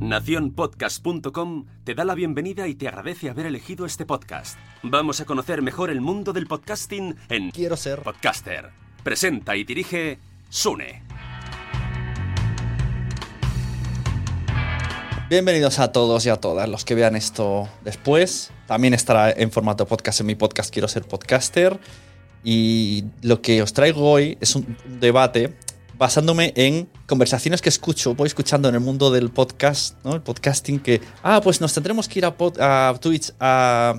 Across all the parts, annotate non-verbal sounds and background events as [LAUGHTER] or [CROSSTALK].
Naciónpodcast.com te da la bienvenida y te agradece haber elegido este podcast. Vamos a conocer mejor el mundo del podcasting en Quiero ser. Podcaster. Presenta y dirige Sune. Bienvenidos a todos y a todas los que vean esto después. También estará en formato podcast en mi podcast Quiero ser podcaster. Y lo que os traigo hoy es un un debate basándome en conversaciones que escucho, voy escuchando en el mundo del podcast, ¿no? el podcasting, que, ah, pues nos tendremos que ir a, Twitch a,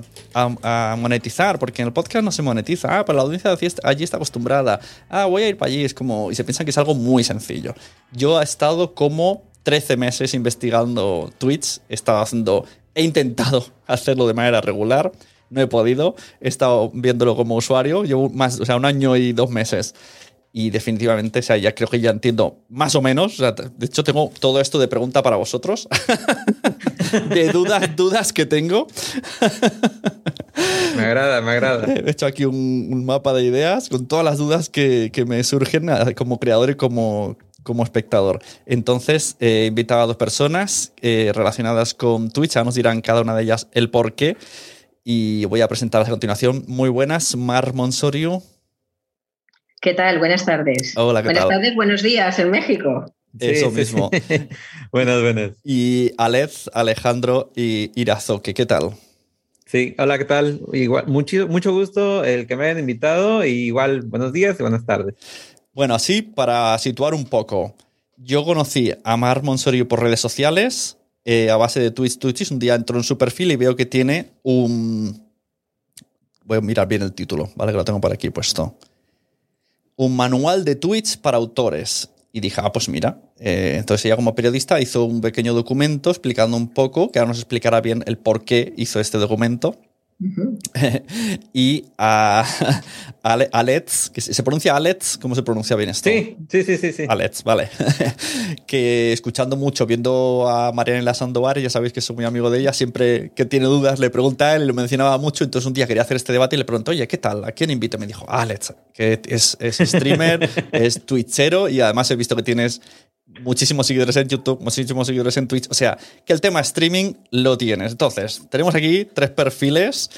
monetizar, porque en el podcast no se monetiza, ah, pero la audiencia de allí está- allí está acostumbrada, ah, voy a ir para allí, es como, y se piensan que es algo muy sencillo. Yo he estado como 13 meses investigando Twitch, he estado haciendo, he intentado [LAUGHS] hacerlo de manera regular, no he podido, he estado viéndolo como usuario, llevo más, o sea, un año y dos meses. Y definitivamente, o sea, ya creo que ya entiendo más o menos. o sea, de hecho, tengo todo esto de pregunta para vosotros. [LAUGHS] de dudas, dudas que tengo. Me agrada, me agrada. [LAUGHS] He hecho aquí un, un mapa de ideas con todas las dudas que, que me surgen como creador y como, como espectador. Entonces, eh, he invitado a dos personas eh, relacionadas con Twitch. Ahora nos dirán cada una de ellas el por qué. Y voy a presentarlas a continuación. Muy buenas, Mar Monsorio. ¿Qué tal? Buenas tardes. Hola, ¿qué Buenas tal? tardes, buenos días en México. Eso Sí, mismo. sí. [LAUGHS] buenas, buenas. Y Alez, Alejandro y Irazoque. ¿Qué tal? Sí, hola, ¿qué tal? Igual, mucho, mucho gusto el que me hayan invitado y igual buenos días y buenas tardes. Bueno, así para situar un poco. Yo conocí a Mar Monsorio por redes sociales eh, a base de Twitch Twitches. Un día entro en su perfil y veo que tiene un... Voy a mirar bien el título, ¿vale? Que lo tengo por aquí puesto. Un manual de Twitch para autores. Y dije, ah, pues mira. Eh, entonces ella como periodista hizo un pequeño documento explicando un poco, que ahora nos explicará bien el por qué hizo este documento. [LAUGHS] Y a, [LAUGHS] Ale- Alex, que se pronuncia Alex, ¿cómo se pronuncia bien esto? Sí, sí, sí, sí. sí. Alex, vale. [LAUGHS] que escuchando mucho, viendo a Marianela Sandoval, ya sabéis que soy muy amigo de ella, siempre que tiene dudas le pregunta a él y lo mencionaba mucho. Entonces un día quería hacer este debate y le preguntó, oye, ¿qué tal? ¿A quién invito? Me dijo, Alex, que es, es streamer, es twitchero y además he visto que tienes muchísimos seguidores en YouTube, muchísimos seguidores en Twitch. O sea, que el tema streaming lo tienes. Entonces, tenemos aquí tres perfiles.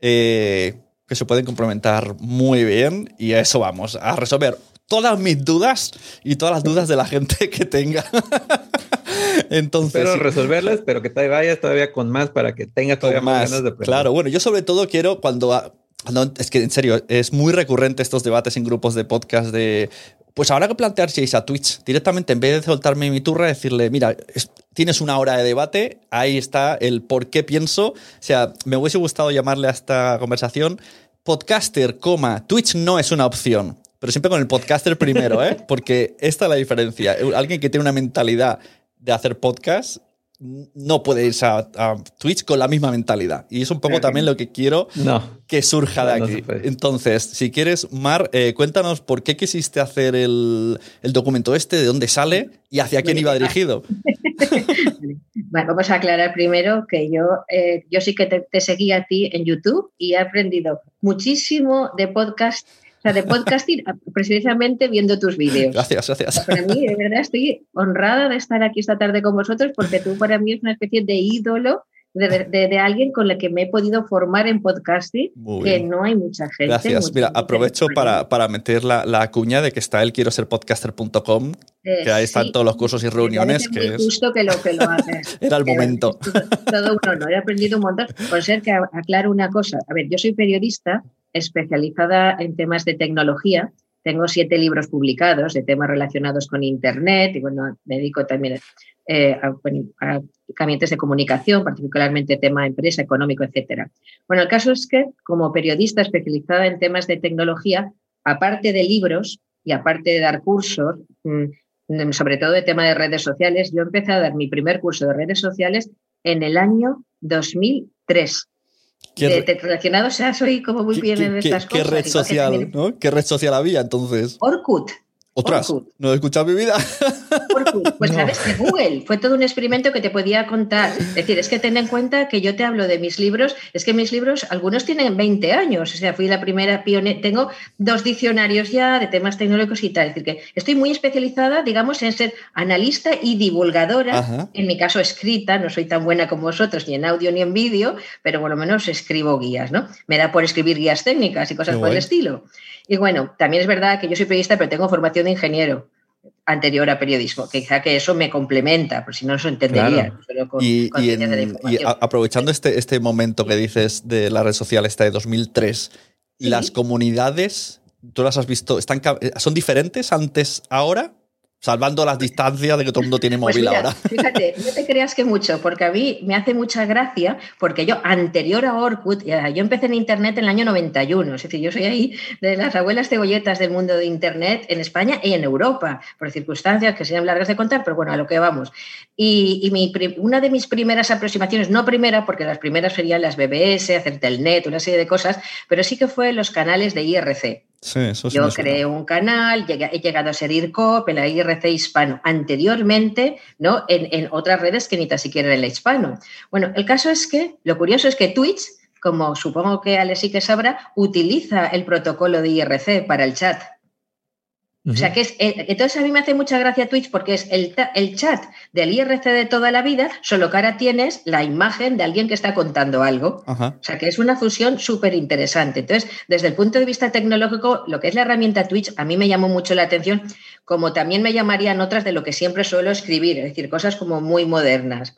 eh, que se pueden complementar muy bien y a eso vamos, a resolver todas mis dudas y todas las dudas de la gente [LAUGHS] que tenga. [LAUGHS] Entonces, Espero resolverlas, pero que te vayas todavía con más para que tengas todavía más, más. ganas de aprender. Claro, bueno, yo sobre todo quiero cuando, cuando- es que en serio, es muy recurrente estos debates en grupos de podcast de pues habrá que plantearse a Twitch directamente en vez de soltarme mi turra decirle, mira, es- tienes una hora de debate, ahí está el por qué pienso, o sea, me hubiese gustado llamarle a esta conversación podcaster, coma, Twitch no es una opción. Pero siempre con el podcaster primero, ¿eh? [LAUGHS] Porque esta es la diferencia. Alguien que tiene una mentalidad de hacer podcast no puede irse a, a Twitch con la misma mentalidad. Y es un poco también lo que quiero No. que surja de aquí. Entonces, si quieres, Mar, eh, cuéntanos por qué quisiste hacer el, el documento este, de dónde sale y hacia quién iba dirigido. [LAUGHS] Vamos a aclarar primero que yo, eh, yo sí que te, te seguí a ti en YouTube y he aprendido muchísimo de podcast, o sea, de podcasting precisamente viendo tus vídeos. Gracias, gracias. Para mí, de verdad, estoy honrada de estar aquí esta tarde con vosotros porque tú para mí es una especie de ídolo de, de- de alguien con la que me he podido formar en podcasting, que no hay mucha gente. Gracias. mucha Mira, gente aprovecho para, para meter la, la cuña de que está el quiero ser podcaster.com, Eh, que ahí están sí. todos los cursos y reuniones, que muy es, justo que lo, que lo [LAUGHS] hagas. era el momento. Todo un honor. He aprendido un montón. Por ser que aclaro una cosa. A ver, yo soy periodista especializada en temas de tecnología. Tengo siete libros publicados de temas relacionados con Internet y bueno, dedico también eh, a, a de comunicación, particularmente tema empresa, económico, etcétera. Bueno, el caso es que como periodista especializada en temas de tecnología, aparte de libros, y aparte de dar cursos, mm, sobre todo de tema de redes sociales, yo empecé a dar mi primer curso de redes sociales en el año 2003. De, relacionado, o sea, soy como muy bien en estas cosas. ¿Qué red social, ¿no? ¿Qué red social había entonces? Orkut. Otras, no he escuchado mi vida. [LAUGHS] Pues sabes que Google. Fue todo un experimento que te podía contar. Es decir, es que ten en cuenta que yo te hablo de mis libros, es que mis libros, algunos tienen 20 años, o sea, fui la primera pionera, tengo dos diccionarios ya de temas tecnológicos y tal. Es decir, que estoy muy especializada, digamos, en ser analista y divulgadora, en mi caso escrita, no soy tan buena como vosotros, ni en audio ni en vídeo, pero por lo menos escribo guías, ¿no? Me da por escribir guías técnicas y cosas por el estilo. Y bueno, también es verdad que yo soy periodista, pero tengo formación de ingeniero anterior a periodismo, que quizá que eso me complementa, por si no se entendería. y, aprovechando este, este momento que dices de la red social esta de 2003, las comunidades, ¿tú las has visto? Están, ¿Son diferentes antes, ahora? Salvando las distancias de que todo el mundo tiene pues móvil ahora. Fíjate, no te creas que mucho, porque a mí me hace mucha gracia, porque yo, anterior a Orkut, yo empecé en Internet en el año 91, es decir, yo soy ahí de las abuelas cebolletas del mundo de Internet en España y en Europa, por circunstancias que sean largas de contar, pero bueno, a lo que vamos. Y, mi, una de mis primeras aproximaciones, no primera, porque las primeras serían las BBS, hacer Telnet, una serie de cosas, pero sí que fue los canales de IRC. Yo creé un canal, he llegado a ser IRCOP, en la IRC hispano, anteriormente, ¿no? En, otras redes que ni tan siquiera era el hispano. Bueno, el caso es que, lo curioso es que Twitch, como supongo que Ale sí que sabrá, utiliza el protocolo de IRC para el chat. O sea que es, eh, entonces a mí me hace mucha gracia Twitch porque es el, el, chat del IRC de toda la vida, solo que ahora tienes la imagen de alguien que está contando algo. O sea que es una fusión súper interesante. Entonces, desde el punto de vista tecnológico, lo que es la herramienta Twitch a mí me llamó mucho la atención, como también me llamarían otras de lo que siempre suelo escribir, es decir, cosas como muy modernas.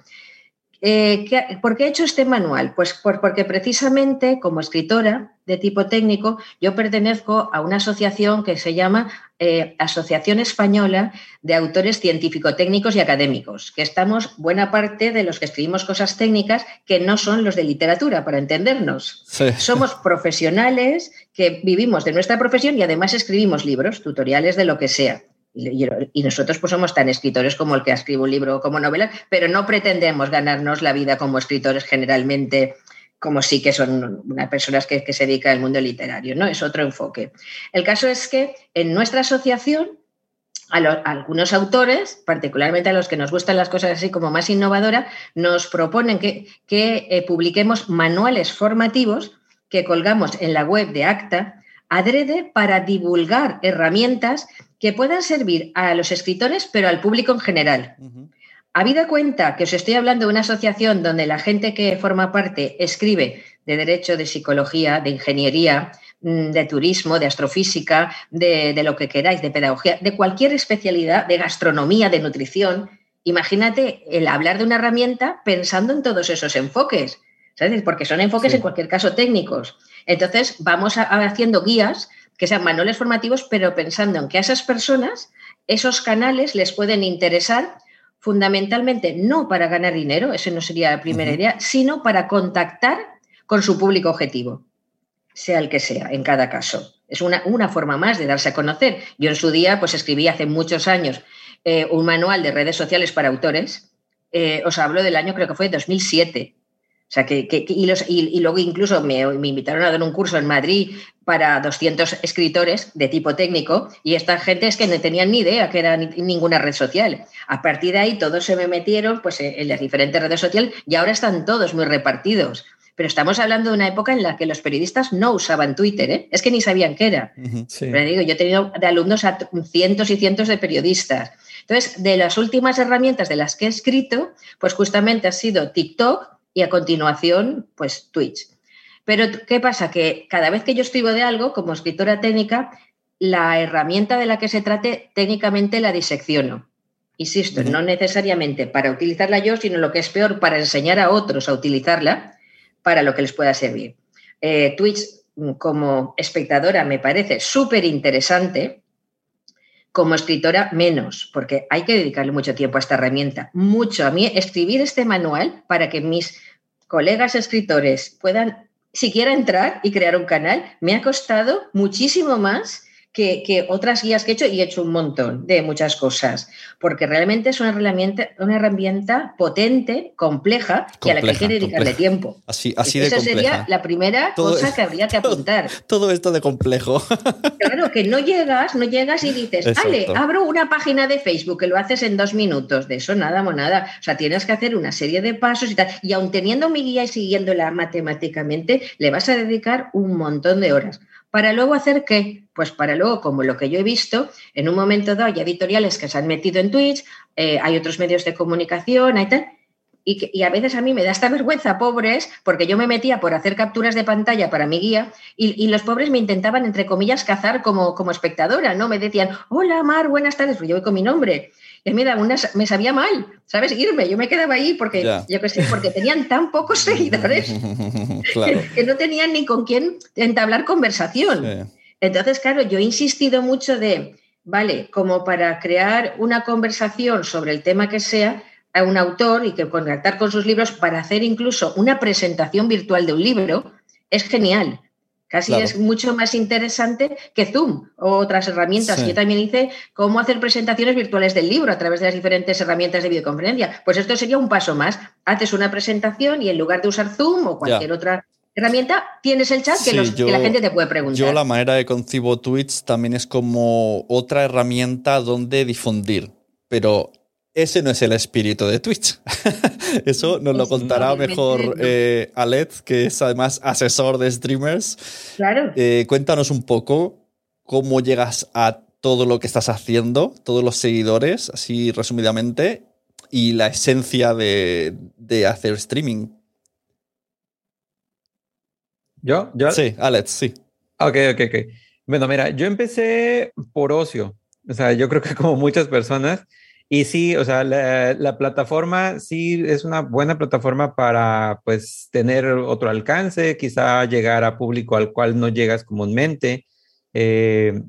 Eh, ¿Por qué he hecho este manual? Pues porque precisamente como escritora de tipo técnico, yo pertenezco a una asociación que se llama eh, Asociación Española de Autores Científico-Técnicos y Académicos, que estamos buena parte de los que escribimos cosas técnicas que no son los de literatura, para entendernos. Somos profesionales que vivimos de nuestra profesión y además escribimos libros, tutoriales de lo que sea. Y, nosotros pues somos tan escritores como el que escribe un libro como novela, pero no pretendemos ganarnos la vida como escritores generalmente, como sí que son unas personas que, se dedican al mundo literario, ¿no? Es otro enfoque. El caso es que en nuestra asociación, a, algunos autores, particularmente a los que nos gustan las cosas así como más innovadoras, nos proponen que, eh, publiquemos manuales formativos que colgamos en la web de ACTA adrede para divulgar herramientas que puedan servir a los escritores, pero al público en general. Habida cuenta que os estoy hablando de una asociación donde la gente que forma parte escribe de derecho, de psicología, de ingeniería, mm, de turismo, de astrofísica, de, lo que queráis, de pedagogía, de cualquier especialidad, de gastronomía, de nutrición, imagínate el hablar de una herramienta pensando en todos esos enfoques, ¿sabes? Porque son enfoques en cualquier caso técnicos. Entonces, vamos haciendo guías que sean manuales formativos, pero pensando en que a esas personas esos canales les pueden interesar fundamentalmente no para ganar dinero, eso no sería la primera idea, sino para contactar con su público objetivo, sea el que sea, en cada caso. Es una, una forma más de darse a conocer. Yo en su día, pues escribí hace muchos años eh, un manual de redes sociales para autores. Eh, os hablo del año, creo que fue 2007. O sea, que, y, luego incluso me, invitaron a dar un curso en Madrid para 200 escritores de tipo técnico y esta gente es que no tenían ni idea que era ninguna red social. A partir de ahí todos se me metieron pues, en las diferentes redes sociales y ahora están todos muy repartidos. Pero estamos hablando de una época en la que los periodistas no usaban Twitter, ¿eh? es que ni sabían qué era. Pero digo, yo he tenido de alumnos a cientos y cientos de periodistas. Entonces, de las últimas herramientas de las que he escrito, pues justamente ha sido TikTok, y a continuación, pues Twitch. Pero, ¿qué pasa? Que cada vez que yo escribo de algo, como escritora técnica, la herramienta de la que se trate técnicamente la disecciono. Insisto, no necesariamente para utilizarla yo, sino lo que es peor, para enseñar a otros a utilizarla para lo que les pueda servir. Eh, Twitch, como espectadora, me parece súper interesante. Como escritora, menos, porque hay que dedicarle mucho tiempo a esta herramienta. Mucho. A mí, escribir este manual para que mis colegas escritores puedan siquiera entrar y crear un canal, me ha costado muchísimo más que, que, otras guías que he hecho y he hecho un montón de muchas cosas, porque realmente es una herramienta, una herramienta potente, compleja, y a la que hay que dedicarle tiempo. Así, así de Esa compleja. sería la primera Todo- cosa que habría que [LAUGHS] apuntar. Todo esto de complejo. [LAUGHS] Claro, que no llegas, no llegas y dices, Exacto. ale, abro una página de Facebook, que lo haces en dos minutos, de eso nada, monada. O sea, tienes que hacer una serie de pasos y tal. Y aun teniendo mi guía y siguiéndola matemáticamente, le vas a dedicar un montón de horas. ¿Para luego hacer qué? Pues para luego, como lo que yo he visto, en un momento dado hay editoriales que se han metido en Twitch, eh, hay otros medios de comunicación, hay tal, y, que- y a veces a mí me da esta vergüenza, pobres, porque yo me metía por hacer capturas de pantalla para mi guía y, los pobres me intentaban, entre comillas, cazar como, como espectadora, ¿no? Me decían, hola Mar, buenas tardes, pues yo voy con mi nombre. Y mí da una- me sabía mal, ¿sabes? Irme, yo me quedaba ahí porque, Ya. yo qué sé, porque tenían tan pocos [LAUGHS] seguidores [LAUGHS] claro. que, que no tenían ni con quién entablar conversación. Sí. Entonces, claro, yo he insistido mucho de, vale, como para crear una conversación sobre el tema que sea a un autor y que contactar con sus libros para hacer incluso una presentación virtual de un libro, es genial. Casi Claro. es mucho más interesante que Zoom o otras herramientas. Sí. Yo también hice cómo hacer presentaciones virtuales del libro a través de las diferentes herramientas de videoconferencia. Pues esto sería un paso más. Haces una presentación y en lugar de usar Zoom o cualquier otra herramienta, tienes el chat que, que la gente te puede preguntar. Yo la manera de concibo Twitch también es como otra herramienta donde difundir, pero ese no es el espíritu de Twitch. [LAUGHS] Eso nos lo contará mejor eh, Alet, que es además asesor de streamers. Claro. Eh, cuéntanos un poco cómo llegas a todo lo que estás haciendo, todos los seguidores, así resumidamente, y la esencia de, de hacer streaming. ¿Yo? ¿Yo? Sí, Alex, sí. Ok, ok, ok. Bueno, mira, yo empecé por ocio. O sea, yo creo que como muchas personas. Y sí, o sea, la, la plataforma sí es una buena plataforma para, pues, tener otro alcance, quizá llegar a público al cual no llegas comúnmente. Eh,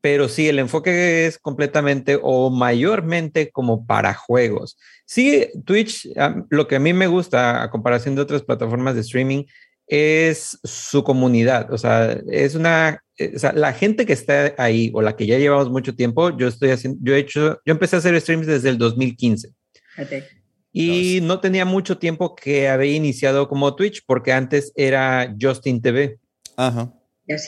pero sí, el enfoque es completamente o mayormente como para juegos. Sí, Twitch, ah, lo que a mí me gusta a comparación de otras plataformas de streaming es su comunidad. O sea, es una, o sea, la gente que está ahí o la que ya llevamos mucho tiempo, yo estoy haciendo, yo he hecho, yo empecé a hacer streams desde el 2015 Fíjate. y no tenía mucho tiempo que había iniciado como Twitch porque antes era Justin TV Ajá.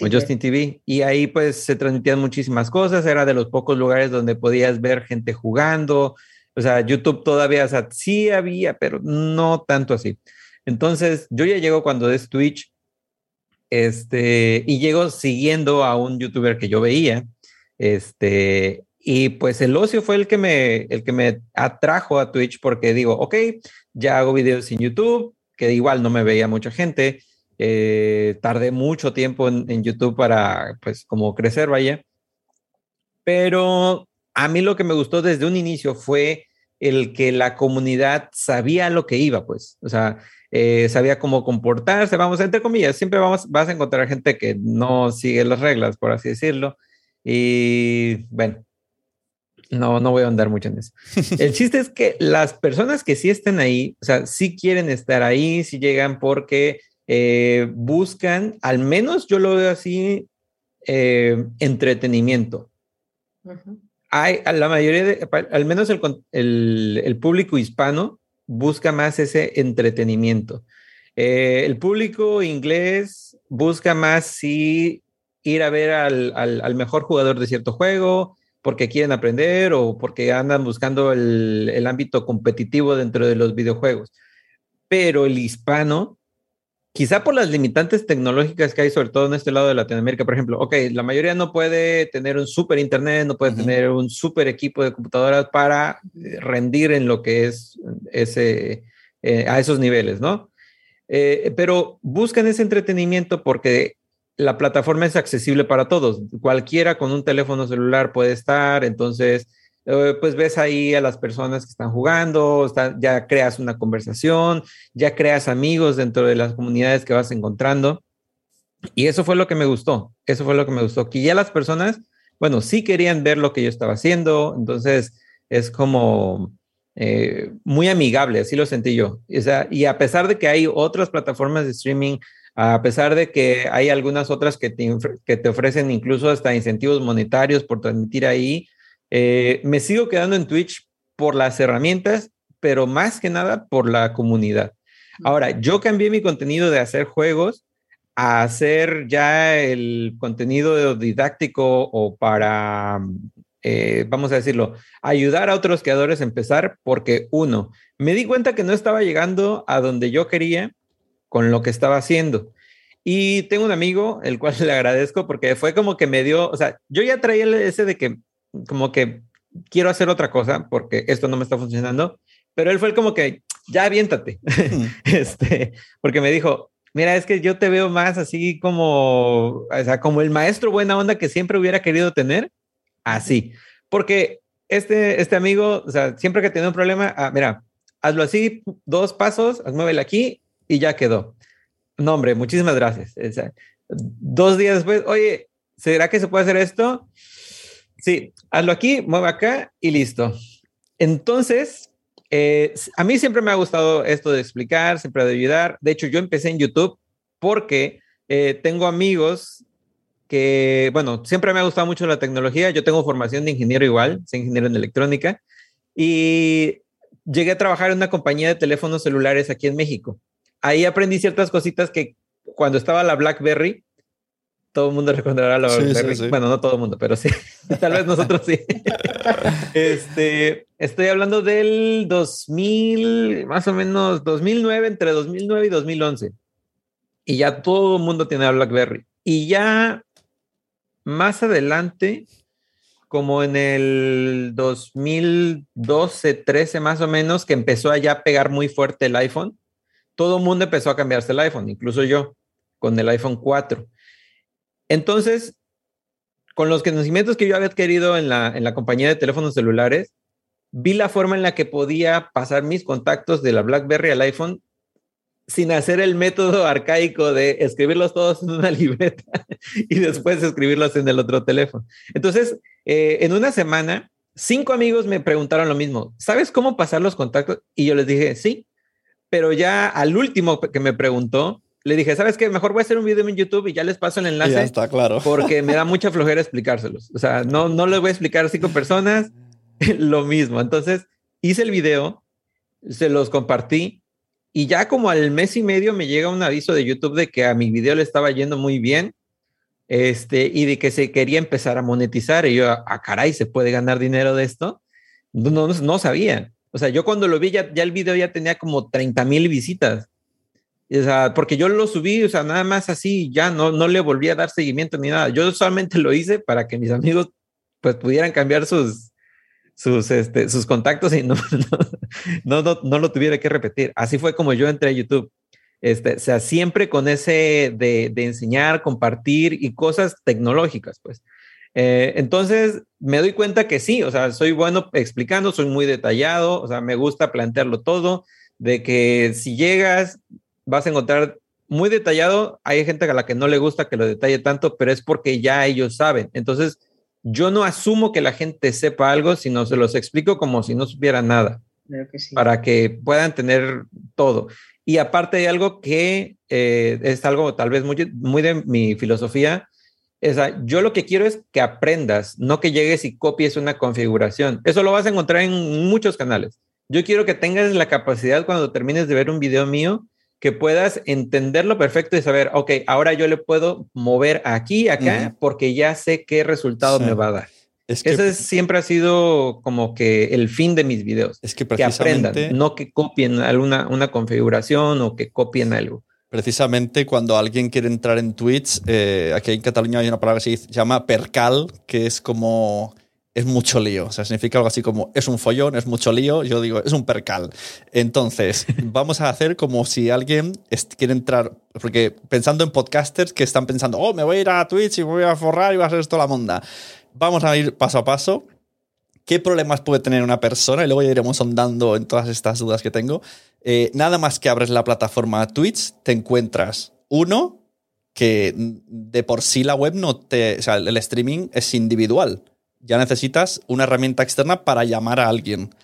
O Justin TV y ahí pues se transmitían muchísimas cosas, era de los pocos lugares donde podías ver gente jugando, o sea, YouTube todavía, o sea, sí había, pero no tanto así. Entonces, yo ya llego cuando es Twitch, este, y llego siguiendo a un youtuber que yo veía, este, y pues el ocio fue el que me, el que me atrajo a Twitch porque digo, ok, ya hago videos en YouTube, que igual no me veía mucha gente, eh, tardé mucho tiempo en, en YouTube para, pues, como crecer, vaya. Pero a mí lo que me gustó desde un inicio fue el que la comunidad sabía lo que iba, pues, o sea, eh, sabía cómo comportarse, vamos, entre comillas, siempre vamos, vas a encontrar gente que no sigue las reglas, por así decirlo. Y bueno, no, no voy a andar mucho en eso. [LAUGHS] El chiste es que las personas que sí están ahí, o sea, sí quieren estar ahí, sí llegan porque eh, buscan, al menos yo lo veo así, eh, entretenimiento. Hay, a la mayoría de, al menos el, con- el, el público hispano busca más ese entretenimiento. Eh, el público inglés busca más si ir a ver al, al- al mejor jugador de cierto juego porque quieren aprender o porque andan buscando el, el ámbito competitivo dentro de los videojuegos. Pero el hispano, quizá por las limitantes tecnológicas que hay, sobre todo en este lado de Latinoamérica, por ejemplo, ok, la mayoría no puede tener un super internet, no puede Ujú. tener un super equipo de computadoras para eh, rendir en lo que es ese, eh, a esos niveles, ¿no? Eh, pero buscan ese entretenimiento porque la plataforma es accesible para todos. Cualquiera con un teléfono celular puede estar, entonces, pues ves ahí a las personas que están jugando, está- ya creas una conversación, ya creas amigos dentro de las comunidades que vas encontrando. Y eso fue lo que me gustó, eso fue lo que me gustó, que ya las personas, bueno, sí querían ver lo que yo estaba haciendo, entonces es como eh, muy amigable, así lo sentí yo. Y a pesar de que hay otras plataformas de streaming A pesar de que hay algunas otras que te, que te ofrecen incluso hasta incentivos monetarios por transmitir ahí, eh, me sigo quedando en Twitch por las herramientas, pero más que nada por la comunidad. Ahora, yo cambié mi contenido de hacer juegos a hacer ya el contenido didáctico o para, eh, vamos a decirlo, ayudar a otros creadores a empezar, porque uno, me di cuenta que no estaba llegando a donde yo quería con lo que estaba haciendo. Y tengo un amigo, el cual [LAUGHS] le agradezco porque fue como que me dio, o sea, yo ya traía ese de que, como que quiero hacer otra cosa porque esto no me está funcionando, pero él fue como que, ya aviéntate, [LAUGHS] este, porque me dijo, mira, es que yo te veo más así como, o sea, como el maestro buena onda que siempre hubiera querido tener, así, porque este, este amigo, o sea, siempre que tiene un problema, ah, mira, hazlo así, dos pasos, muévelo aquí y ya quedó. No, hombre, muchísimas gracias. dos días después, oye, ¿será que se puede hacer esto? Sí, hazlo aquí, mueve acá y listo. Entonces, eh, a mí siempre me ha gustado esto de explicar, siempre de ayudar. De hecho, yo empecé en YouTube porque eh, tengo amigos que, bueno, siempre me ha gustado mucho la tecnología. Yo tengo formación de ingeniero igual, soy ingeniero en electrónica. Y llegué a trabajar en una compañía de teléfonos celulares aquí en México. Ahí aprendí ciertas cositas que cuando estaba la BlackBerry, todo el mundo recordará la BlackBerry. Bueno, no todo el mundo, pero sí. [LAUGHS] Tal vez nosotros sí. [LAUGHS] este, estoy hablando del 2000, más o menos 2009, entre 2009 y 2011. Y ya todo el mundo tiene la BlackBerry. Y ya más adelante, como en el 2012, 13 más o menos, que empezó a ya pegar muy fuerte el iPhone, todo el mundo empezó a cambiarse el iPhone, incluso yo, con el iPhone 4. Entonces, con los conocimientos que yo había adquirido en la, en la compañía de teléfonos celulares, vi la forma en la que podía pasar mis contactos de la BlackBerry al iPhone sin hacer el método arcaico de escribirlos todos en una [LAUGHS] libreta y después escribirlos en el otro teléfono. Entonces, eh, en una semana, cinco amigos me preguntaron lo mismo, ¿sabes cómo pasar los contactos? Y yo les dije, sí, pero ya al último que me preguntó, le dije, ¿sabes qué? Mejor voy a hacer un video en YouTube y ya les paso el enlace. Ya está, claro. Porque me da [LAUGHS] mucha flojera explicárselos. O sea, no, no les voy a explicar a cinco personas [LAUGHS] lo mismo. Entonces, hice el video, se los compartí y ya como al mes y medio me llega un aviso de YouTube de que a mi video le estaba yendo muy bien este, y de que se quería empezar a monetizar. Y yo, a ah, caray, ¿se puede ganar dinero de esto? No, no, no sabía. O sea, yo cuando lo vi, ya, ya el video ya tenía como 30 mil visitas. O sea, porque yo lo subí, o sea, nada más así, ya no, no le volví a dar seguimiento ni nada. Yo solamente lo hice para que mis amigos pues pudieran cambiar sus, sus, este, sus contactos y [LAUGHS] no, no, no, no, lo tuviera que repetir. Así fue como yo entré a YouTube. Este, o sea, siempre con ese de, de enseñar, compartir y cosas tecnológicas, pues. Eh, entonces, me doy cuenta que sí, o sea, soy bueno explicando, soy muy detallado, o sea, me gusta plantearlo todo, de que si llegas, vas a encontrar muy detallado, hay gente a la que no le gusta que lo detalle tanto, pero es porque ya ellos saben. Entonces, yo no asumo que la gente sepa algo, sino se los explico como si no supiera nada. Para que puedan tener todo. Y aparte de algo que eh, es algo tal vez muy, muy de mi filosofía, es, yo lo que quiero es que aprendas, no que llegues y copies una configuración. Eso lo vas a encontrar en muchos canales. Yo quiero que tengas la capacidad cuando termines de ver un video mío, que puedas entenderlo perfecto y saber, ok, ahora yo le puedo mover aquí, acá, porque ya sé qué resultado me va a dar. Ese siempre ha sido como que el fin de mis videos. Es que, aprendan, no que copien alguna una configuración o que copien algo. Precisamente cuando alguien quiere entrar en Twitch, eh, aquí en Cataluña hay una palabra que se llama percal, que es como es mucho lío. O sea, significa algo así como es un follón, es mucho lío. Yo digo, es un percal. Entonces, [LAUGHS] vamos a hacer como si alguien quiere entrar, porque pensando en podcasters que están pensando, oh, me voy a ir a Twitch y voy a forrar y va a hacer esto la monda. Vamos a ir paso a paso. ¿Qué problemas puede tener una persona? Y luego ya iremos ondando en todas estas dudas que tengo. Eh, nada más que abres la plataforma Twitch, te encuentras uno que de por sí la web no te. O sea, el streaming es individual ya necesitas una herramienta externa para llamar a alguien.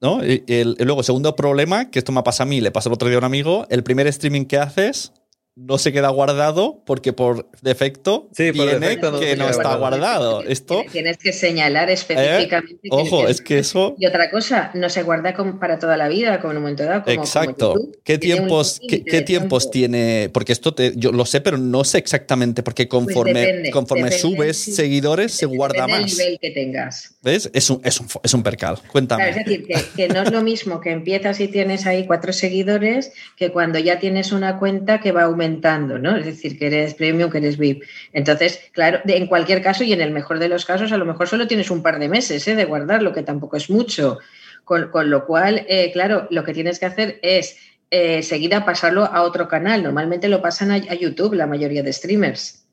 ¿No? Y, luego, segundo problema, que esto me pasa a mí, le pasó el otro día a un amigo, el primer streaming que haces no se queda guardado porque por defecto Sí, por tiene defecto no que no está guardado. guardado. Esto, Tienes que señalar específicamente. ¿eh? ojo, es que eso... Y otra cosa, no se guarda como para toda la vida, como en un momento dado. Como, Exacto. como YouTube. ¿Qué tiempos, qué, tiempos tiempo. tiene? Porque esto te, yo lo sé, pero no sé exactamente, porque conforme, Pues depende, conforme depende, subes sí. seguidores se guarda del más. nivel que tengas. Es un, es un, es un percal. Cuéntame. Es decir, que, no es lo mismo que empiezas y tienes ahí cuatro seguidores que cuando ya tienes una cuenta que va aumentando, ¿no? Es decir, que eres premium, que eres VIP. Entonces, claro, en cualquier caso y en el mejor de los casos, a lo mejor solo tienes un par de meses ¿eh? de guardarlo, que tampoco es mucho. Con, con lo cual, eh, claro, lo que tienes que hacer es eh, seguida pasarlo a otro canal. Normalmente lo pasan a, a YouTube, la mayoría de streamers.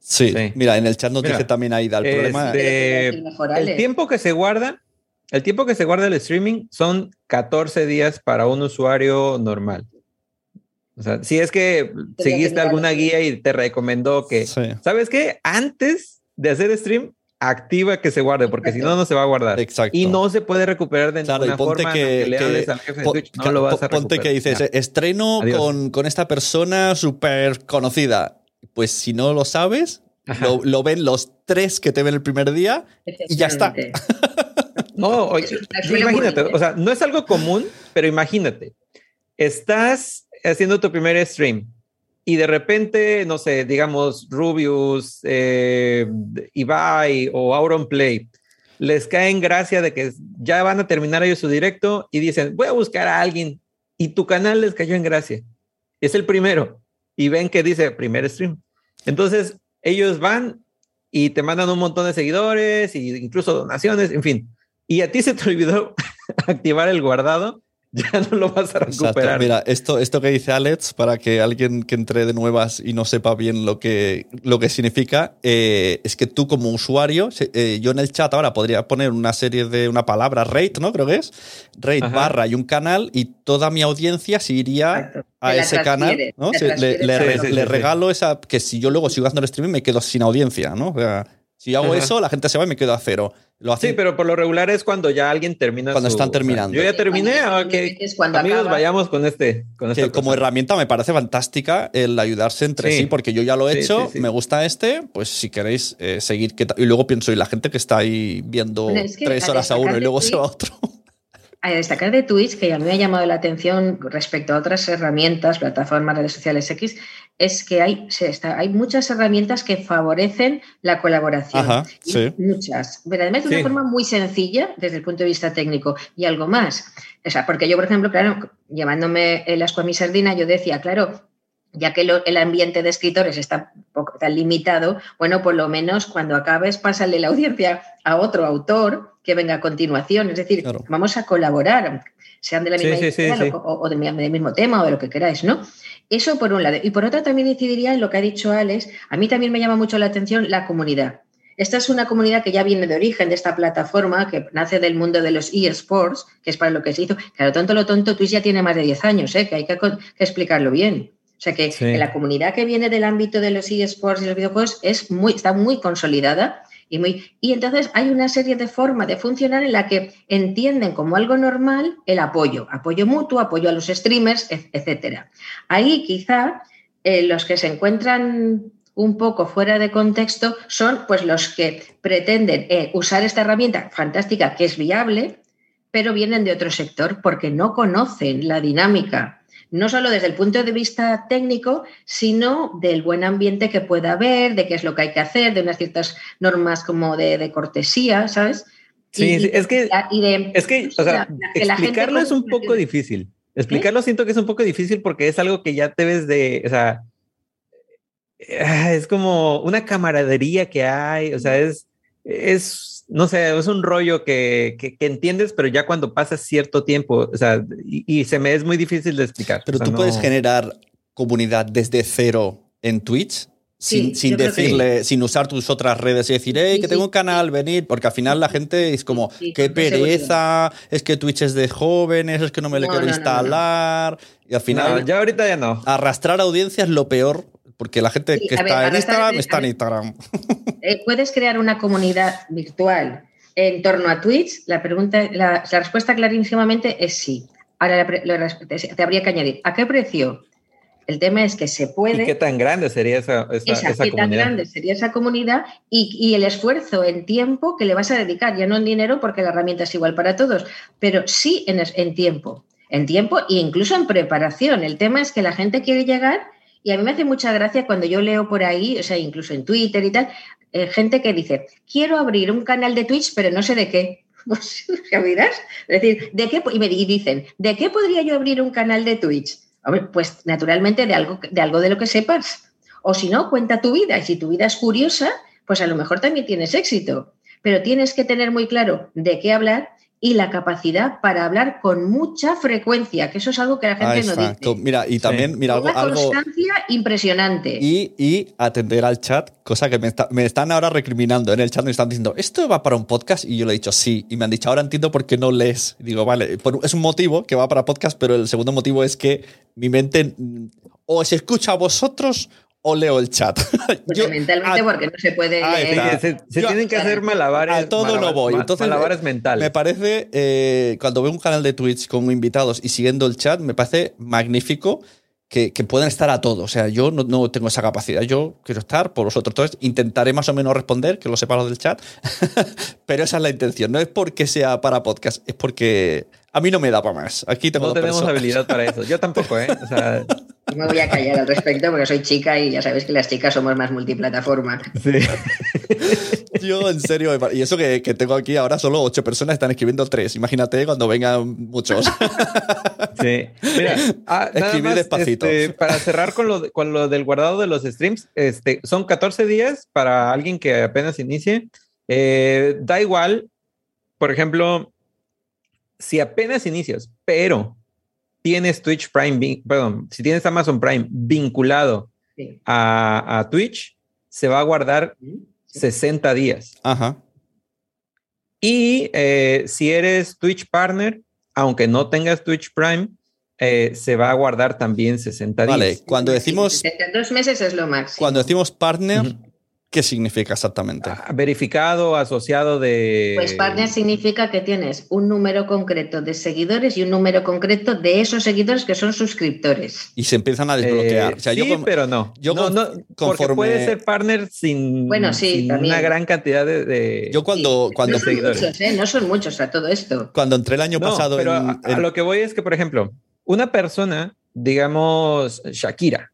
Sí, Sí. mira, en el chat nos Mira, dice también Aida. El problema El tiempo que se guarda, el tiempo que se guarda el streaming son 14 días para un usuario normal. O sea, si es que que seguiste alguna guía y te recomendó que, Sí. ¿sabes qué? Antes de hacer stream, activa que se guarde, porque si no, no se va a guardar. Exacto. Y no se puede recuperar de Claro, y ninguna ponte forma. que, aunque le que- al jefe de Twitch, no lo vas a ponte que dices, Ya. estreno con, con esta persona súper conocida. Pues si no lo sabes, lo, lo ven los tres que te ven el primer día y ya está. [LAUGHS] No, oye, imagínate, o sea, no es algo común, pero imagínate, estás haciendo tu primer stream y de repente, no sé, digamos, Rubius, eh, Ibai o Auron Play, les cae en gracia de que ya van a terminar ellos su directo y dicen, voy a buscar a alguien y tu canal les cayó en gracia. Es el primero y ven que dice primer stream. Entonces, ellos van y te mandan un montón de seguidores e incluso donaciones, en fin. Y a ti se te [LAUGHS] olvidó [LAUGHS] activar el guardado, [LAUGHS] ya no lo vas a Exacto. recuperar. Mira, esto, esto que dice Alex, para que alguien que entre de nuevas y no sepa bien lo que, lo que significa, eh, es que tú como usuario, eh, yo en el chat ahora podría poner una serie de una palabra, rate, ¿no? Creo que es. Rate Ajá. barra y un canal y toda mi audiencia se iría Exacto. a ese canal, ¿no? le, le Sí, sí, sí. regalo esa, que si yo luego sigo haciendo el streaming me quedo sin audiencia, ¿no? O sea, si hago Ajá. eso, la gente se va y me quedo a cero. Lo Sí, pero por lo regular es cuando ya alguien termina. Cuando su- están o sea, terminando. yo ya terminé, Cuando- ah, ok. es cuando Amigos, acaba. vayamos con este. Con que esta como herramienta me parece fantástica el ayudarse entre sí, Sí. porque yo ya lo he Sí, hecho, sí, sí. me gusta este, pues si queréis eh, seguir. y luego pienso, y la gente que está ahí viendo Bueno, es que tres a horas a uno y luego se va a otro. A destacar de Twitch, que a mí me ha llamado la atención respecto a otras herramientas, plataformas, redes sociales X, es que hay, se está, hay muchas herramientas que favorecen la colaboración. Ajá, sí. Muchas. Pero además de una forma muy sencilla desde el punto de vista técnico. Y algo más. O sea, porque yo, por ejemplo, claro, llevándome el asco a mi sardina, yo decía, claro, ya que lo- el ambiente de escritores está poco tan limitado, bueno, por lo menos cuando acabes, pásale la audiencia a otro autor que venga a continuación. Es decir, Claro. vamos a colaborar, sean de la misma sí, sí, sí. o, o del mismo tema o de lo que queráis, ¿no? Eso por un lado. Y por otro también incidiría en lo que ha dicho Alex. A mí también me llama mucho la atención la comunidad. Esta es una comunidad que ya viene de origen de esta plataforma, que nace del mundo de los eSports, que es para lo que se hizo. Claro, tonto lo tonto, Twitch ya tiene más de 10 años, ¿eh? que hay que, explicarlo bien. O sea que Sí. la comunidad que viene del ámbito de los eSports y los videojuegos es muy, está muy consolidada y, muy, y entonces hay una serie de formas de funcionar en la que entienden como algo normal el apoyo, apoyo mutuo, apoyo a los streamers, et- etcétera. Ahí quizá eh, los que se encuentran un poco fuera de contexto son pues los que pretenden eh, usar esta herramienta fantástica que es viable, pero vienen de otro sector porque no conocen la dinámica no solo desde el punto de vista técnico, sino del buen ambiente que pueda haber, de qué es lo que hay que hacer, de unas ciertas normas como de, de cortesía, ¿sabes? Sí, Y- sí, es que- y de- Es que, o sea, la- que la gente explicarlo es un poco difícil. Explicarlo siento que es un poco difícil porque es algo que ya debes de, o sea, eh, es como una camaradería que hay, o sea, es, es, no sé, es un rollo que, que, que entiendes, pero ya cuando pasas cierto tiempo, o sea, y, y se me es muy difícil de explicar. Pero o sea, tú puedes generar comunidad desde cero en Twitch. Sin, Sí, decirle, sin usar tus otras redes y decir, hey, Sí, que tengo un canal, venid, porque al final la gente es como, Sí, qué pereza, es que Twitch es de jóvenes, es que no me lo No, quiero no, no, no. instalar. Y al final, No, ya ahorita ya no. arrastrar audiencia es lo peor, porque la gente Sí, que ver, está en Instagram está en. Instagram. Eh, ¿Puedes crear una comunidad virtual en torno a Twitch? La, pregunta, la, la respuesta clarísimamente es sí. Ahora la la te habría que añadir, ¿a qué precio? El tema es que se puede. ¿Y qué tan grande sería esa, esa, esa, esa qué tan grande sería esa comunidad y, y el esfuerzo en tiempo que le vas a dedicar, ya no en dinero porque la herramienta es igual para todos, pero sí en, en tiempo, en tiempo e incluso en preparación. El tema es que la gente quiere llegar y a mí me hace mucha gracia cuando yo leo por ahí, o sea, incluso en Twitter y tal, eh, gente que dice, quiero abrir un canal de Twitch, pero no sé de qué. [LAUGHS] Pues, ya miras, es decir, ¿de qué? Y me y dicen, ¿de qué podría yo abrir un canal de Twitch? Pues naturalmente de algo, de algo de lo que sepas. O si no, cuenta tu vida. Y si tu vida es curiosa, pues a lo mejor también tienes éxito. Pero tienes que tener muy claro de qué hablar y la capacidad para hablar con mucha frecuencia, que eso es algo que la gente no dice. Mira, y también, mira, algo, Una algo constancia impresionante. y, y atender al chat, cosa que me, está- me están ahora recriminando en el chat, me están diciendo, ¿esto va para un podcast? Y yo le he dicho, sí. Y me han dicho, ahora entiendo por qué no lees. Y digo, vale, por- es un motivo que va para podcast, pero el segundo motivo es que mi mente mm, o se escucha a vosotros o leo el chat. [LAUGHS] Pues Yo- mentalmente, a- porque no se puede leer. está. Se, se Yo- tienen que hacer malabares. a todo no malabares- voy. ma- Entonces, malabares me- mentales. Me parece, eh, cuando veo un canal de Twitch con invitados y siguiendo el chat, me parece magnífico que, que puedan estar a todo. O sea, yo no, no tengo esa capacidad. Yo quiero estar por vosotros. Entonces, intentaré más o menos responder, que lo sepa lo del chat. [LAUGHS] Pero esa es la intención. No es porque sea para podcast, es porque a mí no me da para más. Aquí tengo no dos tenemos personas. habilidad para eso. Yo tampoco, ¿eh? O sea, Yo me voy a callar al respecto porque soy chica y ya sabéis que las chicas somos más multiplataforma. sí. [LAUGHS] Yo, en serio, y eso que, que tengo aquí ahora solo ocho personas están escribiendo tres. Imagínate cuando vengan muchos. [LAUGHS] Sí. Mira, ah, Escribir más, despacito. este, para cerrar con lo, con lo del guardado de los streams, este, son 14 días para alguien que apenas inicie. Eh, da igual, por ejemplo, si apenas inicias, pero tienes Twitch Prime, perdón, si tienes Amazon Prime vinculado Sí. a, a Twitch, se va a guardar 60 días. Ajá. Y eh, si eres Twitch Partner, aunque no tengas Twitch Prime, eh, se va a guardar también 60 días. Vale, cuando decimos, Dos meses es lo máximo. cuando decimos partner. ¿Qué significa exactamente? Ah, Verificado, asociado de... Pues partner significa que tienes un número concreto de seguidores y un número concreto de esos seguidores que son suscriptores. Y se empiezan a Eh, desbloquear. o sea, sí, yo con- pero no. yo no, con- no, porque puede ser partner sin, Bueno, sí, sin también. una gran cantidad de... de- yo cuando, Sí, cuando, no son seguidores. muchos, ¿eh? No son muchos a todo esto. cuando entré el año No, pasado pero en, a, lo que voy es que, por ejemplo, una persona, digamos, Shakira,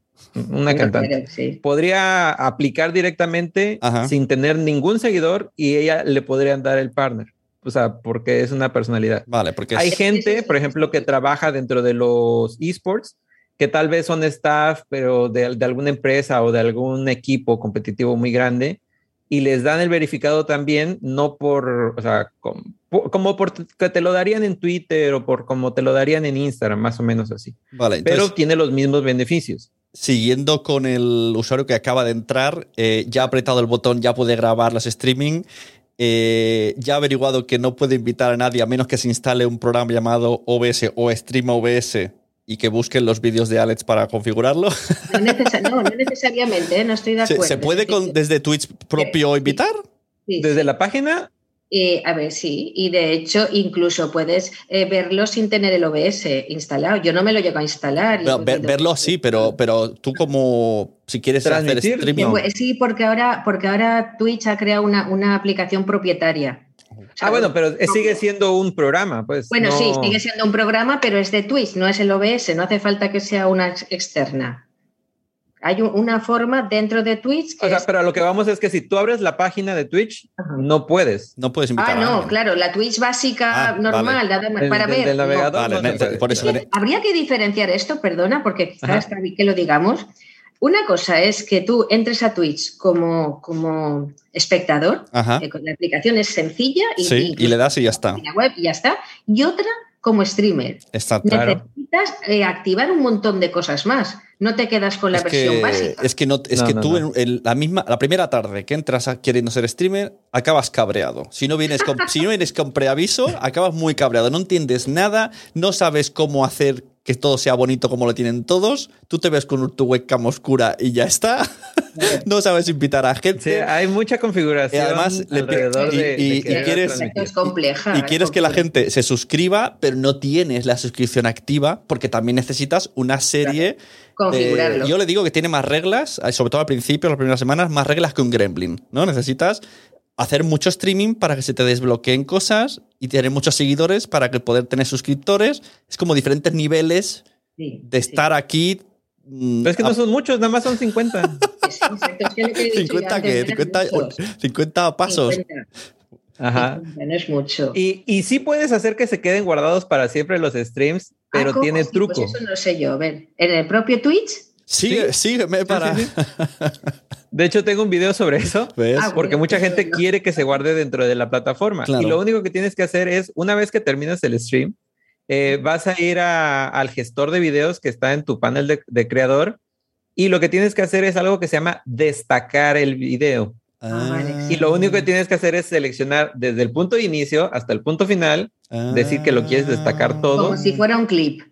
una cantante, sí. podría aplicar directamente Ajá. sin tener ningún seguidor y ella le podrían dar el partner. O sea, porque es una personalidad. Vale, porque Hay es- gente, por ejemplo, que trabaja dentro de los esports, que tal vez son staff, pero de, de alguna empresa o de algún equipo competitivo muy grande, y les dan el verificado también, no por, o sea, como por que te lo darían en Twitter o por como te lo darían en Instagram, más o menos así. vale, Pero entonces, tiene los mismos beneficios. Siguiendo con el usuario que acaba de entrar, eh, ya ha apretado el botón, ya puede grabar las streaming. eh, ya ha averiguado que no puede invitar a nadie a menos que se instale un programa llamado OBS o Stream OBS y que busquen los vídeos de Alex para configurarlo. No, no, no necesariamente, ¿eh? no estoy de [LAUGHS] ¿Se, acuerdo. se puede con- desde Twitch propio invitar? sí, Desde la página, Eh, a ver, sí, y de hecho incluso puedes eh, verlo sin tener el OBS instalado. Yo no me lo llego a instalar. ver- verlo sí, pero, pero tú como si quieres hacer Transmitir, streaming. no. Pues Sí, porque ahora, porque ahora Twitch ha creado una, una aplicación propietaria. Ah, bueno, pero sigue siendo un programa, pues. Bueno, no- sí, sigue siendo un programa, pero es de Twitch, no es el OBS, no hace falta que sea una ex- externa. Hay un- una forma dentro de Twitch que O sea, es- pero a lo que vamos es que si tú abres la página de Twitch, Ajá. no puedes. No puedes invitar Ah, a no, alguien. claro, la Twitch básica Ah, normal, nada más Del- para del- ver. del no. Vale, no por eso Habría que diferenciar esto, perdona, porque quizás Ajá. está bien que lo digamos. Una cosa es que tú entres a Twitch como, como espectador, Ajá. eh, con la aplicación es sencilla y, Sí, y le das y ya está. web y ya está. Y otra como streamer. Está Claro. Necesitas eh, activar un montón de cosas más. No te quedas con la es versión que, básica. es que no es No, que no, tú no. En, en la misma la primera tarde que entras a, queriendo ser streamer acabas cabreado si no vienes con, si no vienes con preaviso acabas muy cabreado no entiendes nada no sabes cómo hacer que todo sea bonito como lo tienen todos. Tú te ves con tu webcam oscura y ya está. [LAUGHS] no sabes invitar a gente. Sí, hay mucha configuración. Y además, alrededor y- de, y- de y querer quieres- transmitir. Es compleja. y es quieres que la gente se suscriba, pero no tienes la suscripción activa porque también necesitas una serie. Configurarlo. de- yo le digo que tiene más reglas, eh, sobre todo al principio, las primeras semanas, más reglas que un Gremlin. ¿no? Necesitas hacer mucho streaming para que se te desbloqueen cosas y tener muchos seguidores para que poder tener suscriptores. Es como diferentes niveles Sí, de sí. estar aquí. mm, Pero es que no son muchos, nada más son 50. Sí, exacto, es que que he dicho yo 50 antes, que eran 50, muchos. 50 pasos. 50, Ajá. 50, no es mucho. Y, y sí puedes hacer que se queden guardados para siempre los streams, pero Ah, tiene Sí, truco. Pues eso no sé yo. A ver, en el propio Twitch. Sigue, sígueme para. sí, [LAUGHS] De hecho, tengo un video sobre eso. [LAUGHS] ¿Ves? Ah, Porque mucha gente quiere que se guarde dentro de la plataforma. Claro. Y lo único que tienes que hacer es, una vez que terminas el stream, eh, vas a ir a- al gestor de videos que está en tu panel de, de creador y lo que tienes que hacer es algo que se llama destacar el video. Ah, vale. Y lo único que tienes que hacer es seleccionar desde el punto de inicio hasta el punto final, decir que lo quieres destacar todo. Como si fuera un clip.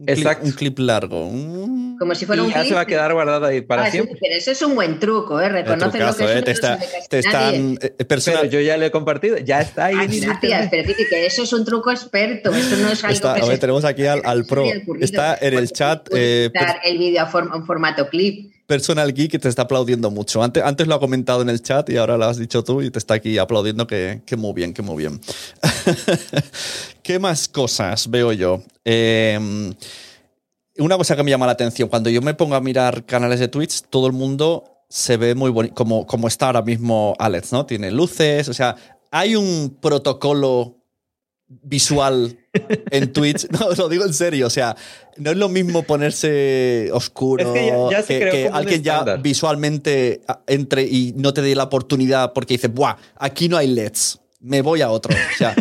Un clip- Exacto. Un clip largo. Mm. Como si fuera y un ya clip. se va a quedar guardado ahí para Ah, sí, siempre. pero eso es un buen truco, ¿eh? Reconoce lo que es ¿eh? Te, no está- te están eh, Pero personal. yo ya lo he compartido, ya está ahí. Ah, gracias, pero Titi, que eso es un truco experto, eso no es algo Está- que a ver, se- tenemos aquí al, al pro. Está en el chat eh, dar el vídeo en formato clip. Personal Geek que te está aplaudiendo mucho. Antes, antes lo ha comentado en el chat y ahora lo has dicho tú y te está aquí aplaudiendo que, que muy bien, que muy bien. [LAUGHS] ¿Qué más cosas veo yo? Eh, una cosa que me llama la atención, cuando yo me pongo a mirar canales de Twitch, todo el mundo se ve muy bonito, como, como está ahora mismo Alex, ¿no? Tiene luces, o sea, hay un protocolo visual en Twitch, [LAUGHS] no, lo digo en serio, o sea, no es lo mismo ponerse oscuro, Es que ya- ya se que, creó que como un alguien ya visualmente ah, entre y no te dé la oportunidad porque dice, ¡buah! Aquí no hay LEDs, me voy a otro. O sea,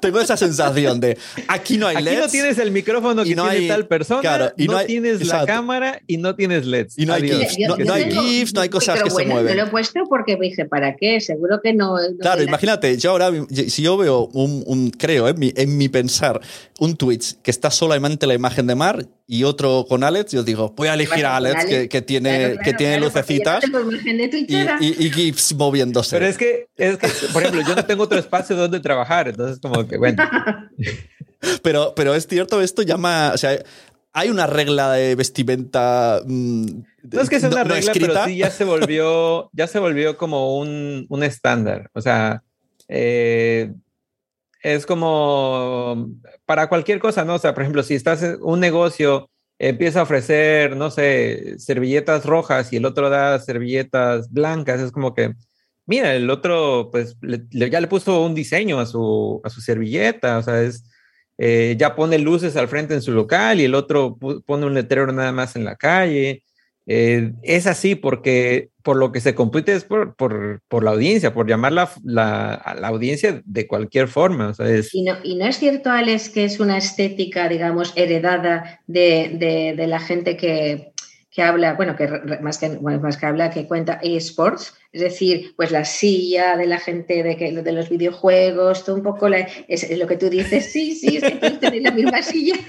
tengo esa sensación de, aquí no hay Aquí LEDs. no tienes el micrófono y que no tiene hay- tal persona, claro, y no, no hay- tienes exacto. la cámara y no tienes LEDs. Y no hay. GIFs, Yo- no- yo no hay GIFs, no hay cosas pero que se bueno, mueven. Yo lo he puesto porque dije, ¿para qué? Seguro que no. no Claro, me la- imagínate, yo ahora, si yo veo un, un- creo, en mi, en mi pensar, un Twitch que está solamente la imagen de Mar y otro con Alex, yo digo, voy a elegir a Alex, Alex, que, que tiene, Claro, que claro, tiene claro, lucecitas no y, y- y GIFs moviéndose. Pero es que, es que, por ejemplo, yo no tengo otro espacio donde trabajar, entonces como que, bueno, [LAUGHS] Pero, pero es cierto, esto llama. O sea, hay una regla de vestimenta. mm, no es que sea una no regla, escrita. pero sí ya se volvió, ya se volvió como un, un estándar. O sea, eh, es como para cualquier cosa, ¿no? O sea, por ejemplo, si estás en un negocio, empieza a ofrecer, no sé, servilletas rojas y el otro da servilletas blancas, es como que, mira, el otro, pues, le- le- ya le puso un diseño a su, a su servilleta, o sea, es, eh, ya pone luces al frente en su local y el otro pone un letrero nada más en la calle. Eh, es así porque por lo que se compite es por, por, por la audiencia, por llamar la, la- a la audiencia de cualquier forma. O sea, Y no, y no es cierto, Alex, que es una estética, digamos, heredada de- de la gente que, que habla, bueno, que más que, bueno, más que habla, que cuenta eSports, es decir, pues la silla de la gente de, que, de los videojuegos, todo un poco la- es, es lo que tú dices, sí, sí, es que todos tenéis la misma silla. [LAUGHS]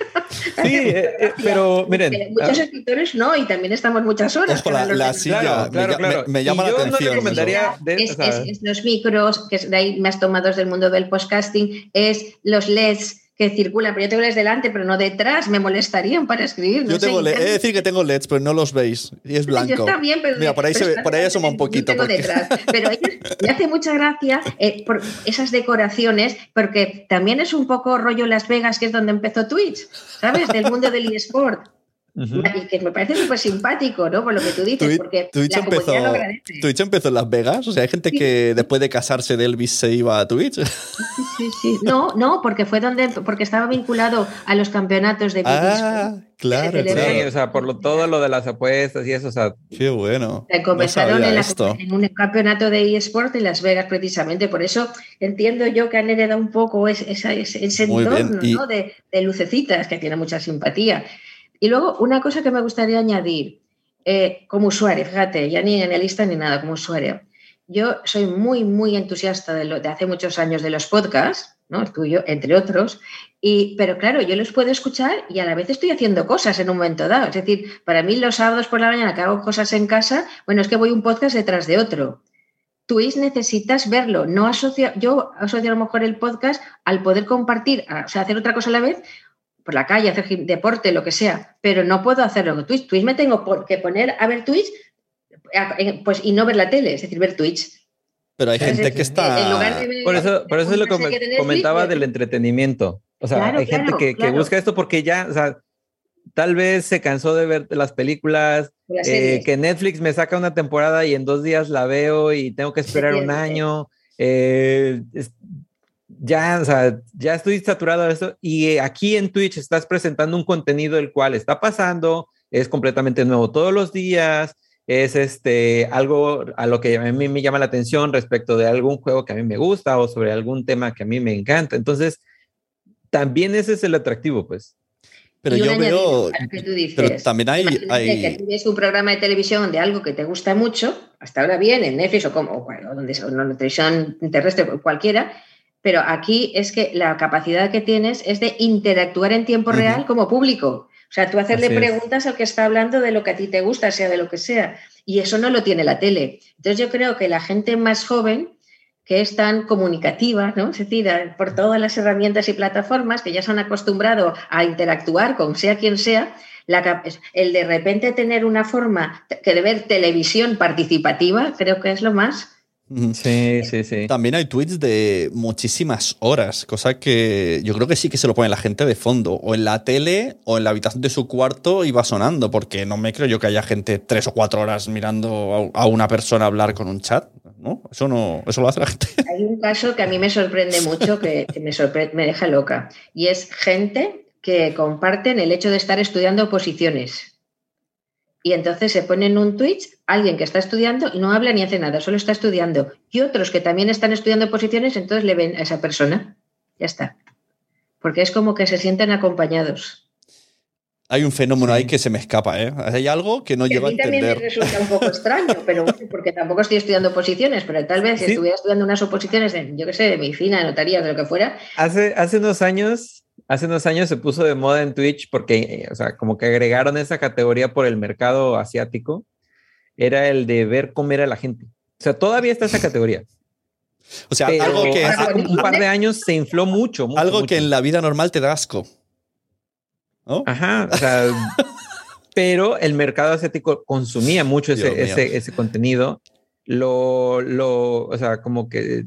Sí, eh, eh, pero miren, muchos ah, escritores no, y también estamos muchas horas. Ojo, la- la silla. claro, me claro, me- me llama Y la yo atención No eso. recomendaría de- es, los micros, que es de ahí más tomados del mundo del podcasting, es los LEDs que circulan, pero yo tengo LEDs delante, pero no detrás, me molestarían para escribir. no Yo sé, tengo LED, he de decir que tengo LEDs, pero no los veis. Y es blanco. Yo está bien, pero Mira, por ahí, se ve- por ahí asoma un poquito. tengo porque- detrás. [LAUGHS] Pero me hace mucha gracia eh, por esas decoraciones, porque también es un poco rollo Las Vegas, que es donde empezó Twitch, ¿sabes? Del mundo del eSport. Y que me parece súper simpático, ¿no? Por lo que tú dices, Twitch, porque Twitch la empezó, lo agradece. Twitch empezó en Las Vegas. O sea, hay gente que después de casarse de Elvis se iba a Twitch. Sí, sí. No, no, porque fue donde, porque estaba vinculado a los campeonatos de ah, claro, Sí, o sea, por lo, todo lo de las apuestas y eso, o sea, Qué bueno. Se No comenzaron en, la- esto. en un campeonato de eSport en Las Vegas, precisamente. Por eso entiendo yo que han heredado un poco ese, ese- entorno Y- ¿no? de, de lucecitas, que tiene mucha simpatía. Y luego, una cosa que me gustaría añadir, eh, como usuario, fíjate, ya ni analista ni nada, como usuario. Yo soy muy, muy entusiasta de, lo, de hace muchos años de los podcasts, ¿no? El tuyo, entre otros. Y, pero claro, yo los puedo escuchar y a la vez estoy haciendo cosas en un momento dado. Es decir, para mí los sábados por la mañana que hago cosas en casa, bueno, es que voy un podcast detrás de otro. Twitch necesitas verlo. No asocio, yo asocio a lo mejor el podcast al poder compartir, o sea, hacer otra cosa a la vez, por la calle, hacer deporte, lo que sea, pero no puedo hacerlo con Twitch. Twitch me tengo que poner a ver Twitch pues, y no ver la tele, es decir, ver Twitch. Pero hay gente que está... por eso, por eso es lo que comentaba del entretenimiento. O sea, hay gente que, que, busca esto porque ya, o sea, tal vez se cansó de ver las películas, eh, que Netflix me saca una temporada y en dos días la veo y tengo que esperar un año. Eh, ya, o sea, ya estoy saturado de eso. Y aquí en Twitch estás presentando un contenido el cual está pasando, es completamente nuevo todos los días, es este, algo a lo que a mí me llama la atención respecto de algún juego que a mí me gusta o sobre algún tema que a mí me encanta. Entonces, también ese es el atractivo, pues. Pero yo veo. pero también hay. hay... Que tienes un programa de televisión de algo que te gusta mucho, hasta ahora bien, en Netflix o como, bueno, donde sea, una televisión terrestre, cualquiera, pero aquí es que la capacidad que tienes es de interactuar en tiempo real como público. O sea, tú hacerle preguntas al que está hablando de lo que a ti te gusta, sea de lo que sea. Y eso no lo tiene la tele. Entonces yo creo que la gente más joven que es tan comunicativa, ¿no? Es decir, por todas las herramientas y plataformas que ya se han acostumbrado a interactuar con sea quien sea, el de repente tener una forma que de ver televisión participativa, creo que es lo más Sí, sí, sí. También hay tweets de muchísimas horas, cosa que yo creo que sí que se lo pone la gente de fondo, o en la tele o en la habitación de su cuarto y va sonando, porque no me creo yo que haya gente tres o cuatro horas mirando a una persona hablar con un chat, ¿no? Eso no, eso lo hace la gente. Hay un caso que a mí me sorprende mucho, que, me, me deja loca, y es gente que comparten el hecho de estar estudiando oposiciones y entonces se pone en un Twitch alguien que está estudiando y no habla ni hace nada, solo está estudiando. Y otros que también están estudiando posiciones, entonces le ven a esa persona. Ya está. Porque es como que se sienten acompañados. Hay un fenómeno ahí que se me escapa, ¿eh? Hay algo que no lleva a, entender. A mí también me resulta un poco extraño, [LAUGHS] pero porque tampoco estoy estudiando posiciones, pero tal vez si estuviera estudiando unas oposiciones, de, yo qué sé, de medicina, de notaría, de lo que fuera. Hace, hace unos años hace unos años se puso de moda en Twitch porque, o sea, como que agregaron esa categoría por el mercado asiático, era el de ver comer a la gente. O sea, todavía está esa categoría. O sea, algo que hace un par de años se infló mucho. algo que en la vida normal te da asco. Ajá, o sea, [LAUGHS] pero el mercado asiático consumía mucho ese, ese, ese, contenido. Lo, lo, o sea, como que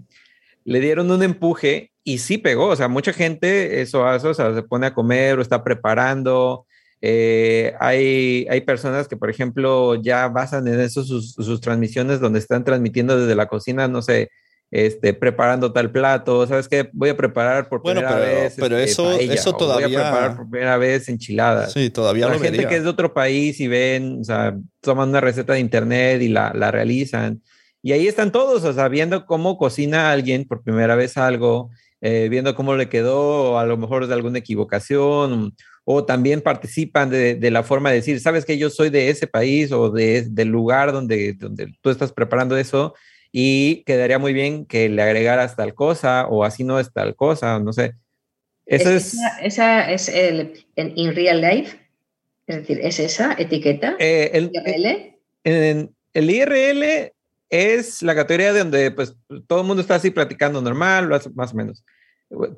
le dieron un empuje y sí pegó, o sea, mucha gente eso hace, o sea, se pone a comer o está preparando. Eh, hay, hay personas que, por ejemplo, ya basan en eso sus, sus, transmisiones donde están transmitiendo desde la cocina, no sé, este, preparando tal plato, ¿sabes qué? Voy a preparar por primera vez. Pero este, eso, eso todavía. Voy a preparar por primera vez enchiladas. Sí, todavía La gente que es de otro país y ven, o sea, toman una receta de internet y la, la realizan. Y ahí están todos, o sea, viendo cómo cocina alguien por primera vez algo, eh, viendo cómo le quedó, a lo mejor de alguna equivocación, o también participan de, la forma de decir, sabes que yo soy de ese país o de, del lugar donde, donde tú estás preparando eso, y quedaría muy bien que le agregaras tal cosa, o así no es tal cosa, no sé. Eso es, Esa, es el en in real life, es decir, es esa etiqueta. Eh, el, IRL. En, el IRL es la categoría de donde pues todo el mundo está así platicando normal, más o menos.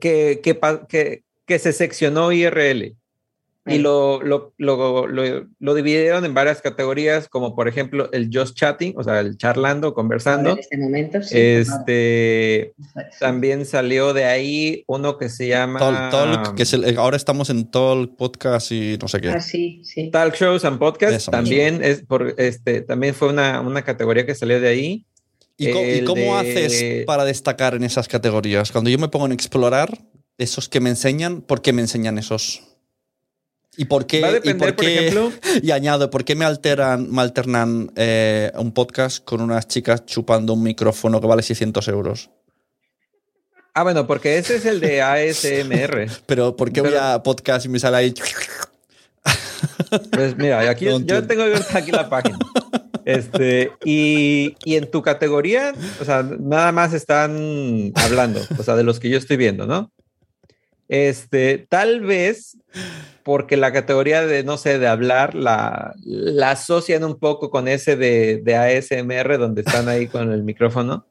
Que, que, que, que se seccionó IRL y lo, lo, lo, lo, dividieron en varias categorías, como por ejemplo el just chatting, o sea, el charlando, conversando. En este momento, este, también salió de ahí uno que se llama... Talk, que ahora estamos en Talk Podcast y no sé qué. Ah, sí, sí. Talk Shows and Podcasts también, es por, este, también fue una, una categoría que salió de ahí. ¿Y, cómo haces para destacar en esas categorías? Cuando yo me pongo en explorar, esos que me enseñan, ¿por qué me enseñan esos? ¿Y por qué? y, por ejemplo, [LAUGHS] y añado, ¿por qué me, alteran, me alternan eh, un podcast con unas chicas chupando un micrófono que vale 600 euros? Ah, bueno, porque ese es el de ASMR. [LAUGHS] Pero ¿por qué voy a podcast y me sale ahí? Pues mira, aquí [LAUGHS] yo tengo aquí la página. Este, y, y en tu categoría, o sea, nada más están hablando, o sea, de los que yo estoy viendo, ¿no? Este, tal vez porque la categoría de, no sé, de hablar, la, la asocian un poco con ese de, de ASMR, donde están ahí con el micrófono.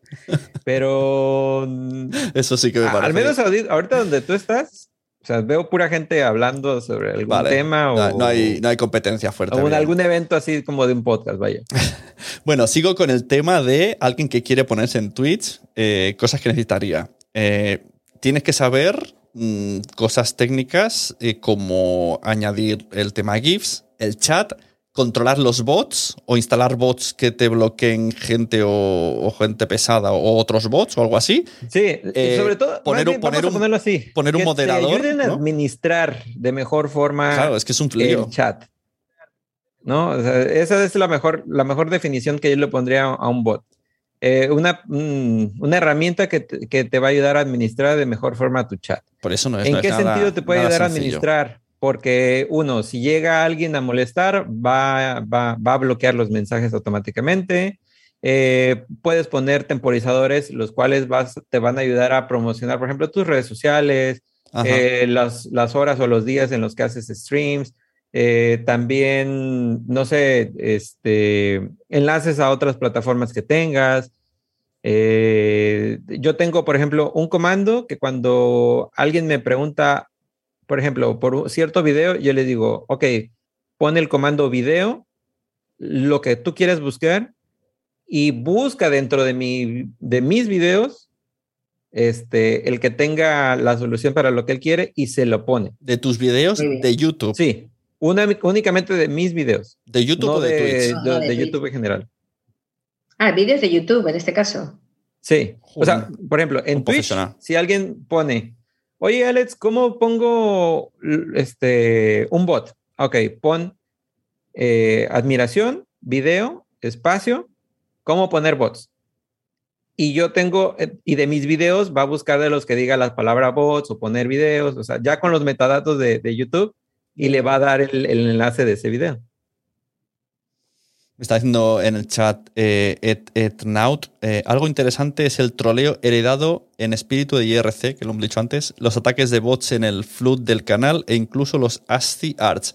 Pero. [LAUGHS] Eso sí que me parece. Al menos ahorita donde tú estás, o sea, veo pura gente hablando sobre algún Vale. tema o. No, no hay, no hay competencia fuerte. o en algún evento así como de un podcast, vaya. [LAUGHS] Bueno, sigo con el tema de alguien que quiere ponerse en Twitch, eh, cosas que necesitaría. Eh, tienes que saber mm, cosas técnicas eh, como añadir el tema GIFs, el chat, controlar los bots o instalar bots que te bloqueen gente o, o gente pesada o otros bots o algo así. Sí, Eh, sobre todo, poner un- bien, poner vamos a un- ponerlo así. poner un que moderador, Te ayuden a ¿no? administrar de mejor forma Claro, es que es un el chat. ¿No? O sea, esa es la mejor, la mejor definición que yo le pondría a un bot. Eh, una, mm, una herramienta que te, que te va a ayudar a administrar de mejor forma tu chat. Por eso no es ¿En no es qué nada- sentido te puede ayudar a administrar? Porque uno, si llega alguien a molestar, va, va, va a bloquear los mensajes automáticamente. Eh, puedes poner temporizadores, los cuales vas, te van a ayudar a promocionar, por ejemplo, tus redes sociales, eh, las, las horas o los días en los que haces streams. Eh, también, no sé, este, enlaces a otras plataformas que tengas. Eh, yo tengo, por ejemplo, un comando que cuando alguien me pregunta, por ejemplo, por un cierto video, yo le digo, ok, pon el comando video, lo que tú quieres buscar y busca dentro de, mi, de mis videos este, el que tenga la solución para lo que él quiere y se lo pone. De tus videos de YouTube. Sí, una, únicamente de mis videos, ¿De YouTube no o de, de, Twitch? de- Ah, de. YouTube en general. Ah, vídeos de YouTube en este caso. Sí, o sea, por ejemplo, en Un Twitch, si alguien pone, oye Alex, ¿cómo pongo este, un bot? Ok, pon eh, admiración, video, espacio, ¿cómo poner bots? Y yo tengo, eh, y de mis videos va a buscar de los que diga la palabra bots o poner videos, o sea, ya con los metadatos de, de YouTube y le va a dar el, el enlace de ese video. Me está diciendo en el chat eh, et, Etnaut, eh, algo interesante es el troleo heredado en espíritu de IRC, que lo hemos dicho antes, los ataques de bots en el flood del canal e incluso los ASCII Arts.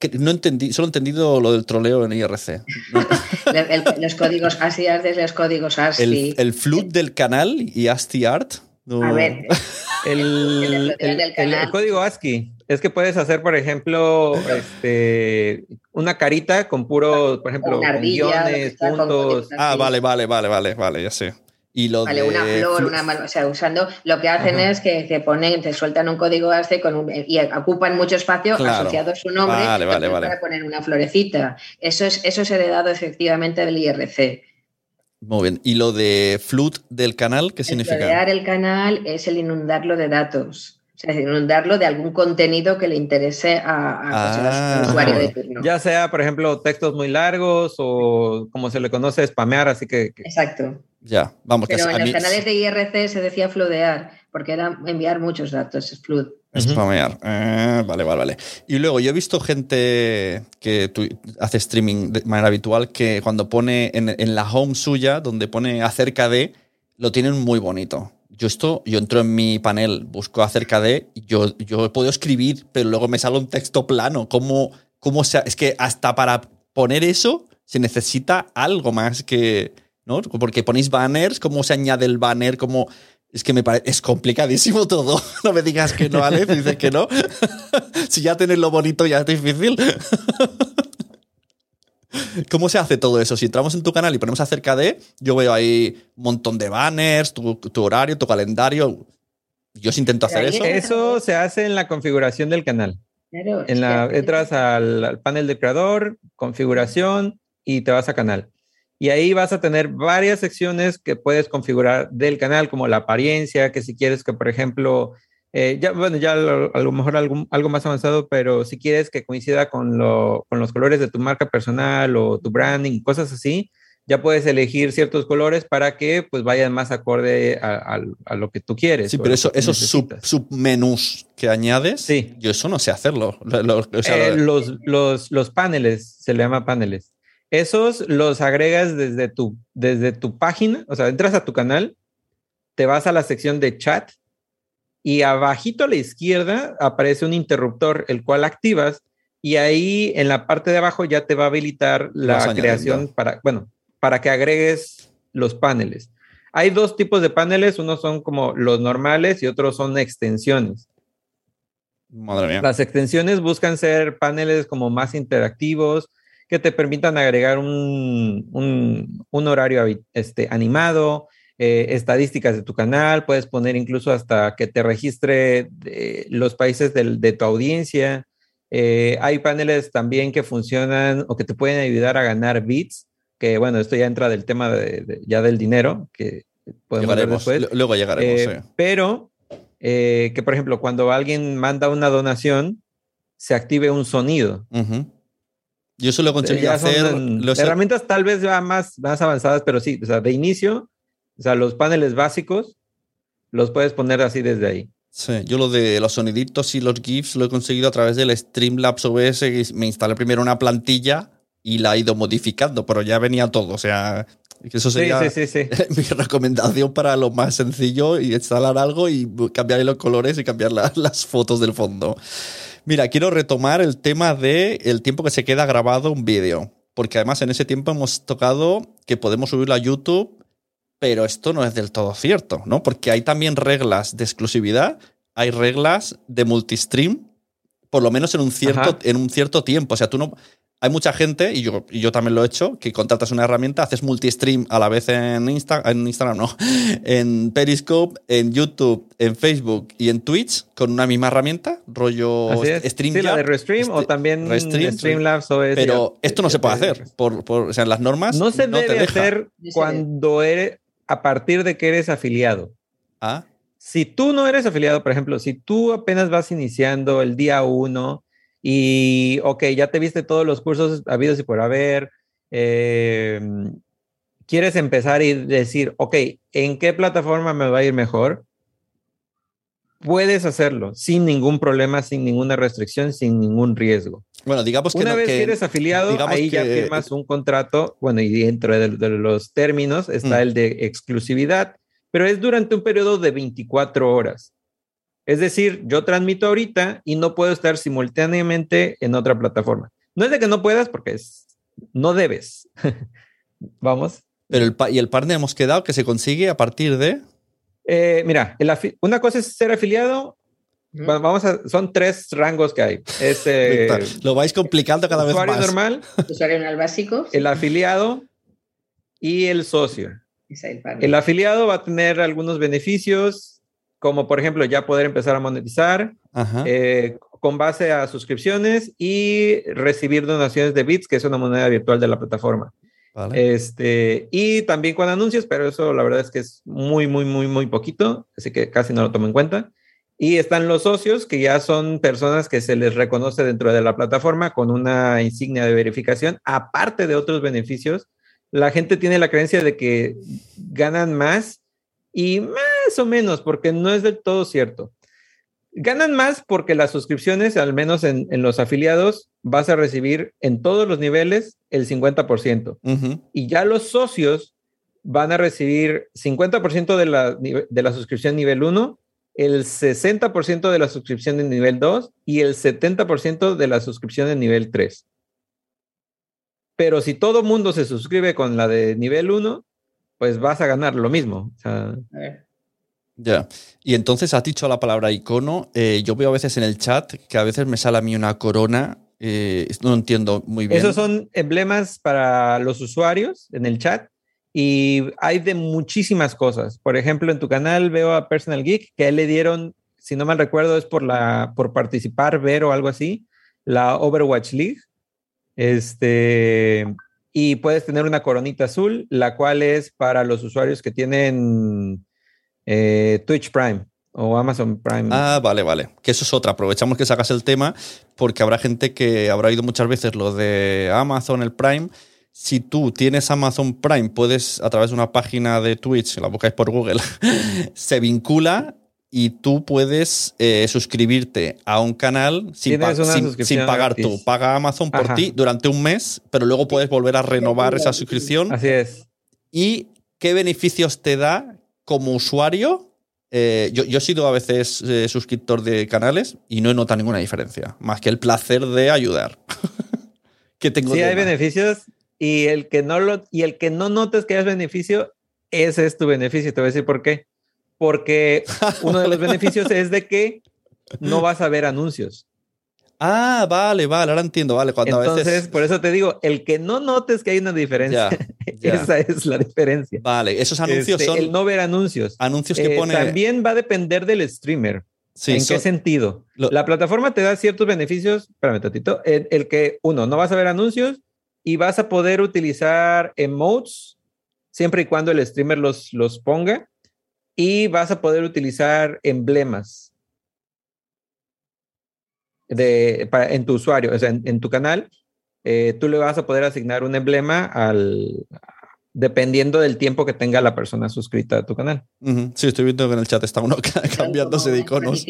Que no entendí, solo he entendido lo del troleo en IRC. No, [LAUGHS] El- el- los códigos ASCII, de los códigos ASCII. el, el flood del canal y ASCII Art. no- A ver, [LAUGHS] El, El el- del el- canal. el código ASCII es que puedes hacer, por ejemplo, [LAUGHS] este, una carita con puro, por ejemplo, ardilla, guiones, puntos. Ah, vale, vale, vale, vale, vale, ya sé. Y lo Vale, de una flor, una mano, o sea, usando, lo que hacen Ajá. es que te ponen, te sueltan un código ASCII con un, y ocupan mucho espacio Claro. asociado a su nombre Vale, vale, para poner una florecita. Eso es, eso es heredado efectivamente del IRC. Muy bien. ¿Y lo de flood del canal qué El significa? florear el canal es el inundarlo de datos. Sea, inundarlo de algún contenido que le interese a, a pues, Ah. usuario de turno. Ya sea, por ejemplo, textos muy largos o como se le conoce, spamear, así que, que- Exacto. Ya, vamos, que Pero a en los mí- canales de IRC se decía flodear, porque era enviar muchos datos, es flood. Spamear. Ah, vale, vale, vale. Y luego yo he visto gente que tu- hace streaming de manera habitual que cuando pone en, en la home suya, donde pone acerca de, lo tienen muy bonito. Yo esto, yo entro en mi panel, busco acerca de, yo, yo podido escribir, pero luego me sale un texto plano. ¿Cómo, cómo se, es que hasta para poner eso se necesita algo más que, ¿no? Porque ponéis banners, ¿cómo se añade el banner? ¿Cómo, es que me parece, es complicadísimo [LAUGHS] todo. No me digas que no, Alex, dices que no. [LAUGHS] si ya tienes lo bonito ya es difícil. [LAUGHS] ¿Cómo se hace todo eso? Si entramos en tu canal y ponemos acerca de, yo veo ahí un montón de banners, tu, tu horario, tu calendario. Yo sí intento hacer eso. eso se hace en la configuración del canal. Claro, En la, entras al, al panel de creador, configuración y te vas a canal. Y ahí vas a tener varias secciones que puedes configurar del canal, como la apariencia, que si quieres que, por ejemplo, eh, ya, bueno, ya lo- a lo mejor algo, algo más avanzado, pero si quieres que coincida con, lo, con los colores de tu marca personal o tu branding, cosas así, ya puedes elegir ciertos colores para que pues vayan más acorde a, a- a lo que tú quieres. Sí, pero eso, esos sub, submenús que añades, Sí. yo eso no sé hacerlo. [LAUGHS] Lo- lo- o sea, Eh, lo- los, los, los paneles, se le llama paneles. Esos los agregas desde tu, desde tu página, o sea, entras a tu canal, te vas a la sección de chat y abajito a la izquierda aparece un interruptor, el cual activas y ahí en la parte de abajo ya te va a habilitar la creación para, bueno, para que agregues los paneles. Hay dos tipos de paneles, unos son como los normales y otros son extensiones. Madre mía. Las extensiones buscan ser paneles como más interactivos, que te permitan agregar un, un, horario este, animado, eh, estadísticas de tu canal, puedes poner incluso hasta que te registre los países de tu audiencia. Eh, hay paneles también que funcionan o que te pueden ayudar a ganar bits, que bueno, esto ya entra del tema de, ya del dinero, que podemos ver después. Luego llegaremos. Eh, pero que, por ejemplo, cuando alguien manda una donación, se active un sonido. Yo eso lo conseguí hacer. herramientas tal vez más, más avanzadas, pero sí, o sea, de inicio, o sea, los paneles básicos los puedes poner así desde ahí. Sí, yo lo de los soniditos y los GIFs lo he conseguido a través del Streamlabs OBS. Me instalé primero una plantilla y la he ido modificando, pero ya venía todo. O sea, eso sería [LAUGHS] mi recomendación para lo más sencillo y instalar algo y cambiar los colores y cambiar [LAUGHS] las fotos del fondo. Mira, quiero retomar el tema de el tiempo que se queda grabado un vídeo, porque además en ese tiempo hemos tocado que podemos subirlo a YouTube, pero esto no es del todo cierto, ¿no? Porque hay también reglas de exclusividad, hay reglas de multistream, por lo menos en un cierto, en un cierto tiempo. O sea, tú no, hay mucha gente, y yo, y yo también lo he hecho, que contratas una herramienta, haces multistream a la vez en, Insta, en Instagram, no, [LAUGHS] en Periscope, en YouTube, en Facebook y en Twitch con una misma herramienta, rollo Stream. Sí, la de Restream o también Streamlabs o Pero esto no se puede hacer, por, por, o sea, las normas. No se debe hacer cuando eres, a partir de que eres afiliado. Ah. Si tú no eres afiliado, por ejemplo, si tú apenas vas iniciando el día uno, y, ok, ya te viste todos los cursos habidos y por haber. Eh, quieres empezar y decir, ok, ¿en qué plataforma me va a ir mejor? Puedes hacerlo sin ningún problema, sin ninguna restricción, sin ningún riesgo. Bueno, digamos que una vez que, eres afiliado, ahí ya firmas un contrato. Bueno, y dentro de, los términos está mm. el de exclusividad, pero es durante un periodo de 24 horas. Es decir, yo transmito ahorita y no puedo estar simultáneamente en otra plataforma. No es de que no puedas, porque es, no debes. [LAUGHS] Vamos. Pero el, y el partner hemos quedado que se consigue a partir de. Eh, mira, una cosa es ser afiliado. vamos a, son tres rangos que hay. Es, eh, Lo vais complicando cada vez más. Usuario normal. Usuario normal básico. El afiliado y el socio. El afiliado va a tener algunos beneficios como por ejemplo ya poder empezar a monetizar eh, con base a suscripciones y recibir donaciones de bits, que es una moneda virtual de la plataforma. Este, y también con anuncios, pero eso la verdad es que es muy, muy, muy, muy poquito, así que casi no lo tomo en cuenta. Y están los socios, que ya son personas que se les reconoce dentro de la plataforma con una insignia de verificación, aparte de otros beneficios. La gente tiene la creencia de que ganan más y más o menos, porque no es del todo cierto. Ganan más porque las suscripciones, al menos en, los afiliados, vas a recibir en todos los niveles el 50%. Y ya los socios van a recibir 50% de la, de la suscripción nivel 1, el 60% de la suscripción de nivel 2 y el 70% de la suscripción de nivel 3. Pero si todo mundo se suscribe con la de nivel 1, pues vas a ganar lo mismo. Ya. Y entonces has dicho la palabra icono. Eh, yo veo a veces en el chat que a veces me sale a mí una corona. Eh, no entiendo muy bien. Esos son emblemas para los usuarios en el chat y hay de muchísimas cosas. Por ejemplo, en tu canal veo a Personal Geek que le dieron, si no mal recuerdo, es por, la, por participar, ver o algo así, la Overwatch League. Este, y puedes tener una coronita azul, la cual es para los usuarios que tienen eh, Twitch Prime o Amazon Prime. Ah, vale, vale. Que eso es otra. Aprovechamos que sacas el tema porque habrá gente que habrá oído muchas veces lo de Amazon, el Prime. Si tú tienes Amazon Prime, puedes a través de una página de Twitch, la buscáis por Google, [LAUGHS] se vincula y tú puedes eh, suscribirte a un canal sin, pa- sin- pagar gratis. tú. Paga Amazon por Ajá. ti durante un mes, pero luego puedes volver a renovar esa suscripción. Así es. ¿Y qué beneficios te da como usuario? Eh, yo, yo he sido a veces eh, suscriptor de canales y no he notado ninguna diferencia, más que el placer de ayudar. [LAUGHS] que tengo Sí hay más. beneficios y el que no lo y el que no notes que hay beneficio, ese es tu beneficio. Te voy a decir por qué. Porque [LAUGHS] uno de los beneficios es de que no vas a ver anuncios. Ah, vale, vale, ahora entiendo, vale. Cuando a Entonces, veces. por eso te digo, el que no notes que hay una diferencia, Ya, [LAUGHS] ya. esa es la diferencia. Vale, esos anuncios Este, son el no ver anuncios. anuncios que Eh, pone. También va a depender del streamer. Sí, ¿En son- qué sentido? lo- La plataforma te da ciertos beneficios, espérame tantito, el, el que, uno, no vas a ver anuncios y vas a poder utilizar emotes siempre y cuando el streamer los, los ponga y vas a poder utilizar emblemas de, para- en tu usuario, o sea, en, en tu canal, eh, tú le vas a poder asignar un emblema al dependiendo del tiempo que tenga la persona suscrita a tu canal. Ujú, Sí, estoy viendo que en el chat está uno [LAUGHS] cambiándose de iconos.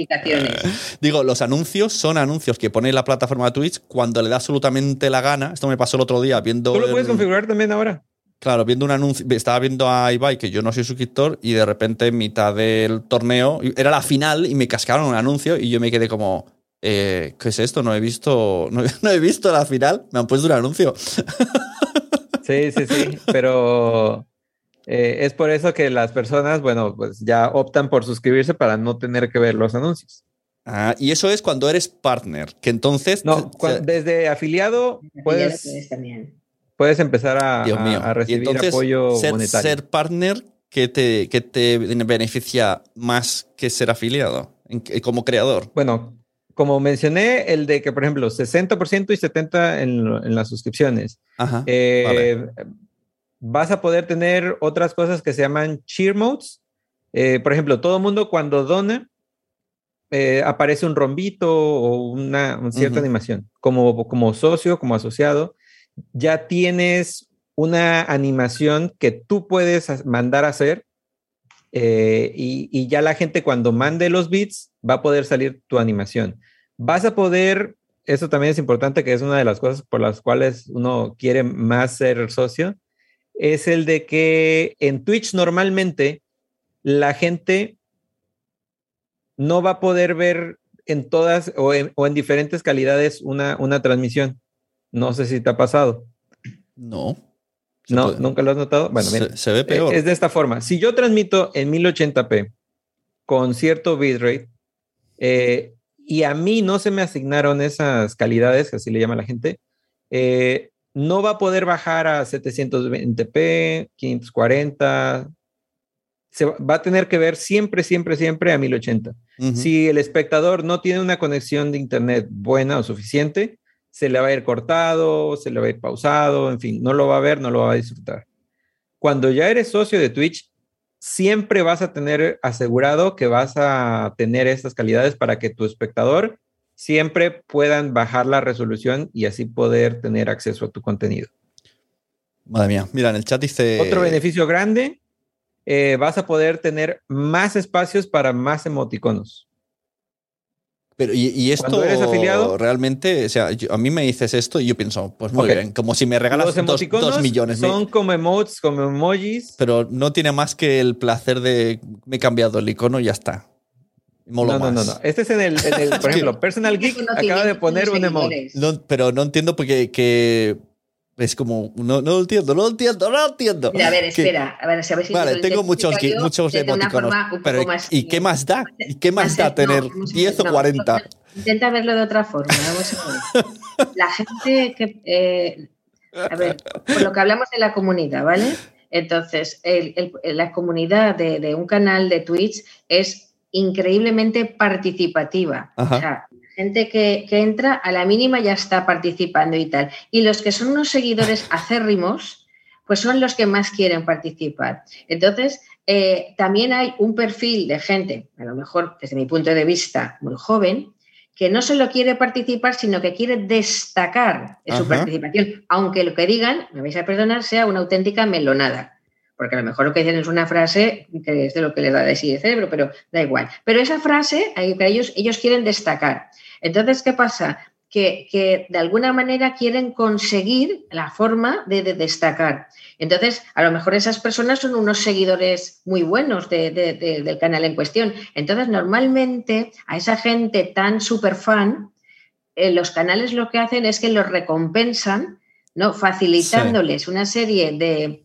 Digo, los anuncios son anuncios que pone la plataforma de Twitch cuando le da absolutamente la gana. Esto me pasó el otro día viendo. Tú lo puedes el- configurar también ahora. Claro, viendo un anuncio, estaba viendo a Ibai, que yo no soy suscriptor, y de repente en mitad del torneo, era la final y me cascaron un anuncio y yo me quedé como, eh, ¿qué es esto? No he visto, no, he- [LAUGHS] no he visto la final, me han puesto un anuncio. Sí, sí, sí, pero eh, es por eso que las personas, bueno, pues ya optan por suscribirse para no tener que ver los anuncios. Ah, y eso es cuando eres partner, que entonces... No, desde afiliado puedes, puedes también. puedes empezar a, Dios mío. a Y recibir entonces, apoyo ser, monetario. ser partner, ¿qué te, qué te beneficia más que ser afiliado en- como creador? Bueno, como mencioné, el de que, por ejemplo, 60% y 70% en, las suscripciones. Ajá. Eh, Vas a poder tener otras cosas que se llaman cheer modes. Eh, por ejemplo, todo mundo cuando dona, eh, aparece un rombito o una, una cierta animación. Como, como socio, como asociado, ya tienes una animación que tú puedes mandar a hacer eh, y, ya la gente cuando mande los bits va a poder salir tu animación. Vas a poder, eso también es importante, que es una de las cosas por las cuales uno quiere más ser socio, es el de que en Twitch normalmente la gente no va a poder ver en todas o en, o en diferentes calidades una, una transmisión. No sé si te ha pasado. No. No, puede- nunca lo has notado. Bueno, se, mira, se ve peor. es de esta forma. Si yo transmito en 1080p con cierto bitrate eh, y a mí no se me asignaron esas calidades, así le llama la gente, eh, no va a poder bajar a 720p, 540. Se va, a tener que ver siempre, siempre, siempre a 1080. Ujú. Si el espectador no tiene una conexión de internet buena o suficiente, se le va a ir cortado, se le va a ir pausado, en fin, no lo va a ver, no lo va a disfrutar. Cuando ya eres socio de Twitch, siempre vas a tener asegurado que vas a tener estas calidades para que tu espectador siempre puedan bajar la resolución y así poder tener acceso a tu contenido. Madre mía, mira, en el chat dice... Otro beneficio grande, eh, vas a poder tener más espacios para más emoticonos. Pero, y, y esto Cuando eres afiliado- realmente, o sea, yo- a mí me dices esto y yo pienso, pues muy bien, como si me regalas Los dos, millones. me- son como emotes, como emojis. pero no tiene más que el placer de me he cambiado el icono y ya está. Molo No, no, no, no. Este es en el, en el, por [LAUGHS] ejemplo, Personal Geek acaba de poner un emote. No, pero no entiendo porque que es como no, no lo entiendo, no lo entiendo, no lo entiendo. Mira, a ver, Que- espera, a ver, si a ver si Vale, tengo muchos, yo muchos emoticonos. Pero, más- ¿Y qué más da? ¿Y qué más más da no, tener a 10 o ver, no, 40? Intenta verlo de otra forma. Vamos a ver. La gente que. eh, a ver, por lo que hablamos de la comunidad, ¿vale? Entonces, el- el- la comunidad de, de un canal de Twitch es increíblemente participativa. Ajá. O sea, gente que, que entra a la mínima ya está participando y tal. Y los que son unos seguidores acérrimos, pues son los que más quieren participar. Entonces, eh, también hay un perfil de gente, a lo mejor desde mi punto de vista muy joven, que no solo quiere participar, sino que quiere destacar en su participación, aunque lo que digan, me vais a perdonar, sea una auténtica melonada. porque a lo mejor lo que dicen es una frase que es de lo que les da de sí de cerebro, pero da igual. Pero esa frase, ellos, ellos quieren destacar. Entonces, ¿qué pasa? Que, de alguna manera quieren conseguir la forma de, destacar. Entonces, a lo mejor esas personas son unos seguidores muy buenos del canal en cuestión. Entonces, normalmente a esa gente tan super fan, eh, los canales lo que hacen es que los recompensan, ¿no? Facilitándoles una serie de,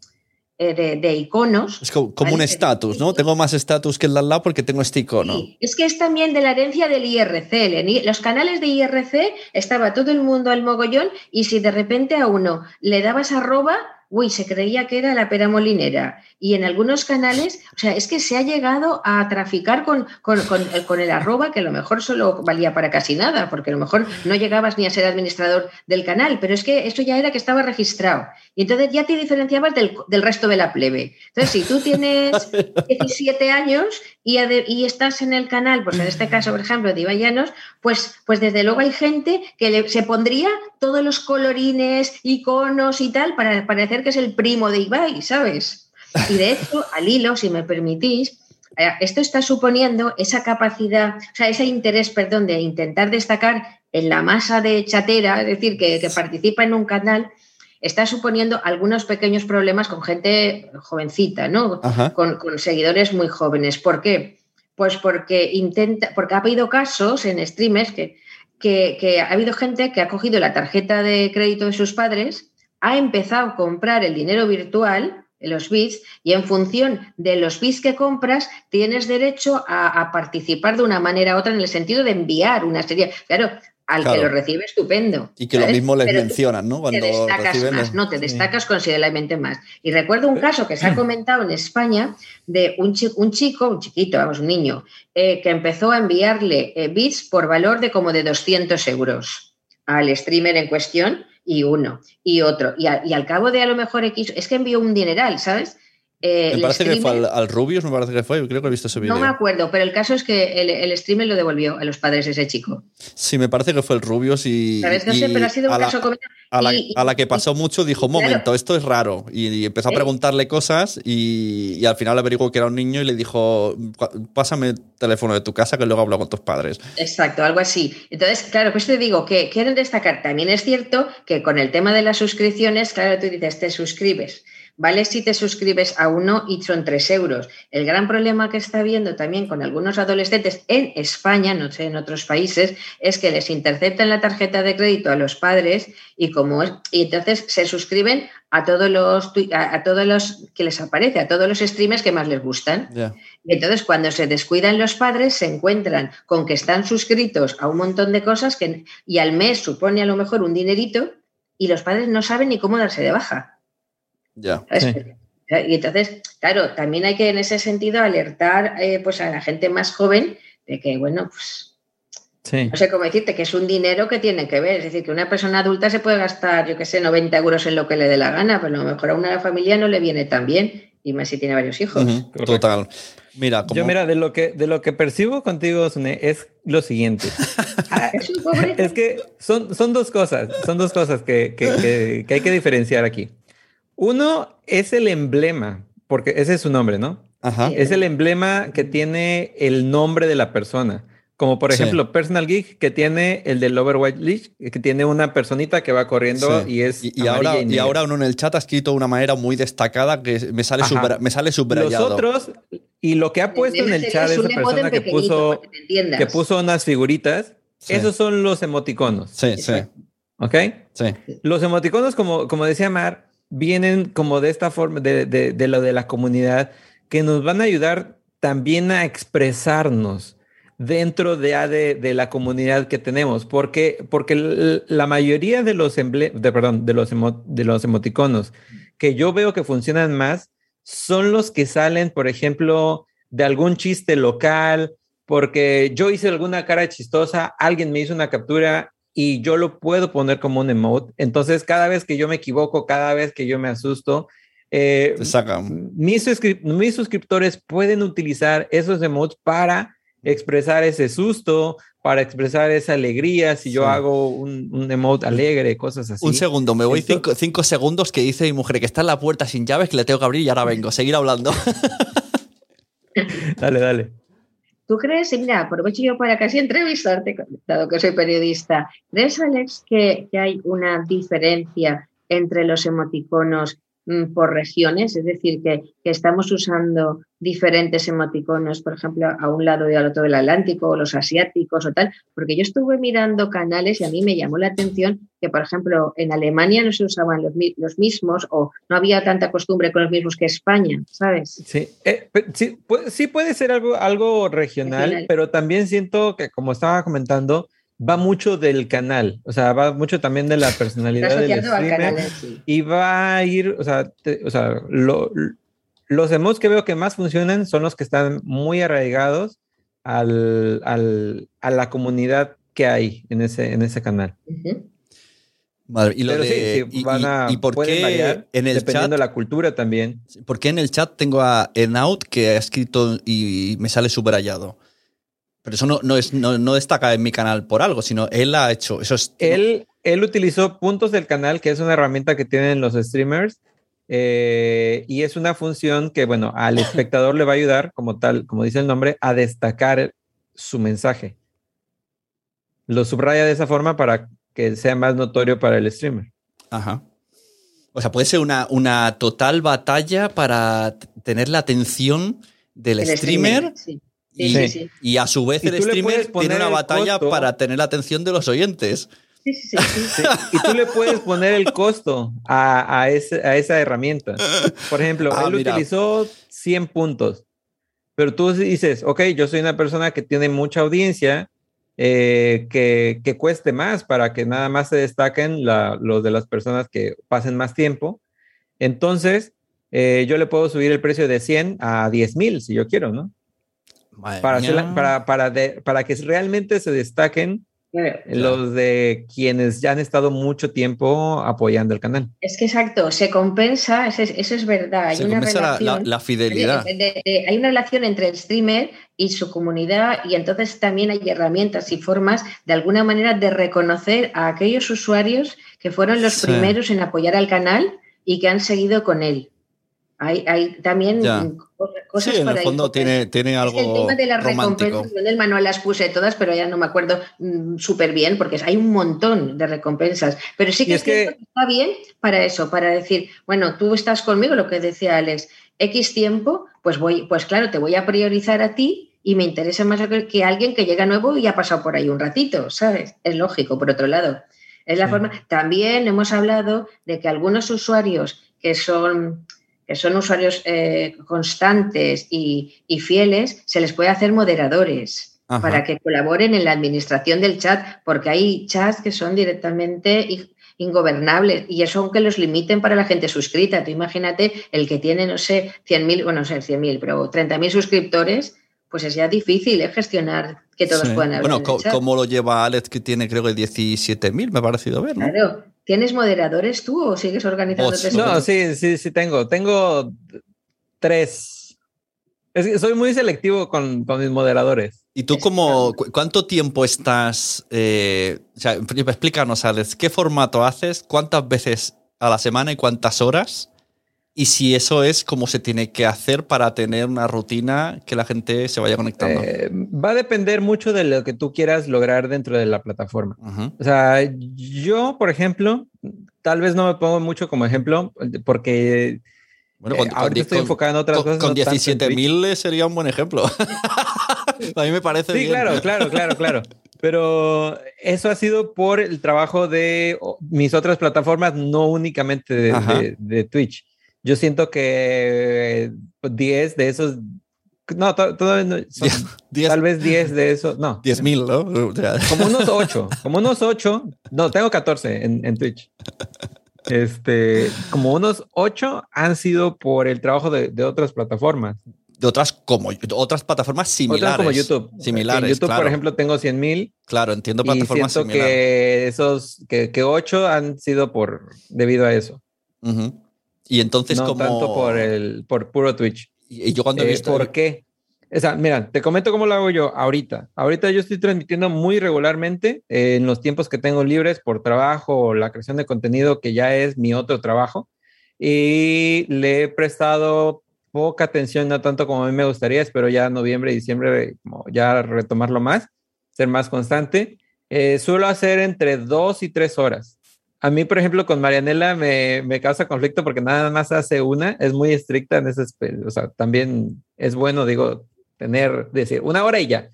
eh, de, iconos. Es como, un estatus, ¿no? Tengo más estatus que el de al lado porque tengo este icono. Sí, es que es también de la herencia del IRC. Los canales de IRC estaba todo el mundo al mogollón y si de repente a uno le dabas arroba, uy, se creía que era la pera molinera. Y en algunos canales, o sea, es que se ha llegado a traficar con, con, el arroba, que a lo mejor solo valía para casi nada, porque a lo mejor no llegabas ni a ser administrador del canal, pero es que eso ya era que estaba registrado. Y entonces ya te diferenciabas del, resto de la plebe. Entonces, si tú tienes [LAUGHS] 17 años y, y, estás en el canal, pues en este caso, por ejemplo, de Ibayanos, pues, pues desde luego hay gente que se pondría todos los colorines, iconos y tal para parecer que es el primo de Ibai, ¿sabes? Y de hecho, [LAUGHS] al hilo, si me permitís, eh, esto está suponiendo esa capacidad, o sea, ese interés, perdón, de intentar destacar en la masa de chatera, es decir, que, participa en un canal, está suponiendo algunos pequeños problemas con gente jovencita, ¿no? Con, con, seguidores muy jóvenes. ¿Por qué? Pues porque intenta, porque ha habido casos en streamers que, que, que, ha habido gente que ha cogido la tarjeta de crédito de sus padres ha empezado a comprar el dinero virtual, los bits, y en función de los bits que compras, tienes derecho a, participar de una manera u otra en el sentido de enviar una serie. Claro, al que lo recibe estupendo. Y que lo mismo les mencionan, ¿no? Cuando te destacas más, no, te destacas considerablemente más. Y recuerdo un caso que se ha comentado en España de un chico, un, chico, un chiquito, vamos, un niño, eh, que empezó a enviarle eh, bits por valor de como de 200 euros al streamer en cuestión y uno y otro. Y, al cabo de a lo mejor X, es que envió un dineral, ¿sabes? Eh, me parece que fue al, Rubius, me parece que fue, creo que he visto ese video. No me acuerdo, pero el caso es que el, streamer lo devolvió a los padres ese chico. Sí, me parece que fue el Rubius y. ¿Sabes? No sé, pero ha sido un caso a la, a la, que pasó mucho dijo, un momento, esto es raro. Y, empezó a preguntarle cosas y, al final averiguó que era un niño y le dijo, pásame el teléfono de tu casa que luego hablo con tus padres. Exacto, algo así. Entonces, claro, pues te digo que quieren destacar, también es cierto que con el tema de las suscripciones, claro, tú dices, te suscribes vale si te suscribes a uno y son tres euros. El gran problema que está habiendo también con algunos adolescentes en España, no sé, en otros países, es que les interceptan la tarjeta de crédito a los padres y como y entonces se suscriben a todos los a, todos los que les aparece, a todos los streamers que más les gustan. Y entonces cuando se descuidan los padres se encuentran con que están suscritos a un montón de cosas que y al mes supone a lo mejor un dinerito y los padres no saben ni cómo darse de baja. Ya. Y entonces, claro, también hay que en ese sentido alertar eh, pues a la gente más joven de que, bueno, pues no sé cómo decirte, que es un dinero que tiene que ver. Es decir, que una persona adulta se puede gastar, yo qué sé, 90 euros en lo que le dé la gana, pero a lo mejor a una familia no le viene tan bien, y más si tiene varios hijos. Total. Mira, Yo, mira, de lo que, de lo que percibo contigo, Sune, es lo siguiente. [LAUGHS] Ah, ¿Es, que son, son dos cosas, son dos cosas que, que, que hay que diferenciar aquí. Uno es el emblema, porque ese es su nombre, ¿no? Ajá. Es el emblema que tiene el nombre de la persona. Como por ejemplo, Personal Geek, que tiene el del Overwatch League, que tiene una personita que va corriendo y es. Y, ahora, y, ahora uno en el chat ha escrito de una manera muy destacada que me sale, super, me sale subrayado. Los otros, y lo que ha puesto en el chat esa persona que puso, que, puso unas figuritas, esos son los emoticonos. Sí, sí. ¿Ok? Sí. Los emoticonos, como, como decía Mar, vienen como de esta forma, de, de, lo de la comunidad, que nos van a ayudar también a expresarnos dentro de, de, la comunidad que tenemos, porque, porque la mayoría de los, de, perdón, de, los de los emoticonos que yo veo que funcionan más son los que salen, por ejemplo, de algún chiste local, porque yo hice alguna cara chistosa, alguien me hizo una captura y yo lo puedo poner como un emote. Entonces, cada vez que yo me equivoco, cada vez que yo me asusto, eh, mis, mis, suscriptores pueden utilizar esos emotes para expresar ese susto, para expresar esa alegría, si yo Sí. hago un, un emote alegre, cosas así. Un segundo, me voy cinco segundos que dice mi mujer que está en la puerta sin llaves, que le tengo que abrir y ahora vengo. Seguir hablando. [LAUGHS] Dale, dale. ¿Tú crees, y mira, aprovecho yo para casi entrevistarte, dado que soy periodista, ¿crees, Alex, que, que hay una diferencia entre los emoticonos por regiones? Es decir, que, que estamos usando diferentes emoticonos, por ejemplo, a un lado y al otro del Atlántico, o los asiáticos o tal, porque yo estuve mirando canales y a mí me llamó la atención que, por ejemplo, en Alemania no se usaban los, los mismos o no había tanta costumbre con los mismos que España, ¿sabes? Sí, eh, sí, pu- sí puede ser algo, algo regional, Regional. pero también siento que, como estaba comentando, va mucho del canal, o sea, va mucho también de la [LAUGHS] personalidad del streamer. canal en sí. y va a ir, o sea, te- o sea lo- los emotes que veo que más funcionan son los que están muy arraigados al, al- a la comunidad que hay en ese, en ese canal. Vale, y lo Pero de. sí, y- van y- a, y, por qué variar en el dependiendo chat? de la cultura también. ¿Por qué en el chat tengo a Enaut que ha escrito y me sale subrayado? Pero eso no, no, es, no, no destaca en mi canal por algo, sino él ha hecho. Eso es. Él, él utilizó puntos del canal, que es una herramienta que tienen los streamers, eh, y es una función que, bueno, al [LAUGHS] espectador le va a ayudar, como tal, como dice el nombre, a destacar su mensaje. Lo subraya de esa forma para que sea más notorio para el streamer. Ajá. O sea, puede ser una, una total batalla para tener la atención del El streamer. sí. Y, Sí, sí, sí. y a su vez el streamer tiene una batalla costo. para tener la atención de los oyentes. Sí, sí, sí, sí. Sí, Y tú le puedes poner el costo a, a ese- a esa herramienta. Por ejemplo, Ah, él mira. utilizó 100 puntos, pero tú dices, ok, yo soy una persona que tiene mucha audiencia, eh, que, que cueste más para que nada más se destaquen la- los de las personas que pasen más tiempo. Entonces, eh, yo le puedo subir el precio de 100 a 10 mil si yo quiero, ¿no? Para, mía. hacerla- para, para, de- para que realmente se destaquen Claro. los de quienes ya han estado mucho tiempo apoyando el canal. Es que exacto, se compensa, eso es, eso es verdad. Hay Se una la, relación. la- la fidelidad. de- de- de- hay una relación entre el streamer y su comunidad y entonces también hay herramientas y formas de alguna manera de reconocer a aquellos usuarios que fueron los Sí. primeros en apoyar al canal y que han seguido con él. Hay, hay también Ya. co- cosas Sí, en por el ahí. fondo tiene, tiene algo el tema de las romántico. recompensas, yo en el manual las puse todas, pero ya no me acuerdo súper bien, porque hay un montón de recompensas. Pero sí que es que- que está bien para eso, para decir, bueno, tú estás conmigo, lo que decía Alex, X tiempo, pues voy, pues claro, te voy a priorizar a ti y me interesa más que que alguien que llega nuevo y ha pasado por ahí un ratito, ¿sabes? Es lógico, por otro lado. Es la Sí. forma. También hemos hablado de que algunos usuarios que son que son usuarios eh, constantes y, y fieles, se les puede hacer moderadores Ajá. para que colaboren en la administración del chat, porque hay chats que son directamente ingobernables y eso aunque los limiten para la gente suscrita. Tú imagínate el que tiene, no sé, 100.000, bueno, no sé, 100.000, pero 30.000 suscriptores, pues es ya difícil ¿eh? gestionar que todos Sí. puedan hablar Bueno. ¿cómo lo lleva Alex, que tiene creo que 17.000, me ha parecido ver, ¿no? Claro. ¿Tienes moderadores tú o sigues organizándote solo? No, sí, sí, sí tengo. Tengo tres. Es que soy muy selectivo con, con mis moderadores. ¿Y tú cómo, cu- cuánto tiempo estás, eh, o sea, explícanos, Alex, qué formato haces, cuántas veces a la semana y cuántas horas? Y si eso es como se tiene que hacer para tener una rutina que la gente se vaya conectando. Eh, va a depender mucho de lo que tú quieras lograr dentro de la plataforma. O sea, yo, por ejemplo, tal vez no me pongo mucho como ejemplo porque Bueno, eh, ahorita estoy enfocado en otras cosas. Con no tanto en Twitch. 17.000 sería un buen ejemplo. [LAUGHS] a mí me parece Sí, bien. claro, claro, claro, claro. Pero eso ha sido por el trabajo de mis otras plataformas, no únicamente de, Ajá. de- de Twitch. Yo siento que pues, 10 de esos, no, to- todavía no, son Diez- tal vez 10 de esos, no, 10.000, ¿no? O sea, como unos [LAUGHS] 8, como unos 8, no, tengo 14 en, en Twitch. Este, como unos 8 han sido por el trabajo de, de otras plataformas. de otras como otras plataformas similares. Otras como YouTube. Similares, En YouTube, claro. por ejemplo, tengo 100 mil Claro, entiendo y plataformas siento similares. que esos, que, que 8 han sido por, debido a eso. Ujú. Y entonces no como... tanto por el, por puro Twitch. Y yo cuando he Eh, visto... ¿Por qué? O sea, mira, te comento cómo lo hago yo ahorita. Ahorita yo estoy transmitiendo muy regularmente eh, en los tiempos que tengo libres por trabajo o la creación de contenido, que ya es mi otro trabajo. Y le he prestado poca atención, no tanto como a mí me gustaría. Espero ya noviembre diciembre como ya retomarlo más, ser más constante. Eh, suelo hacer entre dos y tres horas. A mí, por ejemplo, con Marianela me, me, causa conflicto porque nada más hace una, es muy estricta en ese, o sea, también es bueno, digo, tener, decir, una hora y ya.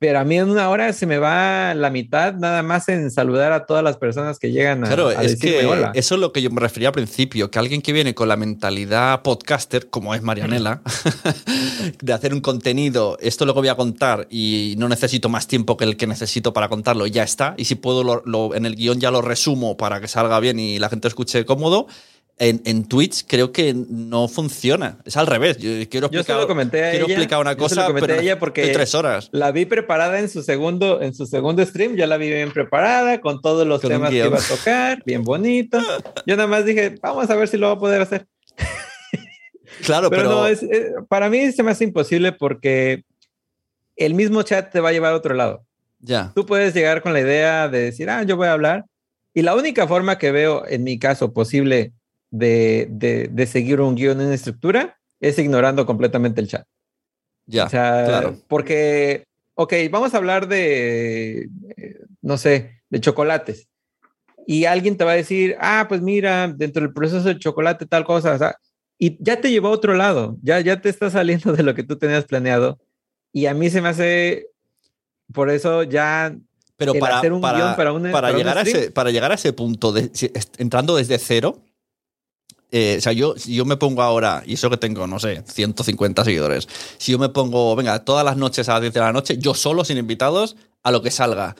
Pero a mí en una hora se me va la mitad nada más en saludar a todas las personas que llegan a, claro, a es que hola. Eso es lo que yo me refería al principio, que alguien que viene con la mentalidad podcaster, como es Marianela, [LAUGHS] de hacer un contenido, esto lo que voy a contar y no necesito más tiempo que el que necesito para contarlo, ya está. Y si puedo, lo, lo, en el guion ya lo resumo para que salga bien y la gente escuche cómodo en, en, Twitch creo que no funciona. Es al revés. Yo quiero explicar, yo lo comenté a quiero ella, explicar una cosa, yo lo pero a ella porque tres horas. La vi preparada en su segundo, en su segundo stream. Ya la vi bien preparada con todos los Con temas que iba a tocar, bien bonito. Yo nada más dije, vamos a ver si lo va a poder hacer. [LAUGHS] Claro, Pero, pero, no, es, eh, para mí se me hace imposible porque el mismo chat te va a llevar a otro lado. ya. Tú puedes llegar con la idea de decir, ah, yo voy a hablar. Y la única forma que veo, en mi caso, posible de, de, de seguir un guion en una estructura es ignorando completamente el chat. Ya, o sea, claro. porque, ok, vamos a hablar de, eh, no sé, de chocolates. Y alguien te va a decir, ah, pues mira, dentro del proceso del chocolate tal cosa, o sea, y ya te llevó a otro lado, ya, ya te está saliendo de lo que tú tenías planeado. Y a mí se me hace, por eso ya Pero para, hacer un para, guion para un- para para un llegar a ese, para llegar a ese punto, de, entrando desde cero, eh, o sea, yo, si yo me pongo ahora, y eso que tengo, no sé, 150 seguidores, si yo me pongo, venga, todas las noches a las 10 de la noche, yo solo, sin invitados, a lo que salga.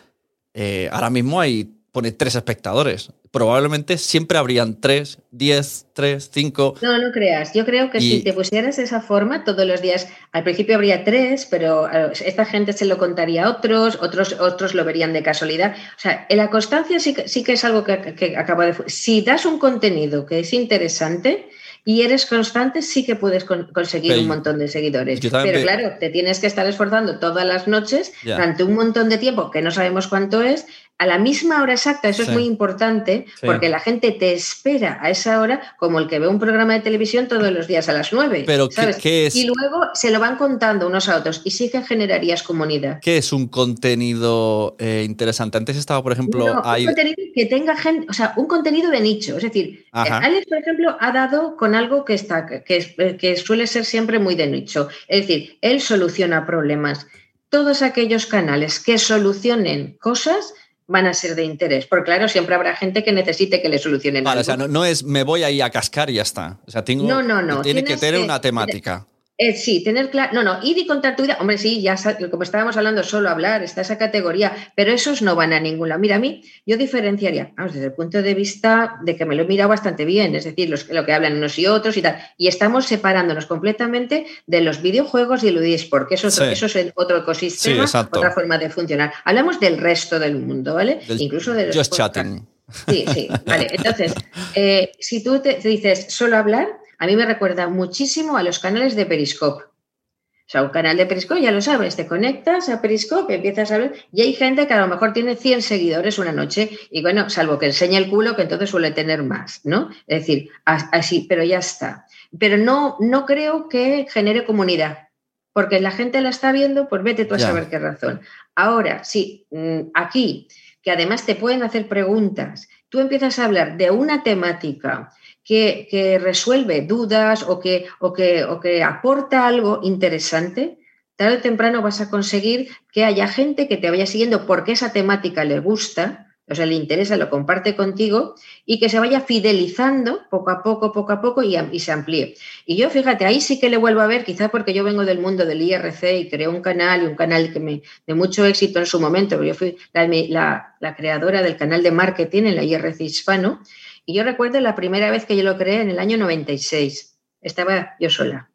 Eh, ahora mismo hay, pone tres espectadores. Probablemente siempre habrían tres, 10, 3, 5. No, no creas. Yo creo que Y- si te pusieras de esa forma todos los días, al principio habría tres, pero eh, esta gente se lo contaría a otros, otros, otros lo verían de casualidad. O sea, en la constancia sí que, sí que es algo que, que acaba de... Si das un contenido que es interesante y eres constante, sí que puedes con- conseguir Pero un montón de seguidores. Pero claro, te tienes que estar esforzando todas las noches durante un montón de tiempo, que no sabemos cuánto es, a la misma hora exacta. Eso Sí. es muy importante Sí. porque la gente te espera a esa hora como el que ve un programa de televisión todos los días a las 9. Pero ¿qué- ¿sabes? qué es? Y luego se lo van contando unos a otros y sí que generarías comunidad. ¿Qué es un contenido eh, interesante? Antes estaba, por ejemplo, No. Un contenido que tenga gente, o sea, un contenido de nicho. Es decir, Ajá. eh, Alex, por ejemplo, ha dado con algo que está, que, es- que suele ser siempre muy de nicho. Es decir, él soluciona problemas. Todos aquellos canales que solucionen cosas van a ser de interés. Porque claro, siempre habrá gente que necesite que le solucionen Vale, algo. o sea, no, no es me voy ahí a cascar y ya está. O sea, tengo, No, no, no, tiene que tener que- una temática. Eh, sí, tener claro. No, no, ir y contar tu vida. Hombre, sí, ya como estábamos hablando, solo hablar, está esa categoría, pero esos no van a ningún lado. Mira, a mí, yo diferenciaría, vamos, desde el punto de vista de que me lo he mirado bastante bien, es decir, los, lo que hablan unos y otros y tal. Y estamos separándonos completamente de los videojuegos y el eSport, que eso, es- Sí. eso es el otro ecosistema, Sí, otra forma de funcionar. Hablamos del resto del mundo, ¿vale? Del Incluso de los Just chatting. Sí, sí, vale. Entonces, eh, si tú te, te dices solo hablar, a mí me recuerda muchísimo a los canales de Periscope. O sea, un canal de Periscope, ya lo sabes, te conectas a Periscope, empiezas a ver, y hay gente que a lo mejor tiene 100 seguidores una noche, y bueno, salvo que enseñe el culo, que entonces suele tener más, ¿no? Es decir, as- así, pero ya está. Pero no, no creo que genere comunidad, porque la gente la está viendo, pues vete tú a Ya. saber qué razón. Ahora, sí, mm, aquí, que además te pueden hacer preguntas, tú empiezas a hablar de una temática que, resuelve dudas o que, o, que, o que aporta algo interesante, tarde o temprano vas a conseguir que haya gente que te vaya siguiendo porque esa temática le gusta, o sea, le interesa, lo comparte contigo y que se vaya fidelizando poco a poco, poco a poco y, se amplíe. Y yo, fíjate, ahí sí que le vuelvo a ver, quizá porque yo vengo del mundo del IRC y creé un canal y un canal que me, de mucho éxito en su momento, porque yo fui la, la- la creadora del canal de marketing en la IRC hispano, y yo recuerdo la primera vez que yo lo creé en el año 96. Estaba yo sola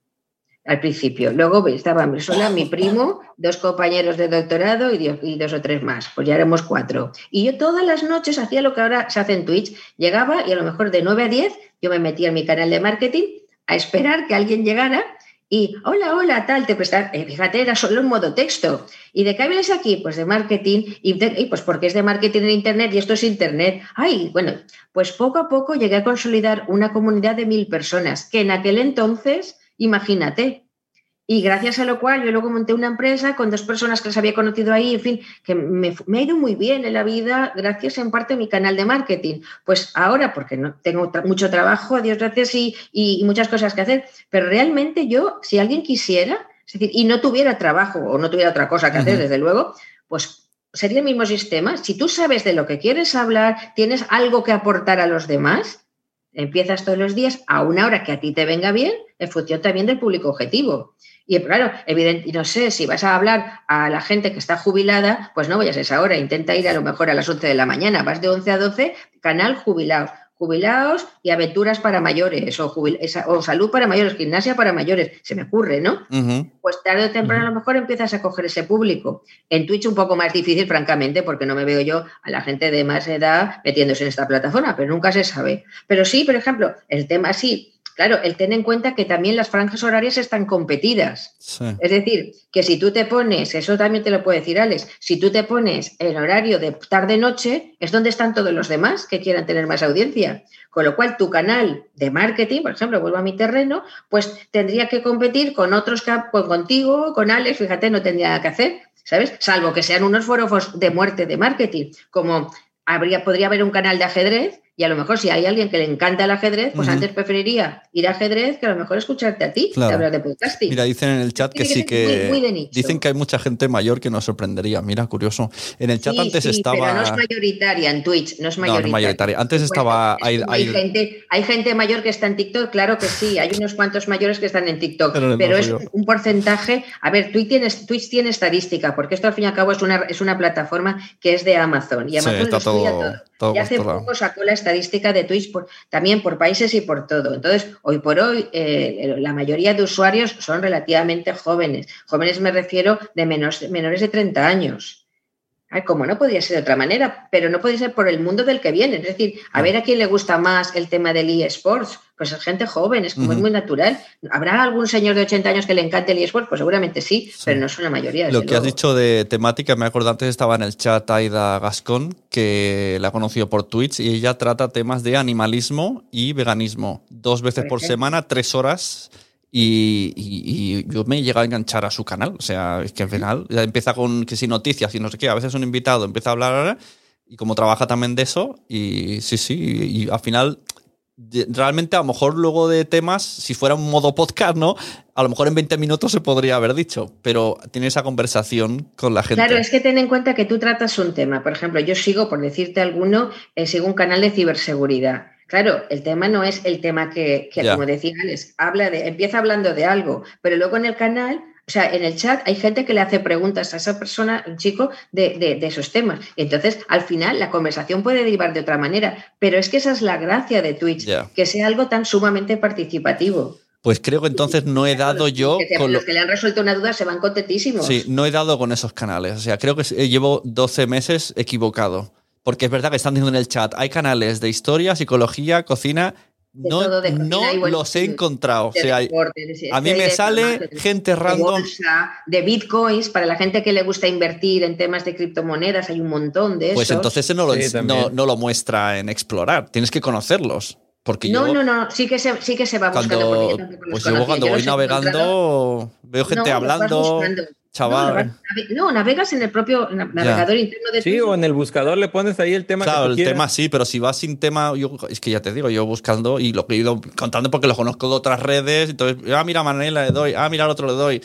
al principio. Luego estaba sola, mi primo, dos compañeros de doctorado y, dos o tres más. Pues ya éramos cuatro. Y yo todas las noches hacía lo que ahora se hace en Twitch. Llegaba y a lo mejor de 9 a 10 yo me metía en mi canal de marketing a esperar que alguien llegara y hola, hola, tal, te prestan, eh, fíjate, era solo en modo texto. ¿Y de qué vienes aquí? Pues de marketing, y, pues porque es de marketing en Internet y esto es Internet. Ay, bueno, pues poco a poco llegué a consolidar una comunidad de mil personas, que en aquel entonces, imagínate, y gracias a lo cual yo luego monté una empresa con dos personas que las había conocido ahí, en fin, que me, ha ido muy bien en la vida gracias en parte a mi canal de marketing. Pues ahora, porque no tengo mucho trabajo, Dios gracias, y, y, muchas cosas que hacer, pero realmente yo, si alguien quisiera, es decir, y no tuviera trabajo o no tuviera otra cosa que hacer, desde luego, pues sería el mismo sistema. Si tú sabes de lo que quieres hablar, tienes algo que aportar a los demás, empiezas todos los días a una hora que a ti te venga bien, en función también del público objetivo. Y claro, evidente, no sé, si vas a hablar a la gente que está jubilada, pues no vayas a esa hora, intenta ir a lo mejor a las 11 de la mañana, vas de 11 a 12, canal jubilados, jubilados y aventuras para mayores, o, o salud para mayores, gimnasia para mayores, se me ocurre, ¿no? Pues tarde o temprano a lo mejor empiezas a coger ese público. En Twitch un poco más difícil, francamente, porque no me veo yo a la gente de más edad metiéndose en esta plataforma, pero nunca se sabe. Pero sí, por ejemplo, el tema sí, Claro, el tener en cuenta que también las franjas horarias están competidas. Es decir, que si tú te pones, eso también te lo puede decir Alex, si tú te pones el horario de tarde-noche, es donde están todos los demás que quieran tener más audiencia. Con lo cual, tu canal de marketing, por ejemplo, vuelvo a mi terreno, pues tendría que competir con otros que, pues contigo, con Alex, fíjate, no tendría nada que hacer, ¿sabes? Salvo que sean unos foros de muerte de marketing, como habría, podría haber un canal de ajedrez y a lo mejor si hay alguien que le encanta el ajedrez, pues antes preferiría ir a ajedrez que a lo mejor escucharte a ti hablar de podcasting. Mira, dicen en el chat que, sí que... dicen que hay mucha gente mayor que nos sorprendería. Mira, curioso. En el chat antes estaba... Pero no es mayoritaria en Twitch, no es mayoritaria. Antes estaba... Hay, gente, hay gente mayor que está en TikTok, claro que sí. Hay unos cuantos mayores que están en TikTok. Pero, es un porcentaje... A ver, Twitch tiene, Twitch tiene estadística, porque esto al fin y al cabo es una, es una plataforma que es de Amazon. Y Amazon lo todo, todo. y hace poco sacó la estadística de Twitch también por países y por todo. Entonces, hoy por hoy, eh, la mayoría de usuarios son relativamente jóvenes. Jóvenes me refiero de menos, menores de 30 años. Ay, como no podría ser de otra manera, pero no puede ser por el mundo del que viene. Es decir, a ver a quién le gusta más el tema del eSports. Pues es gente joven, es como es muy natural. ¿Habrá algún señor de 80 años que le encante el eSports? Pues seguramente sí, pero no es una mayoría. Lo que has dicho de temática, me acuerdo antes estaba en el chat Aida Gascón, que la ha conocido por Twitch, y ella trata temas de animalismo y veganismo. Dos veces por semana, tres horas y, yo me he llegado a enganchar a su canal. O sea, es que al final empieza con que si noticias y no sé qué. A veces un invitado empieza a hablar y como trabaja también de eso. Y sí, sí. Y, al final, realmente a lo mejor luego de temas, si fuera un modo podcast, ¿no? A lo mejor en 20 minutos se podría haber dicho, pero tiene esa conversación con la gente. Claro, es que ten en cuenta que tú tratas un tema. Por ejemplo, yo sigo, por decirte alguno, eh, sigo un canal de ciberseguridad. Claro, el tema no es el tema que, como decía Alex, habla de, empieza hablando de algo, pero luego en el canal o sea, en el chat hay gente que le hace preguntas a esa persona, un chico, de, esos temas. entonces, al final, la conversación puede derivar de otra manera. Pero es que esa es la gracia de Twitch, que sea algo tan sumamente participativo. Pues creo que entonces no he dado yo. Que con los que le han resuelto una duda se van contentísimos. Sí, no he dado con esos canales. O sea, creo que llevo 12 meses equivocado. Porque es verdad que están diciendo en el chat, hay canales de historia, psicología, cocina. no, no los he encontrado. o sea, a mí me sale gente random. De, bitcoins, para la gente que le gusta invertir en temas de criptomonedas, hay un montón de Pues entonces no lo, no, lo muestra en explorar. Tienes que conocerlos. Porque no, no, no, sí que se, sí que se va buscando. pues yo cuando voy navegando veo gente hablando. Chaval. No, navegas en el propio navegador interno de Sí, o en el buscador le pones ahí el tema. Claro, el tema sí, pero si vas sin tema, yo, es que ya te digo, yo buscando y lo que he ido contando porque lo conozco de otras redes, entonces, ah, mira, Manela le doy, ah, mira, al otro le doy.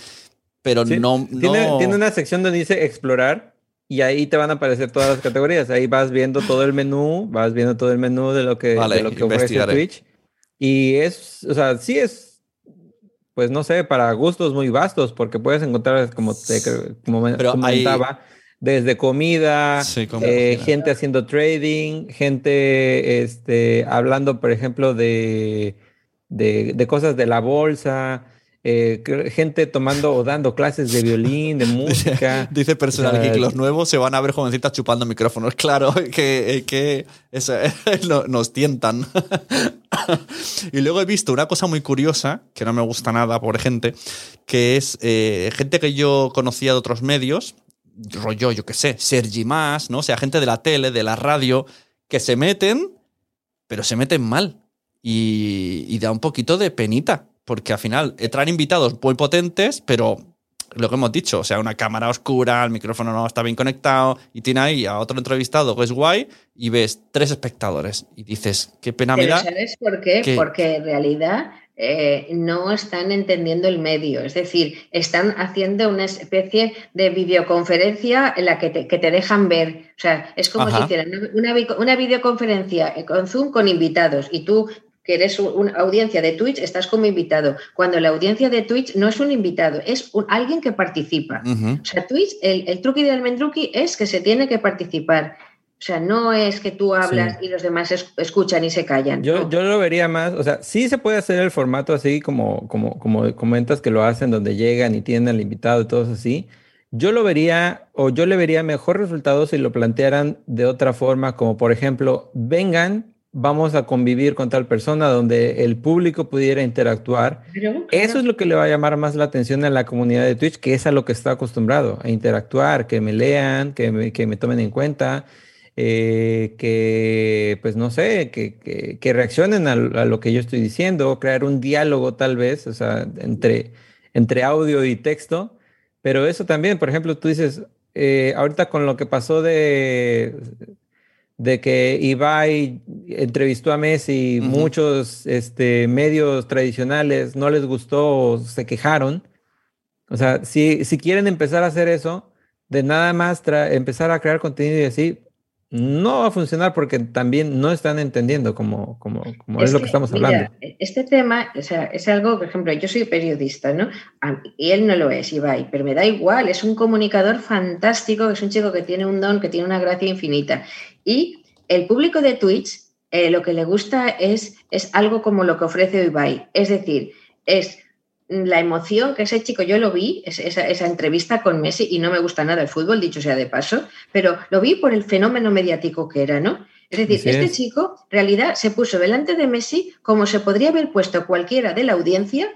Pero no, ¿Tiene, Tiene una sección donde dice explorar y ahí te van a aparecer todas las categorías. Ahí vas viendo todo el menú, vas viendo todo el menú de lo que, de lo que ofrece Twitch. Y es, o sea, sí es pues no sé, para gustos muy vastos, porque puedes encontrar, como, te, como comentaba, desde comida, eh, gente haciendo trading, gente este, hablando, por ejemplo, de, de, cosas de la bolsa. Eh, gente tomando o dando clases de violín, de [LAUGHS] música. Dice personal que los nuevos se van a ver jovencitas chupando micrófonos. [LAUGHS] Claro, que, que eso, [LAUGHS] nos tientan. [LAUGHS] y luego he visto una cosa muy curiosa, que no me gusta nada, por gente, que es eh, gente que yo conocía de otros medios, rollo, yo qué sé, Sergi Más, ¿no? O sea, gente de la tele, de la radio, que se meten, pero se meten mal. Y, y da un poquito de penita, porque al final traen invitados muy potentes, pero lo que hemos dicho, o sea, una cámara oscura, el micrófono no está bien conectado, y tiene ahí a otro entrevistado que es guay, y ves tres espectadores, y dices, qué pena me Pero da. ¿sabes por qué? que- Porque en realidad eh, no están entendiendo el medio, es decir, están haciendo una especie de videoconferencia en la que te, que te dejan ver. O sea, es como Ajá. si hicieran una, una videoconferencia eh, con Zoom con invitados y tú que eres un- una audiencia de Twitch, estás como invitado. Cuando la audiencia de Twitch no es un invitado, es un- alguien que participa. Ujú. O sea, Twitch, el, el truqui del mendruqui es que se tiene que participar. O sea, no es que tú hablas y los demás es- escuchan y se callan. Yo, no. yo lo vería más, o sea, sí se puede hacer el formato así como, como, como comentas que lo hacen, donde llegan y tienen al invitado y todo así. Yo lo vería, o yo le vería mejor resultado si lo plantearan de otra forma, como por ejemplo, vengan, vamos a convivir con tal persona, donde el público pudiera interactuar. Eso es lo que le va a llamar más la atención a la comunidad de Twitch, que es a lo que está acostumbrado, a interactuar, que me lean, que me, que me tomen en cuenta, eh, que, pues no sé, que, que- que reaccionen a, a lo que yo estoy diciendo, crear un diálogo tal vez, o sea, entre, entre audio y texto. Pero eso también, por ejemplo, tú dices, eh, ahorita con lo que pasó de, de que Ibai entrevistó a Messi, Ujú. muchos este, medios tradicionales no les gustó, o se quejaron. O sea, si, si quieren empezar a hacer eso, de nada más empezar a crear contenido y así, no va a funcionar porque también no están entendiendo como, como, como es, lo que estamos mira, hablando. Este tema o sea, es algo, por ejemplo, yo soy periodista, ¿no? A- Y él no lo es, Ibai, pero me da igual, es un comunicador fantástico, es un chico que tiene un don, que tiene una gracia infinita. Y el público de Twitch eh, lo que le gusta es, es algo como lo que ofrece Ibai, es decir, es la emoción que ese chico, yo lo vi, es- esa, esa entrevista con Messi, y no me gusta nada el fútbol, dicho sea de paso, pero lo vi por el fenómeno mediático que era, ¿no? Es decir, este es. chico, en realidad, se puso delante de Messi como se podría haber puesto cualquiera de la audiencia,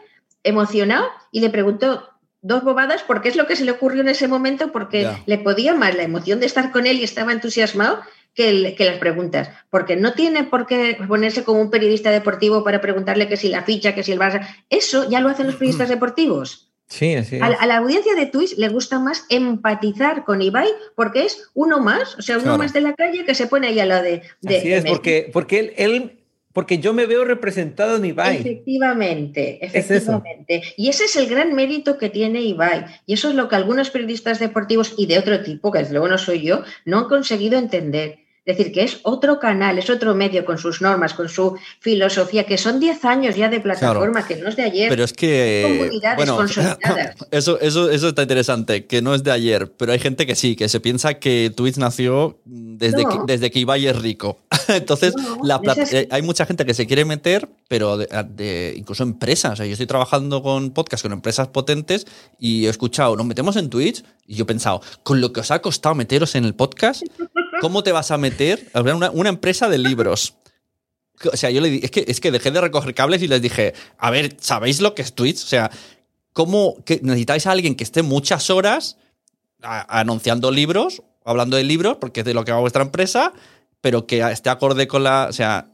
emocionado, y le preguntó dos bobadas porque es lo que se le ocurrió en ese momento, porque Ya. le podía más la emoción de estar con él y estaba entusiasmado que, el- que las preguntas. Porque no tiene por qué ponerse como un periodista deportivo para preguntarle que si la ficha, que si el Barça. Eso ya lo hacen los periodistas deportivos. Sí, así es. A, a la audiencia de Twitch le gusta más empatizar con Ibai porque es uno más, o sea, uno Claro. más de la calle que se pone ahí a la de. de Así es, porque, porque él, él, porque yo me veo representado en Ibai. Efectivamente, Es efectivamente. Y ese es el gran mérito que tiene Ibai. Y eso es lo que algunos periodistas deportivos y de otro tipo, que desde luego no soy yo, no han conseguido entender. Es decir, que es otro canal, es otro medio con sus normas, con su filosofía, que son 10 años ya de plataforma, que no es de ayer. Pero es que. Comunidades Bueno, [LAUGHS] consolidadas. eso, eso, eso está interesante, que no es de ayer, pero hay gente que sí, que se piensa que Twitch nació desde, No. que, desde que Ibai es rico. [LAUGHS] Entonces, No, la eh, hay mucha gente que se quiere meter, pero de, de- incluso empresas. O sea, yo estoy trabajando con podcasts con empresas potentes y he escuchado, nos metemos en Twitch y yo he pensado, con lo que os ha costado meteros en el podcast, ¿cómo te vas a meter a ver, una, una empresa de libros? O sea, yo le di- es que, es que dejé de recoger cables y les dije, a ver, ¿sabéis lo que es Twitch? O sea, ¿cómo que necesitáis a alguien que esté muchas horas a- anunciando libros, hablando de libros, porque es de lo que va vuestra empresa, pero que esté acorde con la. O sea,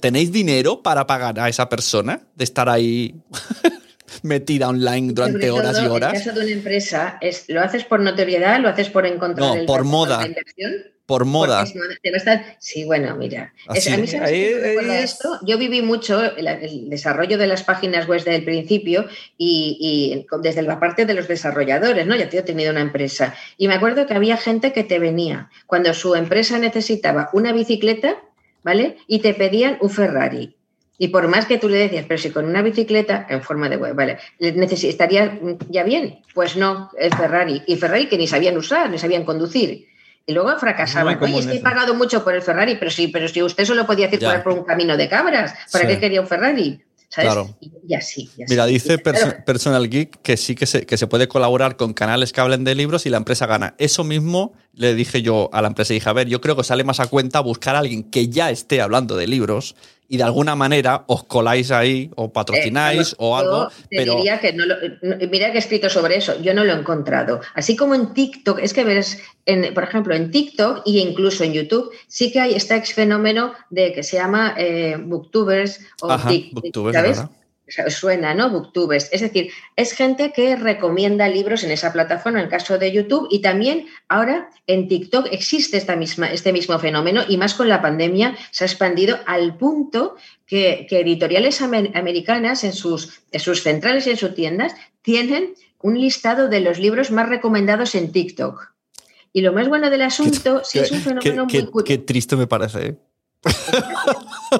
¿tenéis dinero para pagar a esa persona de estar ahí [LAUGHS] metida online durante Sobre horas y todo, En horas? caso de una empresa, es, ¿lo haces por notoriedad? ¿Lo haces por encontrar No, el por moda. de la inversión? Por moda. Te estar- Sí, bueno, mira. Es- a mí, ¿sabes Ahí- qué me recuerda ahí es- esto? Yo viví mucho el, el desarrollo de las páginas web desde el principio y, y desde la parte de los desarrolladores, ¿no? Ya yo he tenido una empresa. Y me acuerdo que había gente que te venía cuando su empresa necesitaba una bicicleta, ¿vale? Y te pedían un Ferrari. Y por más que tú le decías, pero si con una bicicleta en forma de web, vale, le necesitaría ya bien. Pues no, el Ferrari. Y Ferrari que ni sabían usar, ni sabían conducir. Y luego fracasaban. Oye, es que he pagado mucho por el Ferrari, pero sí, pero si usted solo podía circular Ya. por un camino de cabras, ¿para Sí. qué quería un Ferrari? ¿Sabes? Claro. Y, y así, y así. Mira, dice claro, Personal Geek que sí que se, que se puede colaborar con canales que hablen de libros y la empresa gana. Eso mismo le dije yo a la empresa, dije, a ver, yo creo que sale más a cuenta buscar a alguien que ya esté hablando de libros y de alguna manera os coláis ahí o patrocináis Eh, o yo algo. te Pero diría que no lo, mira que he escrito sobre eso, yo no lo he encontrado. Así como en TikTok, es que ves, en, por ejemplo, en TikTok e incluso en YouTube, sí que hay este fenómeno de que se llama eh, booktubers o Ajá, tic- booktubers, ¿sabes? Suena, ¿no? Booktubers. Es decir, es gente que recomienda libros en esa plataforma, en el caso de YouTube, y también ahora en TikTok existe esta misma, este mismo fenómeno, y más con la pandemia se ha expandido al punto que, que editoriales amer- americanas en sus, en sus centrales y en sus tiendas tienen un listado de los libros más recomendados en TikTok. Y lo más bueno del asunto, si es un qué, fenómeno qué- muy cu- qué triste me parece. ¿eh?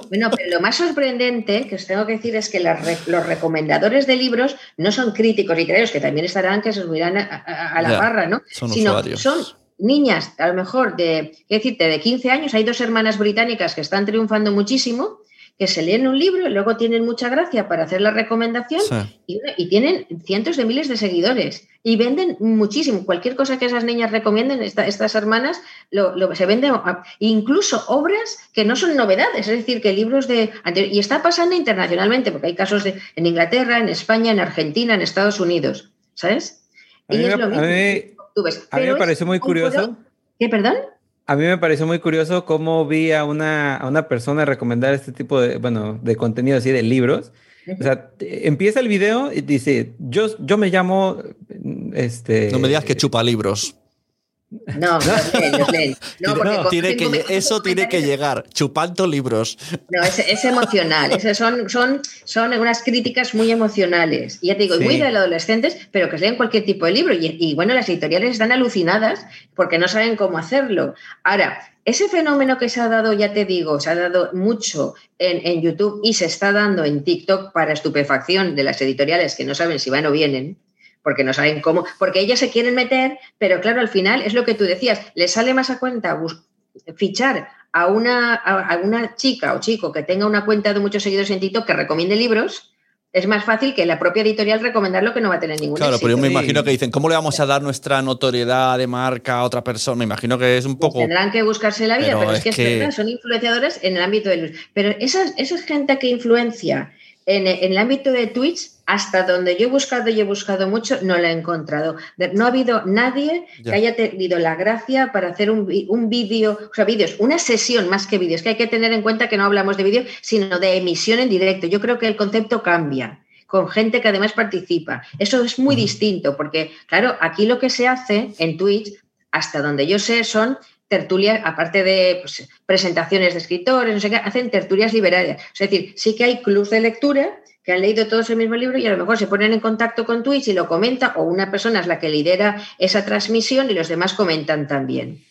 Bueno, pero lo más sorprendente que os tengo que decir es que re- los recomendadores de libros no son críticos literarios, que también estarán que se subirán a, a- a la barra, ¿no? son Sino usuarios. son niñas, a lo mejor de, qué decirte, de 15 años. Hay dos hermanas británicas que están triunfando muchísimo, que se leen un libro y luego tienen mucha gracia para hacer la recomendación Sí. y, y tienen cientos de miles de seguidores y venden muchísimo. Cualquier cosa que esas niñas recomienden, esta- estas hermanas, lo, lo- se venden incluso obras que no son novedades, es decir, que libros de... Y está pasando internacionalmente, porque hay casos de, en Inglaterra, en España, en Argentina, en Estados Unidos, ¿sabes? A mí, es me, a mí- a mí pareció muy curioso. ¿Qué, perdón? A mí me pareció muy curioso cómo vi a una, a una persona recomendar este tipo de, bueno, de contenido así de libros. O sea, empieza el video y dice, yo, yo me llamo, este... No me digas que chupa libros. No, los leen, los leen. No, porque No, tiene que, eso tiene que llegar, chupando libros. No, es, es emocional. [LAUGHS] es- son, son, son unas críticas muy emocionales. Y ya te digo, Sí. muy de adolescentes, pero que leen cualquier tipo de libro. Y, y, bueno, las editoriales están alucinadas porque no saben cómo hacerlo. Ahora, ese fenómeno que se ha dado, ya te digo, se ha dado mucho en, en YouTube y se está dando en TikTok para estupefacción de las editoriales que no saben si van o vienen porque no saben cómo, porque ellas se quieren meter, pero claro, al final es lo que tú decías, les sale más a cuenta fichar a una, a, una chica o chico que tenga una cuenta de muchos seguidores en TikTok que recomiende libros, es más fácil que la propia editorial recomendarlo que no va a tener ningún Claro, pero yo me imagino que dicen, ¿cómo le vamos a dar nuestra notoriedad de marca a otra persona? Me imagino que es un Pues poco... Tendrán que buscarse la vida, Pero pero, es es que, es que- verdad, son influenciadores en el ámbito de luz. Pero esa, esa gente que influencia en, en el ámbito de Twitch, hasta donde yo he buscado y he buscado mucho, no la he encontrado. No ha habido nadie Ya. que haya tenido la gracia para hacer un, un vídeo, o sea, vídeos, una sesión más que vídeos, que hay que tener en cuenta que no hablamos de vídeo, sino de emisión en directo. Yo creo que el concepto cambia con gente que además participa. Eso es muy distinto, porque, claro, aquí lo que se hace en Twitch, hasta donde yo sé, son tertulias, aparte de pues, presentaciones de escritores, no sé qué, hacen tertulias liberarias. Es decir, sí que hay clubs de lectura que han leído todos el mismo libro y a lo mejor se ponen en contacto con Twitch y lo comenta, o una persona es la que lidera esa transmisión y los demás comentan también.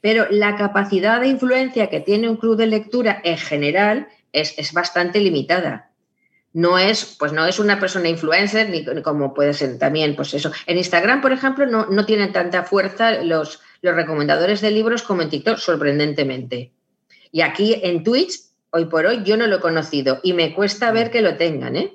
Pero la capacidad de influencia que tiene un club de lectura en general es, es bastante limitada no es, pues no es una persona influencer, ni como puede ser también, pues eso. En Instagram, por ejemplo, no, no tienen tanta fuerza los, los recomendadores de libros como en TikTok, sorprendentemente. Y aquí en Twitch, hoy por hoy, yo no lo he conocido y me cuesta ver que lo tengan, ¿eh?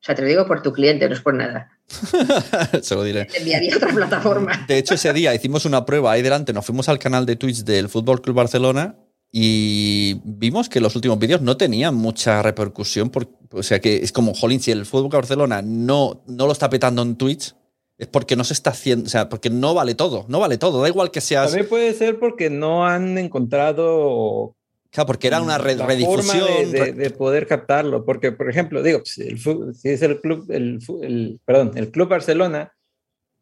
O sea, te lo digo por tu cliente, no es por nada. [LAUGHS] Se lo diré. Te enviaría a otra plataforma. De hecho, ese día hicimos una prueba ahí delante, nos fuimos al canal de Twitch del Fútbol Club Barcelona y vimos que los últimos vídeos no tenían mucha repercusión. por- o sea que es como, jolín, si el Fútbol Club Barcelona no, no lo está petando en Twitch, es porque no se está haciendo, o sea, porque no vale todo, no vale todo. Da igual que seas. También puede ser porque no han encontrado Claro, porque era una red, la redifusión. de, de- de poder captarlo. Porque, por ejemplo, digo, si, el si es el club, el, el- perdón, el club Barcelona,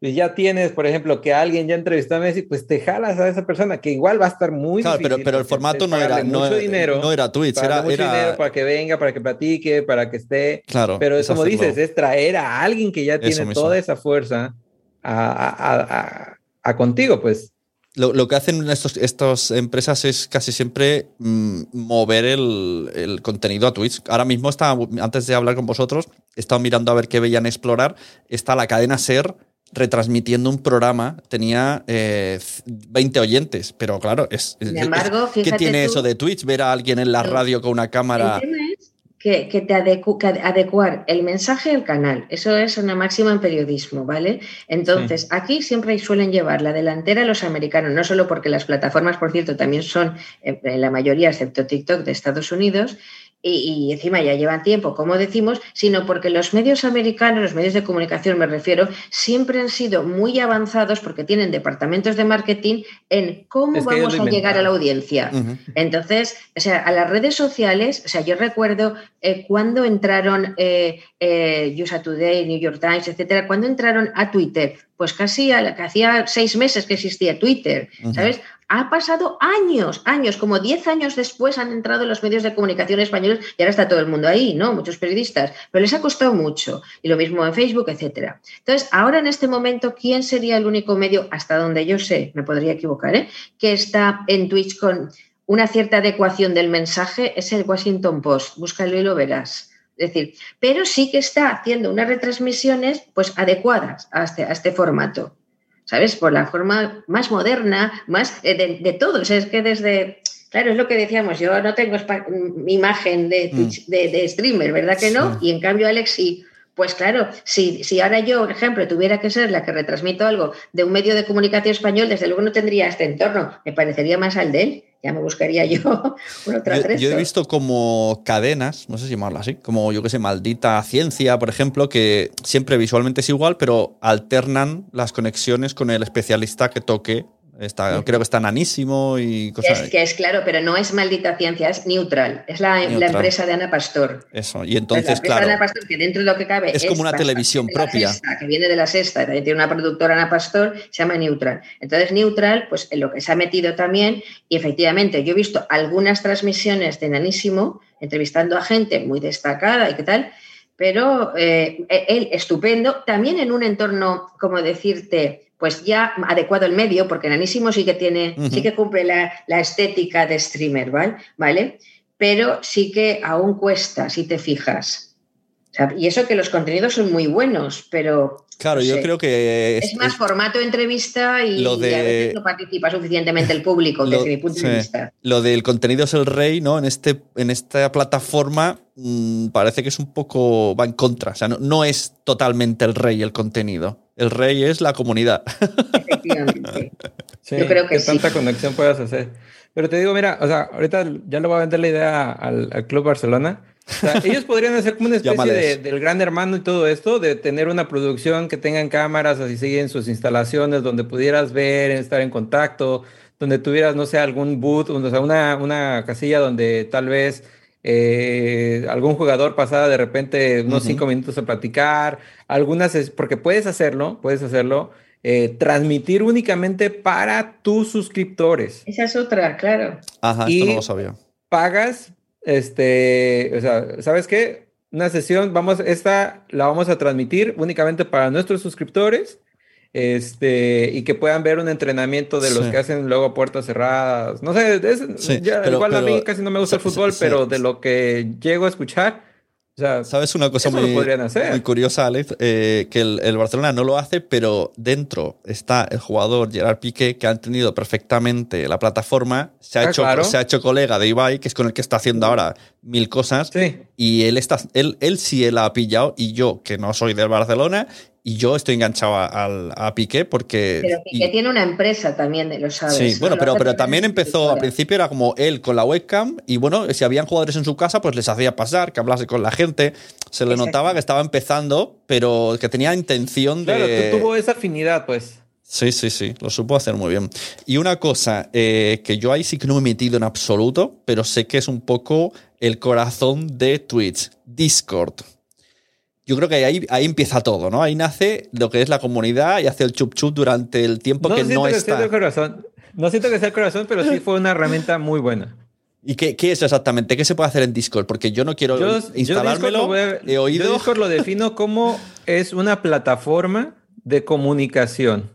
y ya tienes, por ejemplo, que alguien ya entrevistó a Messi, pues te jalas a esa persona que igual va a estar muy Claro, pero, difícil pero el porque formato no era, no, dinero, no era pagarle era, mucho era- dinero para que venga, para que platique, para que esté. claro. Pero es como dices, es traer a alguien que ya tiene toda esa fuerza a- a- a- a contigo, pues. Lo, lo que hacen estos, estas empresas es casi siempre mm, mover el, el contenido a Twitch. Ahora mismo está, antes de hablar con vosotros, he estado mirando a ver qué veían explorar. Está la cadena Ser retransmitiendo un programa. Tenía eh, 20 oyentes, pero claro, es, Sin embargo, ¿qué tiene tú- eso de Twitch? Ver a alguien en la radio con una cámara. El tema es que, que te adecu- que adecuar el mensaje al canal. Eso es una máxima en periodismo, ¿vale? Entonces, aquí siempre suelen llevar la delantera los americanos, no solo porque las plataformas, por cierto, también son, eh, en la mayoría, excepto TikTok, de Estados Unidos, y, y encima ya llevan tiempo, como decimos, sino porque los medios americanos, los medios de comunicación me refiero, siempre han sido muy avanzados porque tienen departamentos de marketing en cómo Es que ellos vamos a llegar a la audiencia. Entonces, o sea, a las redes sociales, o sea, yo recuerdo eh, cuando entraron eh, eh, USA Today, New York Times, etcétera, cuando entraron a Twitter, pues casi a hacía seis meses que existía Twitter. ¿sabes? Ha pasado años, años, como 10 años después han entrado los medios de comunicación españoles y ahora está todo el mundo ahí, ¿no? Muchos periodistas, pero les ha costado mucho. Y lo mismo en Facebook, etcétera. Entonces, ahora en este momento, ¿quién sería el único medio, hasta donde yo sé, me podría equivocar, ¿eh? que está en Twitch con una cierta adecuación del mensaje? Es el Washington Post. Búscalo y lo verás. Es decir, pero sí que está haciendo unas retransmisiones pues adecuadas a este, a este formato. ¿Sabes? Por la forma más moderna, más eh, de, de todo. O sea, es que desde. Claro, es lo que decíamos, yo no tengo mm, imagen de, Twitch- de, de streamer, ¿verdad que no? Sí. Y en cambio Alex sí. Pues claro, si, si ahora yo, por ejemplo, tuviera que ser la que retransmito algo de un medio de comunicación español, desde luego no tendría este entorno. Me parecería más al de él. Ya me buscaría yo [LAUGHS] un otro Yo, yo he visto como cadenas, no sé si llamarla así, como yo que sé, maldita ciencia, por ejemplo, que siempre visualmente es igual, pero alternan las conexiones con el especialista que toque. Está, creo que está nanísimo y Que cosas. es, que es claro, pero no es maldita ciencia, es neutral. Es la, empresa de Ana Pastor. Eso. Y Pues la entonces, empresa claro. de Ana Pastor, que dentro de lo que cabe. Es como una televisión propia. Sexta, que viene de la sexta, también tiene una productora Ana Pastor, se llama Neutral. Entonces, Neutral, pues en lo que se ha metido también, y efectivamente, yo he visto algunas transmisiones de Nanísimo, entrevistando a gente muy destacada y qué tal, pero eh, él estupendo, también en un entorno, como decirte, pues ya adecuado al medio, porque Nanísimo sí que tiene, sí que cumple la, la estética de streamer, ¿vale? ¿vale? Pero sí que aún cuesta, si te fijas. O sea, y eso que los contenidos son muy buenos, pero Claro, no yo creo que es, más formato entrevista y, Lo de- y a veces no participa suficientemente el público, Lo- desde mi punto sí. de vista. lo del contenido es el rey, ¿no? En, este, en esta plataforma mm, parece que es un poco. va en contra. O sea, no, no es totalmente el rey el contenido. El rey es la comunidad. Efectivamente. [LAUGHS] Sí, Yo creo que qué sí. tanta conexión puedas hacer. Pero te digo, mira, o sea, ahorita ya le voy a vender la idea al, al Club Barcelona. O sea, [LAUGHS] ellos podrían hacer como una especie de, del gran hermano y todo esto, de tener una producción que tengan cámaras, así siguen sus instalaciones, donde pudieras ver, estar en contacto, donde tuvieras, no sé, algún boot, o sea, una, una casilla donde tal vez eh, algún jugador pasara de repente unos cinco minutos a platicar, algunas, es- porque puedes hacerlo, puedes hacerlo, eh, transmitir únicamente para tus suscriptores. Esa es otra, claro. Ajá, Y- esto no lo sabía. Pagas, este, o sea, ¿sabes qué? Una sesión, vamos, esta la vamos a transmitir únicamente para nuestros suscriptores. Este, y que puedan ver un entrenamiento de los Sí. que hacen luego puertas cerradas. No sé, es- Sí, ya, pero- igual a mí casi no me gusta el fútbol, pero de lo que llego a escuchar, o sea, ¿Sabes una cosa muy, muy curiosa, Alex? Eh, que el, el Barcelona no lo hace, pero dentro está el jugador Gerard Piqué, que ha entendido perfectamente la plataforma, se ha, Ah, hecho, claro. se ha hecho colega de Ibai, que es con el que está haciendo ahora mil cosas, sí. y él, está, él, él sí él ha pillado, y yo, que no soy del Barcelona, y yo estoy enganchado a, al- a Piqué porque... Pero y- que tiene una empresa también, lo sabes. Sí, ¿no? bueno, pero, pero también empezó, al principio era como él con la webcam y bueno, si habían jugadores en su casa, pues les hacía pasar, que hablase con la gente. Se le Exacto. notaba que estaba empezando, pero que tenía intención de... Claro, tú tuvo esa afinidad, pues. Sí, sí, sí, lo supo hacer muy bien. Y una cosa eh, que yo ahí sí que no me he metido en absoluto, pero sé que es un poco el corazón de Twitch, Discord. Yo creo que ahí, ahí empieza todo, ¿no? Ahí nace lo que es la comunidad y hace el chup chup durante el tiempo No que no que sea está. el corazón. No siento que sea el corazón, pero sí fue una herramienta muy buena. ¿Y qué, qué es exactamente? ¿Qué se puede hacer en Discord? Porque yo no quiero Yo, yo instalármelo. Discord lo he oído. yo Discord lo defino como es una plataforma de comunicación.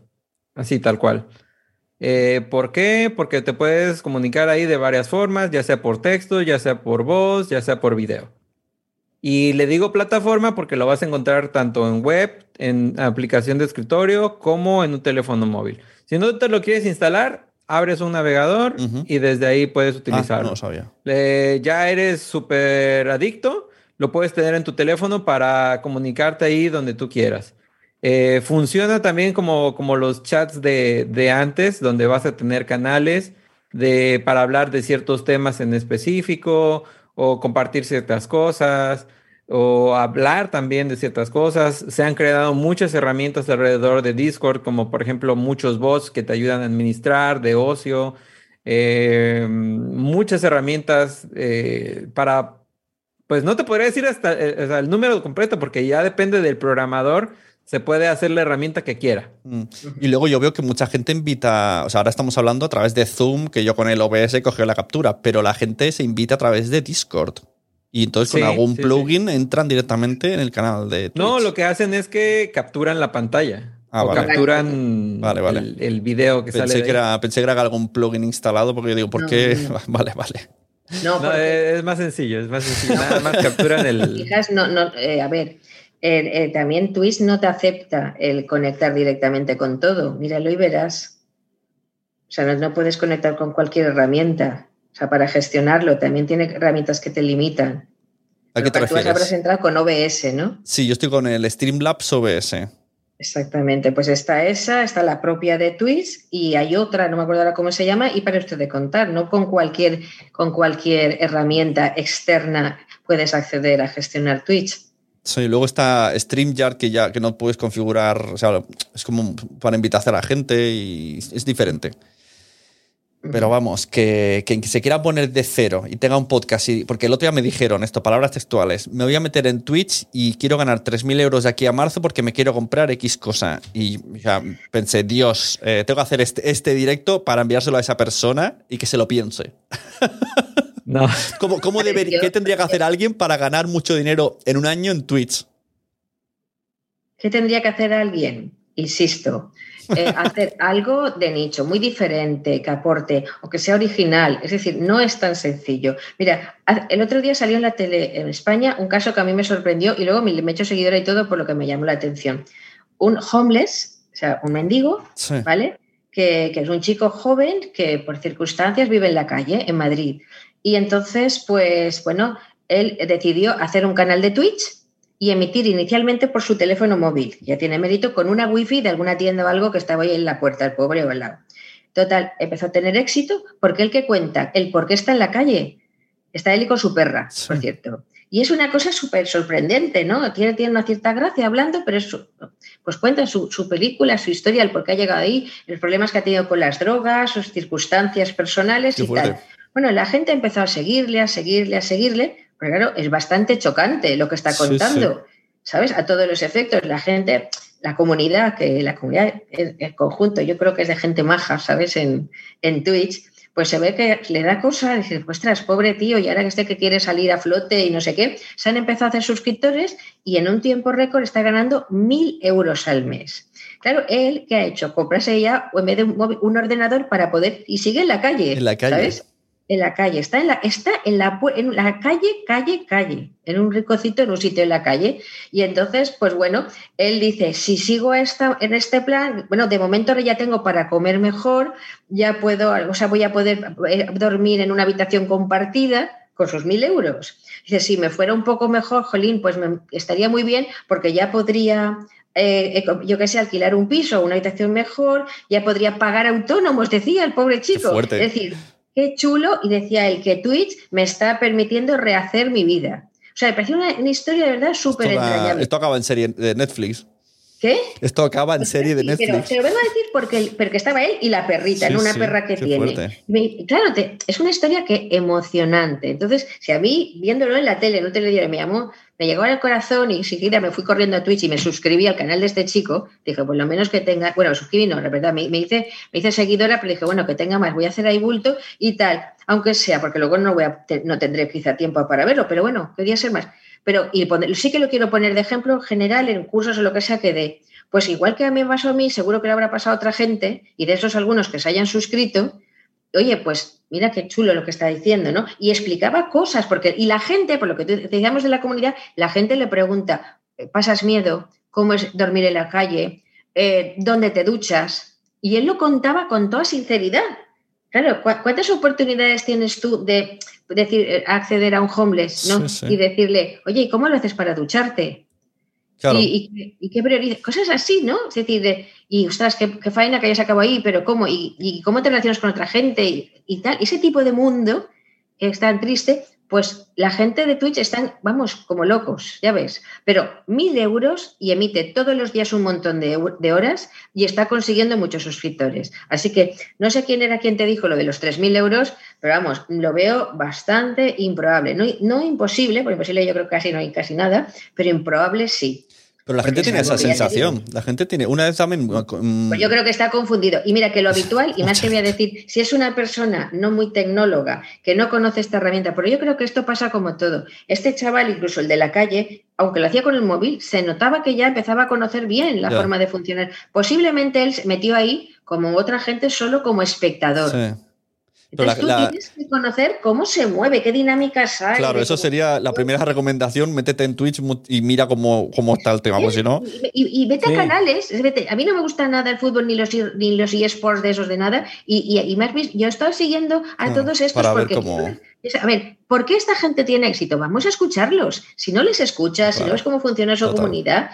Así, tal cual. Eh, ¿Por qué? Porque te puedes comunicar ahí de varias formas, ya sea por texto, ya sea por voz, ya sea por video. Y le digo plataforma porque lo vas a encontrar tanto en web, en aplicación de escritorio, como en un teléfono móvil. Si no te lo quieres instalar, abres un navegador y desde ahí puedes Ah, utilizarlo. no sabía. Eh, ya eres súper adicto, lo puedes tener en tu teléfono para comunicarte ahí donde tú quieras. Eh, funciona también como, como los chats de, de, antes, donde vas a tener canales de, para hablar de ciertos temas en específico o compartir ciertas cosas o hablar también de ciertas cosas. Se han creado muchas herramientas alrededor de Discord, como por ejemplo muchos bots que te ayudan a administrar, de ocio, eh, muchas herramientas eh, para, pues no te podría decir hasta eh, el número completo porque ya depende del programador se puede hacer la herramienta que quiera. Mm. Y luego yo veo que mucha gente invita, o sea, ahora estamos hablando a través de Zoom, que yo con el OBS cogió la captura, pero la gente se invita a través de Discord. Y entonces con algún plugin entran directamente en el canal de Twitch. No, lo que hacen es que capturan la pantalla. Ah, o capturan vale, vale. El, video que pensé sale. Que era, pensé que era algún plugin instalado porque yo digo, ¿por qué? [LAUGHS] vale, vale. No, es más sencillo, es más sencillo. [LAUGHS] Nada más capturan el. no, no, eh, a ver, eh, también Twitch no te acepta el conectar directamente con todo. Míralo y verás. O sea, no, puedes conectar con cualquier herramienta. O sea, para gestionarlo también tiene herramientas que te limitan. ¿A qué te refieres? Tú habrás entrado con OBS, ¿no? Sí, yo estoy con el Streamlabs OBS. Exactamente, pues está esa, está la propia de Twitch y hay otra, no me acuerdo ahora cómo se llama, y para usted de contar, no con cualquier, con cualquier herramienta externa puedes acceder a gestionar Twitch. Sí, luego está StreamYard que ya que no puedes configurar, o sea, es como para invitar a la gente y es diferente. Pero vamos, que, que, se quiera poner de cero y tenga un podcast, y, porque el otro día me dijeron esto, palabras textuales, me voy a meter en Twitch y quiero ganar 3.000 euros de aquí a marzo porque me quiero comprar X cosa. Y ya pensé, Dios, eh, tengo que hacer este, este, directo para enviárselo a esa persona y que se lo piense. [LAUGHS] No. ¿Cómo, cómo debería, ¿Qué tendría que hacer alguien para ganar mucho dinero en un año en Twitch? ¿Qué tendría que hacer alguien? Insisto, eh, [LAUGHS] hacer algo de nicho, muy diferente, que aporte o que sea original. Es decir, no es tan sencillo. Mira, el otro día salió en la tele en España un caso que a mí me sorprendió y luego me he hecho seguidora y todo por lo que me llamó la atención. Un homeless, o sea, un mendigo, ¿vale? Que, que, es un chico joven que por circunstancias vive en la calle, en Madrid. Y entonces, pues bueno, él decidió hacer un canal de Twitch y emitir inicialmente por su teléfono móvil. Ya tiene mérito con una wifi de alguna tienda o algo que estaba ahí en la puerta, el pobre o al lado. Total, empezó a tener éxito porque él que cuenta el por qué está en la calle. Está él y con su perra, por cierto. Y es una cosa súper sorprendente, ¿no? Tiene, tiene una cierta gracia hablando, pero es, pues cuenta su, su, película, su historia, el por qué ha llegado ahí, los problemas que ha tenido con las drogas, sus circunstancias personales qué y fuerte. tal. Bueno, la gente empezó a seguirle, a seguirle, a seguirle, pero claro, es bastante chocante lo que está contando, sí, sí. ¿sabes? A todos los efectos. La gente, la comunidad, que la comunidad, el, el, conjunto, yo creo que es de gente maja, ¿sabes? En, en Twitch, pues se ve que le da cosa, decir, ostras, pobre tío, y ahora que este que quiere salir a flote y no sé qué, se han empezado a hacer suscriptores y en un tiempo récord está ganando mil euros al mes. Claro, él, ¿qué ha hecho? Comprarse ya en vez de un, un, ordenador para poder, y sigue en la calle. En la calle. ¿sabes? En la calle, está en la, está en la, en la calle, calle, calle, en un ricocito, en un sitio en la calle. Y entonces, pues bueno, él dice, si sigo esta, en este plan, bueno, de momento ya tengo para comer mejor, ya puedo, o sea, voy a poder eh, dormir en una habitación compartida con sus mil euros. Dice, si me fuera un poco mejor, Jolín, pues me, estaría muy bien porque ya podría eh, yo que sé, alquilar un piso, una habitación mejor, ya podría pagar autónomos, decía el pobre chico. Es decir, qué chulo, y decía él que Twitch me está permitiendo rehacer mi vida. O sea, me pareció una, una historia de verdad súper entrañable. Esto acaba en serie de Netflix. ¿Qué? Esto acaba en serie de Netflix. Pero te lo vengo a decir porque, porque estaba él y la perrita, Sí, ¿no? una sí, perra que tiene. Me- claro, te- es una historia que emocionante. Entonces, si a mí, viéndolo en la tele, en un telediario, me llamó, me llegó al corazón y enseguida me fui corriendo a Twitch y me suscribí al canal de este chico, dije, por lo menos que tenga, bueno, suscribí, no, la verdad, me, me hice, me hice seguidora, pero dije, bueno, que tenga más, voy a hacer ahí bulto y tal, aunque sea, porque luego no voy a, no tendré quizá tiempo para verlo, pero bueno, quería ser más. Pero y poner- sí que lo quiero poner de ejemplo en general en cursos o lo que sea que dé. Pues igual que a mí me pasó a mí, seguro que le habrá pasado a otra gente, y de esos algunos que se hayan suscrito, oye, pues mira qué chulo lo que está diciendo, ¿no? Y explicaba cosas, porque, y la gente, por lo que decíamos de la comunidad, la gente le pregunta, ¿pasas miedo? ¿Cómo es dormir en la calle? Eh, ¿Dónde te duchas? Y él lo contaba con toda sinceridad. Claro, ¿cuántas oportunidades tienes tú de decir, eh, acceder a un homeless, ¿no? Y decirle, oye, ¿y cómo lo haces para ducharte? Y, qué prioridad, cosas así, ¿no? Es decir, y ostras, qué, faena que hayas acabado ahí, pero ¿cómo? Y, cómo te relacionas con otra gente y, y, tal. Ese tipo de mundo que es tan triste, pues la gente de Twitch están, vamos, como locos, ya ves, pero mil euros y emite todos los días un montón de, horas y está consiguiendo muchos suscriptores. Así que no sé quién era quien te dijo lo de los 3.000 euros, pero vamos, lo veo bastante improbable. No, no imposible, porque imposible yo creo que casi no hay casi nada, pero improbable sí. Pero la gente tiene esa sensación. La gente tiene. Una vez también. Mm, pues yo creo que está confundido. Y mira que lo habitual, y más que voy a decir, si es una persona no muy tecnóloga, que no conoce esta herramienta, pero yo creo que esto pasa como todo. Este chaval, incluso el de la calle, aunque lo hacía con el móvil, se notaba que ya empezaba a conocer bien la forma de funcionar. Posiblemente él se metió ahí, como otra gente, solo como espectador. Sí. Entonces tú tienes que conocer cómo se mueve, qué dinámicas hay. Claro, eso sería la primera recomendación, métete en Twitch y mira cómo, cómo está el tema, pues si no... Y, vete a canales, a mí no me gusta nada el fútbol ni los, ni los eSports de esos de nada, y, y, más yo he estado siguiendo a ah, todos estos para porque... Ver cómo... A ver, ¿por qué esta gente tiene éxito? Vamos a escucharlos. Si no les escuchas, si no ves cómo funciona su comunidad,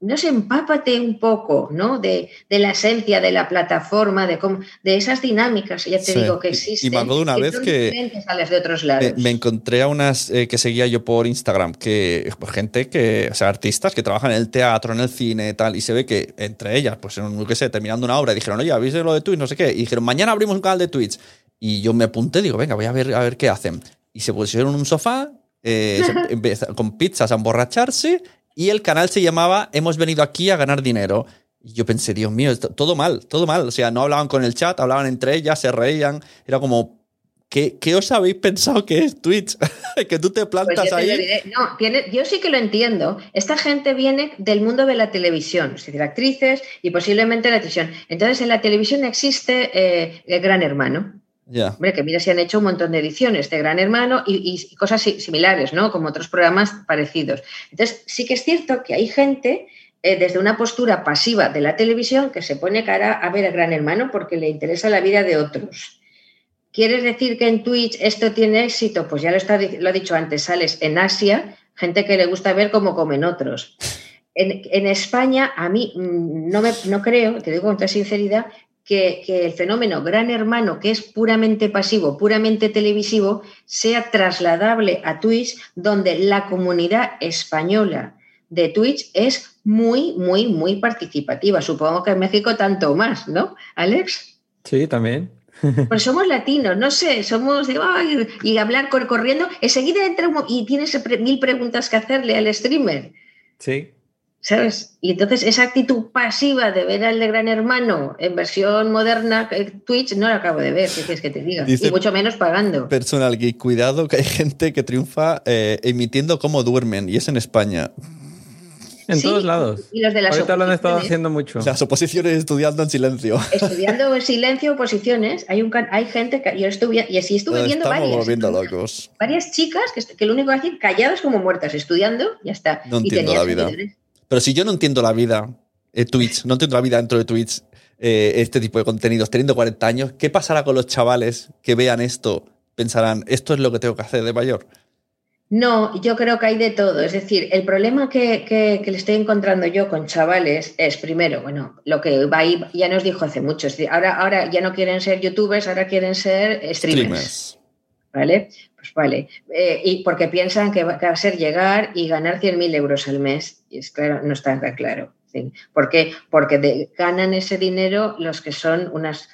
no sé, empápate un poco, ¿no? De, la esencia de la plataforma, de cómo, de esas dinámicas, ya te digo que existen. Y me acuerdo una vez que de otros lados. Me, encontré a unas eh, que seguía yo por Instagram, que pues, gente que, o sea, artistas que trabajan en el teatro, en el cine, y tal, y se ve que entre ellas, pues en qué sé, terminando una obra, dijeron, oye, ¿habéis lo de Twitch? No sé qué, y dijeron, mañana abrimos un canal de Twitch. Y yo me apunté, digo, venga, voy a ver, a ver qué hacen. Y se pusieron en un sofá, eh, [LAUGHS] con pizzas a emborracharse y el canal se llamaba Hemos venido aquí a ganar dinero. Y yo pensé, Dios mío, todo mal, todo mal. O sea, no hablaban con el chat, hablaban entre ellas, se reían. Era como, ¿qué, os habéis pensado que es Twitch? [LAUGHS] que tú te pues plantas ahí. No, tiene, yo sí que lo entiendo. Esta gente viene del mundo de la televisión, es decir, actrices y posiblemente la televisión. Entonces, en la televisión existe eh, el Gran Hermano. Hombre, que mira, se han hecho un montón de ediciones de Gran Hermano y, cosas similares, ¿no? Como otros programas parecidos. Entonces, sí que es cierto que hay gente eh, desde una postura pasiva de la televisión que se pone cara a ver a Gran Hermano porque le interesa la vida de otros. ¿Quieres decir que en Twitch esto tiene éxito? Pues ya lo, está, he dicho antes, sales en Asia, gente que le gusta ver cómo comen otros. En, España, a mí mm, no, me, no creo, te digo con toda sinceridad, que, el fenómeno gran hermano, que es puramente pasivo, puramente televisivo, sea trasladable a Twitch, donde la comunidad española de Twitch es muy, muy, muy participativa. Supongo que en México tanto más, ¿no, Alex? Sí, también. [LAUGHS] Pues somos latinos, no sé, somos de y hablar corriendo, enseguida entra y tienes mil preguntas que hacerle al streamer. Sí. ¿Sabes? Y entonces esa actitud pasiva de ver al de Gran Hermano en versión moderna, eh, Twitch, no la acabo de ver, ¿qué quieres que te diga? y mucho menos pagando. Personal Geek, cuidado que hay gente que triunfa eh, emitiendo cómo duermen, y es en España. En todos lados. Y los de las Ahorita lo han estado haciendo mucho. Las oposiciones estudiando en silencio. Estudiando en silencio oposiciones. Hay, un, hay gente que yo estuve, y así estuve viendo varias. locos. Varias chicas que, que, lo único que hacen calladas como muertas, estudiando, ya está. No entiendo la vida. Pero si yo no entiendo la vida, eh, Twitch, no entiendo la vida dentro de Twitch, eh, este tipo de contenidos, teniendo 40 años, ¿qué pasará con los chavales que vean esto? Pensarán, esto es lo que tengo que hacer de mayor. No, yo creo que hay de todo. Es decir, el problema que, le estoy encontrando yo con chavales es, primero, bueno, lo que ahí, ya nos dijo hace mucho, ahora, ahora ya no quieren ser youtubers, ahora quieren ser streamers. ¿Vale? Vale. Eh, y porque piensan que va, a ser llegar y ganar 100.000 euros al mes. Y es claro, no está tan claro. ¿Por qué? Porque ganan ese dinero los que son unas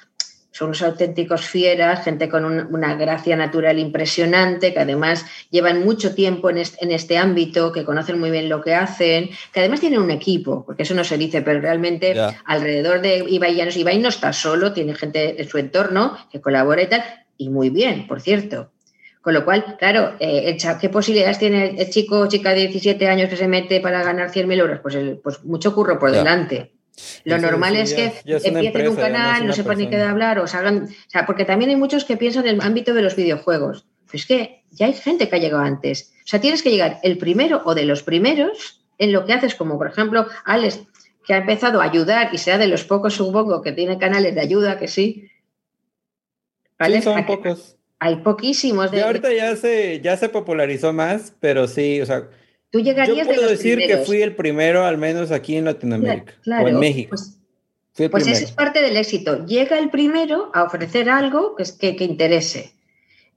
son unos auténticos fieras, gente con una gracia natural impresionante, que además llevan mucho tiempo en este, ámbito, que conocen muy bien lo que hacen, que además tienen un equipo, porque eso no se dice, pero realmente alrededor de Ibai Llanos, Ibai no está solo, tiene gente en su entorno que colabora y tal, y muy bien, por cierto. Con lo cual, claro, eh, ¿qué posibilidades tiene el chico o chica de 17 años que se mete para ganar 100.000 euros? Pues, pues mucho curro por delante. Lo normal es que empiecen un canal, no, sepan ni qué de hablar, o salgan. O sea, porque también hay muchos que piensan en el ámbito de los videojuegos. Pues es que ya hay gente que ha llegado antes. O sea, tienes que llegar el primero o de los primeros en lo que haces, como por ejemplo Alex, que ha empezado a ayudar y sea de los pocos, supongo, que tiene canales de ayuda, que sí, ¿vale? Sí, son pocos. Hay poquísimos de Y ahorita ya se, ya se popularizó más, pero sí, o sea, Tú yo llegarías de puedo los decir que primeros. fui el primero, al menos aquí en Latinoamérica Claro, o en México. Pues, fui el pues ese es parte del éxito. Llega el primero a ofrecer algo que, es- que, que interese.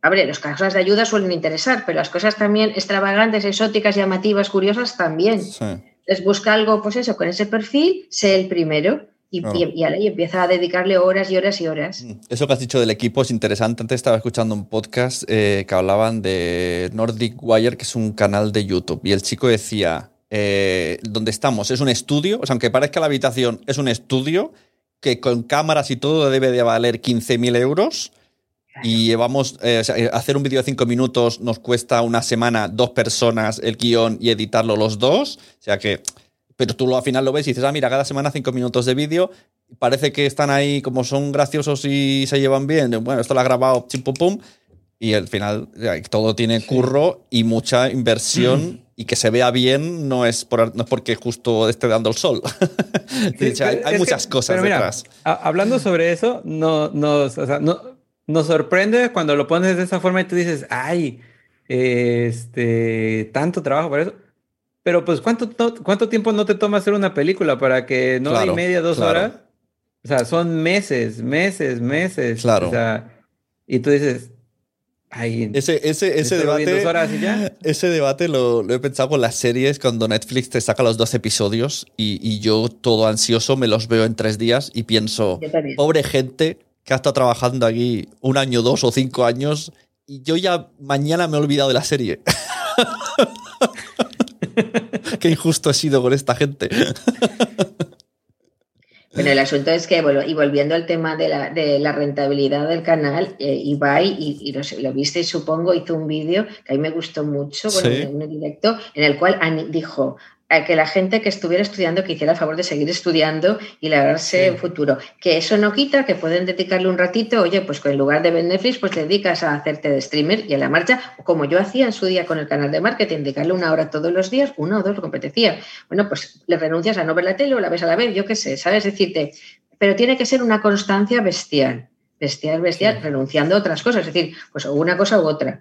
A ver, las cosas de ayuda suelen interesar, pero las cosas también extravagantes, exóticas, llamativas, curiosas también. Sí. Les busca algo, pues eso, con ese perfil, sé el primero y, Claro. y, y ahora- y empieza a dedicarle horas y horas y horas. Mm. Eso que has dicho del equipo es interesante. Antes estaba escuchando un podcast eh, que hablaban de Nordic Wire, que es un canal de YouTube, y el chico decía, eh, donde estamos es un estudio, o sea, aunque parezca la habitación, es un estudio que con cámaras y todo debe de valer 15.000 euros. Y llevamos, eh, o sea, eh, hacer un vídeo de 5 minutos nos cuesta una semana, dos personas, el guion y editarlo los dos. O sea que, pero tú al final lo ves y dices, ah, mira, cada semana 5 minutos de vídeo parece que están ahí como son graciosos y se llevan bien. Bueno, esto lo ha grabado chim pum pum. Y al final eh, todo tiene curro y mucha inversión y que se vea bien no es, por, no es porque justo esté dando el sol. [LAUGHS] Hay, hay muchas que- cosas mira, detrás. hablando sobre eso, no, nos, o sea, no- nos sorprende cuando lo pones de esa forma y tú dices, ay, este, tanto trabajo para eso. Pero pues, ¿cuánto, to- cuánto tiempo no te toma hacer una película para que no Claro, y media, dos claro. horas? O sea, son meses, meses, meses. Claro. O sea, y tú dices, ay, Ese, ese, ese debate. dos horas y ya. [LAUGHS] Ese debate lo, lo he pensado con las series cuando Netflix te saca los 12 episodios y, y yo todo ansioso me los veo en tres días y pienso, pobre gente que ha estado trabajando aquí un año, dos o cinco años y yo ya mañana me he olvidado de la serie. [LAUGHS] [LAUGHS] Qué injusto he sido con esta gente. [LAUGHS] Bueno, el asunto es que, bueno, y volviendo al tema de la, de la rentabilidad del canal, eh, Ibai, y, y lo, lo viste, supongo, hizo un vídeo que a mí me gustó mucho, bueno, Sí. un directo, en el cual dijo a que la gente que estuviera estudiando que hiciera el favor de seguir estudiando y labrarse Sí. en futuro. Que eso no quita que pueden dedicarle un ratito, oye, pues en lugar de ver Netflix, pues te dedicas a hacerte de streamer y a la marcha, o como yo hacía en su día con el canal de marketing, dedicarle una hora todos los días, una o dos, lo que apetecía. Bueno, pues le renuncias a no ver la tele o la ves a la vez, yo qué sé, ¿sabes? Decirte, pero tiene que ser una constancia bestial, bestial, bestial, renunciando a otras cosas, es decir, pues una cosa u otra.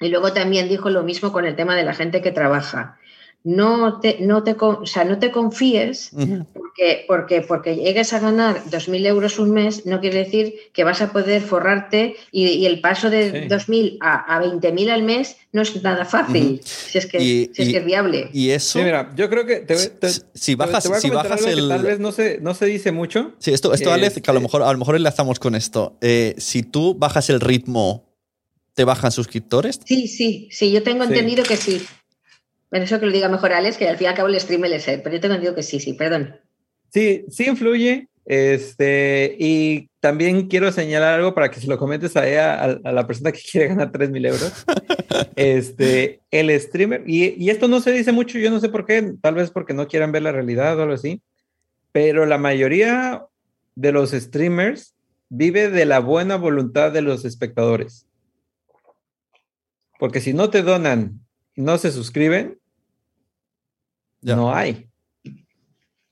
Y luego también dijo lo mismo con el tema de la gente que trabaja. No te, no te, o sea, no te confíes porque, porque, porque llegues a ganar 2.000 euros un mes, no quiere decir que vas a poder forrarte y, y el paso de Sí. 2.000 a, a 20.000 al mes no es nada fácil, si, es que, Y- si es y- que es viable. Y eso... Sí, mira, yo creo que te, te- Si- bajas- te voy a si bajas algo que el- tal vez no se, no se dice mucho. Sí, esto, esto Alex, que a lo Este- mejor, a lo mejor enlazamos con esto. Eh, si tú bajas el ritmo, ¿te bajan suscriptores? Sí, sí, sí, yo tengo Sí. entendido que sí. Bueno, eso que lo diga mejor Alex, que al fin y al cabo el stream es él, pero yo tengo entendido que sí, sí, perdón. Sí, sí influye. Este, y también quiero señalar algo para que se lo comentes a, ella, a, a la persona que [LAUGHS] quiere ganar 3 mil euros. [LAUGHS] Este, el streamer, y, y esto no se dice mucho, yo no sé por qué, tal vez porque no quieran ver la realidad o algo así, pero la mayoría de los streamers vive de la buena voluntad de los espectadores. Porque si no te donan y no se suscriben, No hay.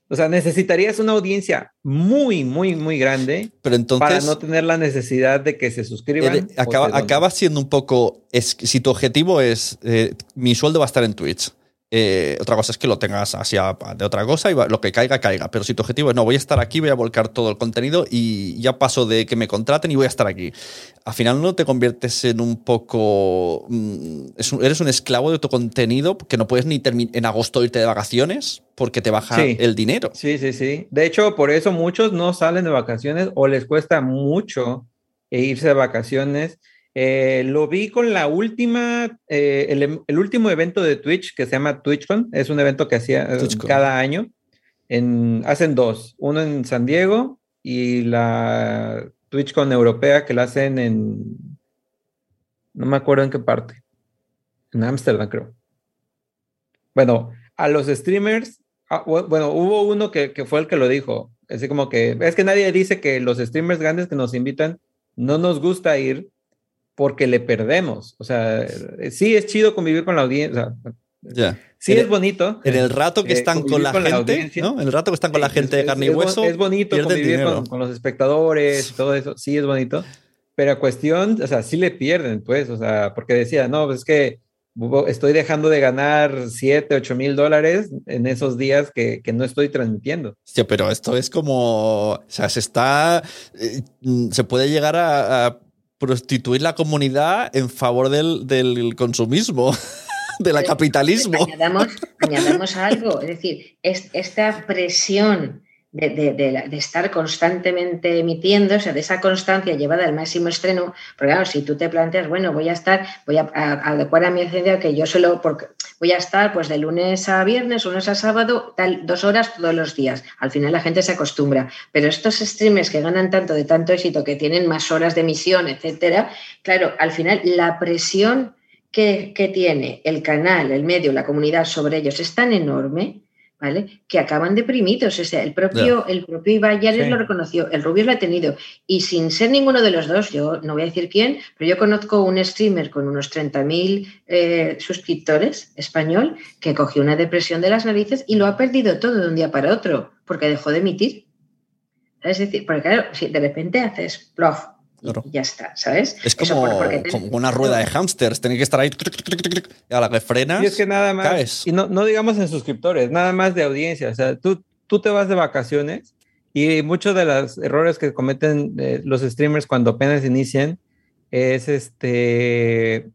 O sea, necesitarías una audiencia muy, muy, muy grande Pero entonces... para no tener la necesidad de que se suscriban. O acaba, acaba siendo un poco. Es, si tu objetivo es. eh, mi sueldo va a estar en Twitch. Eh, otra cosa es que lo tengas así a- de otra cosa y va- lo que caiga, caiga. Pero si tu objetivo es no, voy a estar aquí, voy a volcar todo el contenido y ya paso de que me contraten y voy a estar aquí. Al final no te conviertes en un poco. mm, eres un esclavo de tu contenido que no puedes ni en agosto irte de vacaciones porque te baja Sí. el dinero. Sí, sí, sí. De hecho, por eso muchos no salen de vacaciones o les cuesta mucho eh, irse de vacaciones. Eh, lo vi con la última, eh, el, em- el último evento de Twitch que se llama TwitchCon. Es un evento que hacía eh, TwitchCon. cada año. En, hacen dos, uno en San Diego y la TwitchCon europea que la hacen en, no me acuerdo en qué parte, en Ámsterdam creo. Bueno, a los streamers, ah, bu- bueno, hubo uno que, que fue el que lo dijo, así como que, es que nadie dice que los streamers grandes que nos invitan no nos gusta ir porque le perdemos. O sea, eh, sí es chido convivir con la audiencia, Ya. sí En es bonito. En el rato que Eh, están con convivir la con la gente, audiencia. ¿no? En el rato que están con la gente de es- carne y es bo- hueso, Es bonito convivir con, con los espectadores y todo eso, sí es bonito. pero a cuestión, o sea, sí le pierden, pues, o sea, porque decía, no, pues es que estoy dejando de ganar 7, 8 mil dólares en esos días que, que, no estoy transmitiendo. Sí, pero esto es como, o sea, se está, eh, se puede llegar a, a, prostituir la comunidad en favor del, del consumismo. [LAUGHS] del capitalismo. Añadamos, añadamos algo, es decir, es, esta presión de, de, de, estar constantemente emitiendo, o sea, de esa constancia llevada al máximo estreno, porque claro, si tú te planteas, bueno, voy a estar, voy a, adecuar a mi agenda que yo solo, porque voy a estar pues de lunes a viernes, lunes a sábado, tal, dos horas todos los días. Al final la gente se acostumbra, pero estos streamers que ganan tanto de tanto éxito, que tienen más horas de emisión, etcétera, claro, al final la presión que, que tiene el canal, el medio, la comunidad sobre ellos es tan enorme ¿vale? Que acaban deprimidos. O sea, el propio, yeah. el propio sí. lo reconoció, el Rubio lo ha tenido. Y sin ser ninguno de los dos, yo no voy a decir quién, pero yo conozco un streamer con unos 30.000 eh, suscriptores español que cogió una depresión de las narices y lo ha perdido todo de un día para otro, porque dejó de emitir. Es decir, porque claro, si de repente haces plof, Claro. Y ya está, ¿sabes? Es como, por, como una rueda de hámsters, tiene que estar ahí y a la que frenas. Y es que nada más, caes. y no, no digamos en suscriptores, nada más de audiencia. O sea, tú, tú te vas de vacaciones y muchos de los errores que cometen eh, los streamers cuando apenas inician es este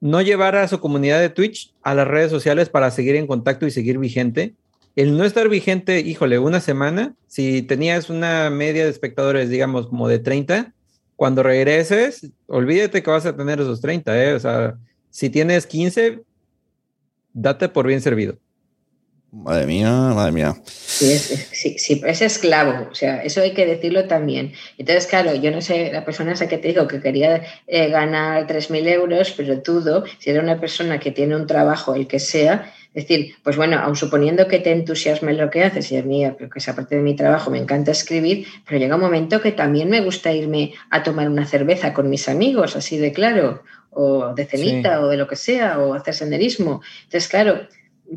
no llevar a su comunidad de Twitch a las redes sociales para seguir en contacto y seguir vigente el no estar vigente, híjole, una semana, si tenías una media de espectadores, digamos, como de 30, cuando regreses, olvídate que vas a tener esos 30, ¿eh? O sea, si tienes 15, date por bien servido. Madre mía, madre mía. Sí, es, sí, sí, es esclavo, o sea, eso hay que decirlo también. Entonces, claro, yo no sé, la persona esa que te digo que quería eh, ganar 3.000 euros, pero dudo, si era una persona que tiene un trabajo, el que sea, es decir, pues bueno, aun suponiendo que te entusiasme lo que haces, y a mí, que esa parte de mi trabajo me encanta escribir, pero llega un momento que también me gusta irme a tomar una cerveza con mis amigos, así de claro, o de cenita, sí. o de lo que sea, o hacer senderismo. Entonces, claro,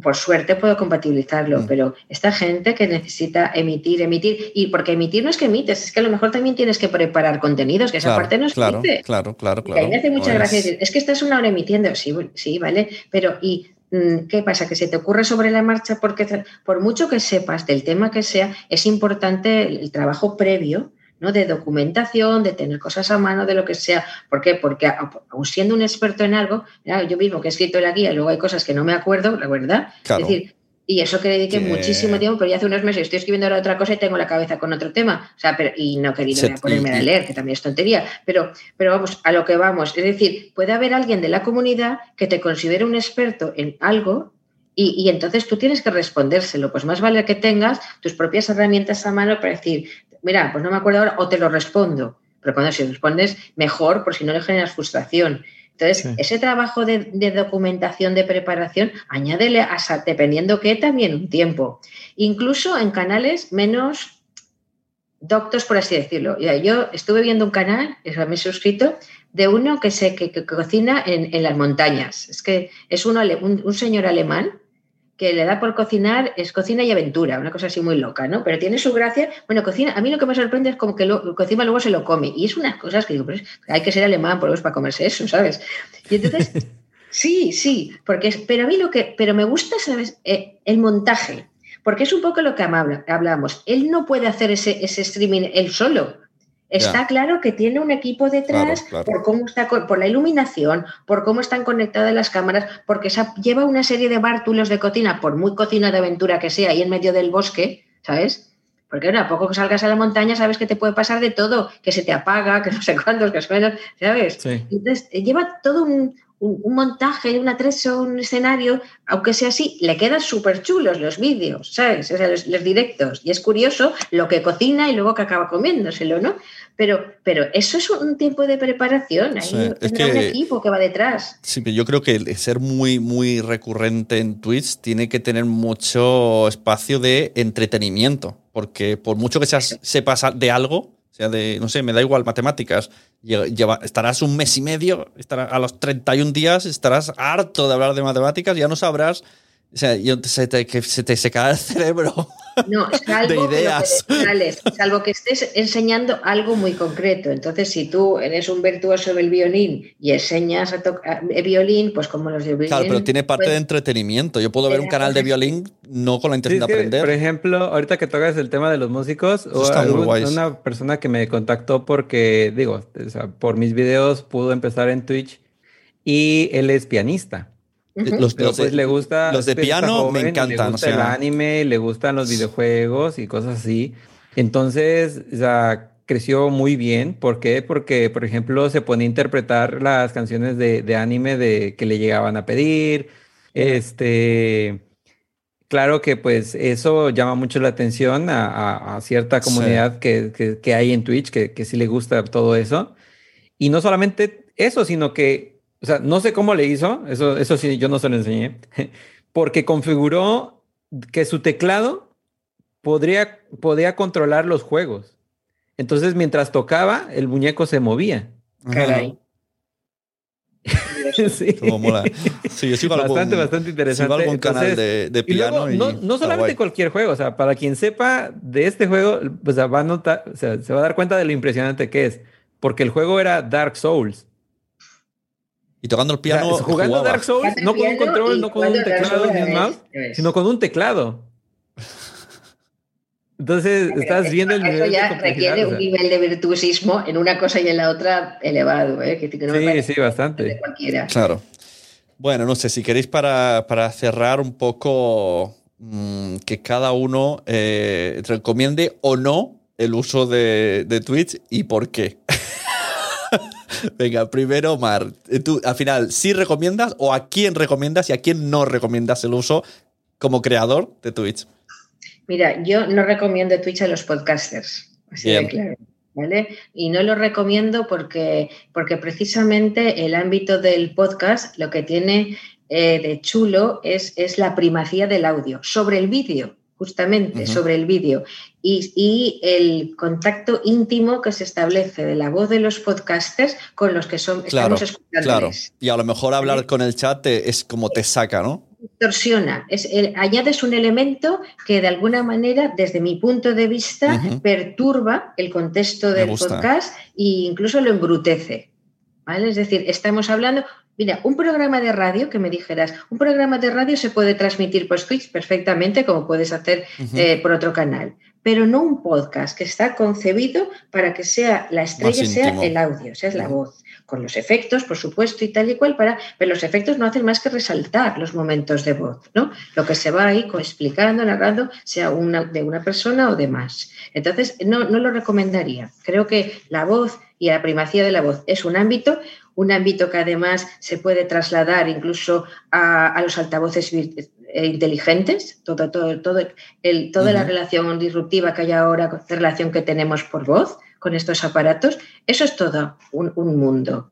por suerte puedo compatibilizarlo, mm. pero esta gente que necesita emitir, emitir, y porque emitir no es que emites, es que a lo mejor también tienes que preparar contenidos, que esa claro, parte no es claro, claro, claro, claro. Y me hace mucha pues... gracia decir, es que estás una hora emitiendo, sí, sí, vale, pero y ¿qué pasa? Que se te ocurre sobre la marcha porque por mucho que sepas del tema que sea, es importante el, trabajo previo ¿no? de documentación, de tener cosas a mano, de lo que sea. ¿Por qué? Porque aun siendo un experto en algo, yo mismo que he escrito la guía, luego hay cosas que no me acuerdo, la verdad. Claro. Es decir, y eso que dediqué que... muchísimo tiempo, pero ya hace unos meses estoy escribiendo ahora otra cosa y tengo la cabeza con otro tema. O sea, pero, y no Se, ponerme a leer, que también es tontería. Pero, pero vamos, a lo que vamos. Es decir, puede haber alguien de la comunidad que te considere un experto en algo y, y, entonces tú tienes que respondérselo. Pues más vale que tengas tus propias herramientas a mano para decir, mira, pues no me acuerdo ahora, o te lo respondo. Pero cuando si respondes, mejor, por si no le generas frustración. Entonces, sí. ese trabajo de, de, documentación, de preparación, añádele, a, dependiendo qué, también un tiempo. Incluso en canales menos doctos, por así decirlo. Yo estuve viendo un canal, eso me he suscrito, de uno que, se, que, que cocina en, en, las montañas. Es que es uno, un, un señor alemán que le da por cocinar es cocina y aventura, una cosa así muy loca, ¿no? Pero tiene su gracia. Bueno, cocina, a mí lo que me sorprende es como que lo, cocina luego se lo come. Y es unas cosas que digo, pues hay que ser alemán por para comerse eso, ¿sabes? Y entonces, [LAUGHS] sí, sí, porque es, pero a mí lo que, pero me gusta, ¿sabes? Eh, el montaje, porque es un poco lo que hablamos. Él no puede hacer ese, ese streaming él solo. Está yeah. claro que tiene un equipo detrás claro, claro. por cómo está, por la iluminación, por cómo están conectadas las cámaras, porque lleva una serie de bártulos de cocina, por muy cocina de aventura que sea, ahí en medio del bosque, ¿sabes? Porque bueno, a poco que salgas a la montaña sabes que te puede pasar de todo, que se te apaga, [LAUGHS] que no sé cuántos, que suena, ¿sabes? Sí. Entonces, lleva todo un, un, un, montaje, un atrezo, un escenario, aunque sea así, le quedan súper chulos los vídeos, ¿sabes? O sea, los, los, directos. Y es curioso lo que cocina y luego que acaba comiéndoselo, ¿no? Pero, pero eso es un tiempo de preparación. Hay sí, es que, un equipo que va detrás. Sí, pero yo creo que el ser muy, muy recurrente en Twitch tiene que tener mucho espacio de entretenimiento. Porque por mucho que seas, sepas de algo, de, no sé, me da igual matemáticas. Estarás un mes y medio, estarás, a los 31 días estarás harto de hablar de matemáticas, ya no sabrás. O sea, se te, que se te seca el [LAUGHS] cerebro No, salvo de que que ideas. sales, salvo que estés enseñando algo muy concreto. Entonces, si tú eres un virtuoso del violín y enseñas a tocar violín, pues como los de violín. Claro, pero tiene parte pues, de entretenimiento. Yo puedo ver un canal de violín no con la Sí, intención es de que, aprender. por ejemplo, ahorita que tocas el tema de los músicos, guays. una persona que me contactó porque, digo, o sea, por mis videos pudo empezar en Twitch y él es pianista. Los, Pero los de- pues le gusta. los de piano me joven y encantan, Le gusta o sea- el anime, le gustan los videojuegos y cosas así. Entonces, o sea, creció muy bien. ¿Por qué? Porque, por ejemplo, se ponía a interpretar las canciones de, de anime de, que le llegaban a pedir. Este. Claro que pues eso llama mucho la atención a, a- a cierta Sí. comunidad que, que- que hay en Twitch, que, que sí le gusta todo eso. Y no solamente eso, sino que, o sea, no sé cómo le hizo, eso, eso sí, yo no se lo enseñé, [LAUGHS] porque configuró que su teclado podría, podía controlar los juegos. Entonces, mientras tocaba, el muñeco se movía. Caray. [LAUGHS] Sí. Mola. Sí, yo sigo algún, Bastante, bastante interesante. sigo algún canal Entonces, de, de Y luego, piano. y no, solamente cualquier juego, o sea, para quien sepa de este juego, pues va a notar, o sea, se va a dar cuenta de lo impresionante que es, porque el juego era Dark Souls. Y tocando el O sea, piano. jugando jugaba. Dark Souls, no con un Piano control, no con un teclado ni un la mouse, sino con un teclado. Entonces, Pero estás eso- viendo el Eso nivel de ya complejidad, requiere o un sea. nivel de virtuosismo en una cosa y en la otra elevado, ¿eh? que, que no Sí, sí, bastante. de cualquiera. Claro. Bueno, no sé, si queréis para, para cerrar un poco mm, que cada uno eh, recomiende o no el uso de, de Twitch y por qué. [LAUGHS] [LAUGHS] Venga, primero, Mar, eh, tú al final, ¿sí recomiendas o a quién recomiendas y a quién no recomiendas el uso como creador de Twitch? Mira, yo no recomiendo Twitch a los podcasters, así Bien. de claro. ¿Vale? Y no lo recomiendo porque, porque precisamente el ámbito del podcast lo que tiene eh, de chulo es, es la primacía del audio sobre el vídeo, justamente sobre el vídeo. Y, y el contacto íntimo que se establece de la voz de los podcasters con los que son, Claro, estamos escuchándoles. claro. Y a lo mejor hablar con el chat te- es como te saca, ¿no? distorsiona, es el- añades un elemento que de alguna manera, desde mi punto de vista, perturba el contexto del podcast e incluso lo embrutece. ¿vale? Es decir, estamos hablando, mira, un programa de radio, que me dijeras, un programa de radio se puede transmitir por Twitch perfectamente, como puedes hacer eh, por otro canal, pero no un podcast que está concebido para que sea la estrella sea el audio, sea la voz, con los efectos, por supuesto, y tal y cual, para, pero los efectos no hacen más que resaltar los momentos de voz, ¿no? Lo que se va ahí explicando, narrando, sea una, de una persona o de más. Entonces, no, no lo recomendaría. Creo que la voz y la primacía de la voz es un ámbito, un ámbito que además se puede trasladar incluso a, a los altavoces eh, inteligentes, todo, todo, todo el- toda la relación disruptiva que hay ahora, relación que tenemos por voz con estos aparatos, eso es todo un, un mundo.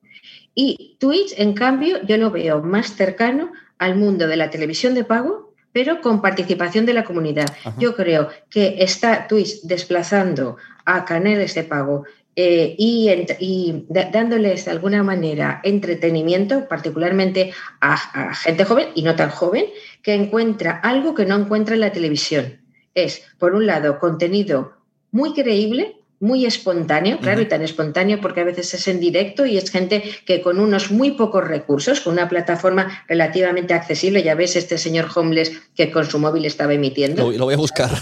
Y Twitch, en cambio, yo lo veo más cercano al mundo de la televisión de pago, pero con participación de la comunidad. Ajá. Yo creo que está Twitch desplazando a canales de pago eh, y, dándoles de alguna manera entretenimiento, particularmente a gente joven y no tan joven, que encuentra algo que no encuentra en la televisión. Es, por un lado, contenido muy creíble, muy espontáneo, claro, y tan espontáneo porque a veces es en directo y es gente que con unos muy pocos recursos, con una plataforma relativamente accesible, ya ves este señor homeless que con su móvil estaba emitiendo. Lo, lo voy a buscar. [LAUGHS]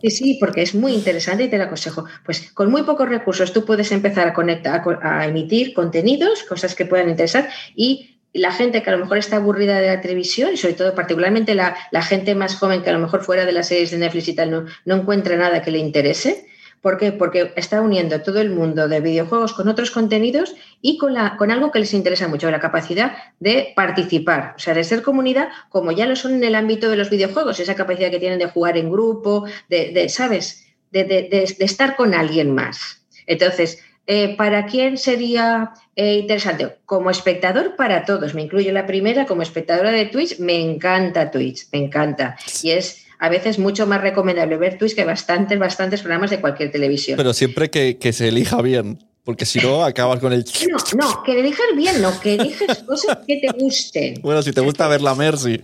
Sí, sí, porque es muy interesante y te lo aconsejo. Pues con muy pocos recursos tú puedes empezar a conectar, a co- a, emitir contenidos, cosas que puedan interesar y la gente que a lo mejor está aburrida de la televisión y sobre todo particularmente la, la gente más joven que a lo mejor fuera de las series de Netflix y tal no, no encuentra nada que le interese. ¿Por qué? Porque está uniendo todo el mundo de videojuegos con otros contenidos y con, algo que les interesa mucho, la capacidad de participar, o sea, de ser comunidad, como ya lo son en el ámbito de los videojuegos, esa capacidad que tienen de jugar en grupo, de, ¿sabes? De, estar con alguien más. Entonces, eh, ¿para quién sería eh, interesante? Como espectador, para todos. Me incluyo la primera, como espectadora de Twitch, me encanta Twitch, me encanta. Y es a veces mucho más recomendable ver Twitch que bastantes, bastantes programas de cualquier televisión. Pero siempre que, que se elija bien. porque si no acabas con el... [LAUGHS] No, no, que eliges bien, no, que eliges [LAUGHS] cosas que te gusten. Bueno, si te gusta ver la Mercy.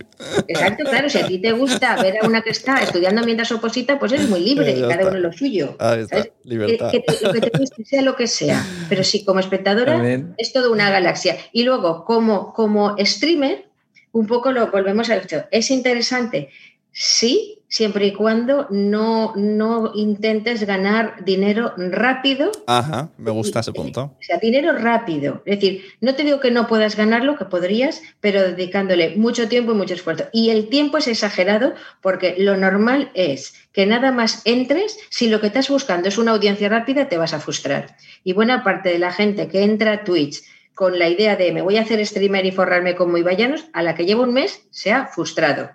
Exacto, claro, si a ti te gusta ver a una que está estudiando mientras oposita, pues eres muy libre y cada uno lo suyo. Ahí está, ¿sabes? libertad. Que, que te, lo que te guste, sea lo que sea. Pero sí, como espectadora, También. es toda una galaxia. Y luego, como, como streamer, un poco lo volvemos al hecho. ¿Es interesante? Sí, siempre y cuando no, no intentes ganar dinero rápido. Ajá, me gusta ese punto. O sea, dinero rápido. Es decir, no te digo que no puedas ganarlo, que podrías, pero dedicándole mucho tiempo y mucho esfuerzo. Y el tiempo es exagerado porque lo normal es que nada más entres, si lo que estás buscando es una audiencia rápida, te vas a frustrar. Y buena parte de la gente que entra a Twitch con la idea de me voy a hacer streamer y forrarme como Ibayanos, a la que lleva un mes se ha frustrado.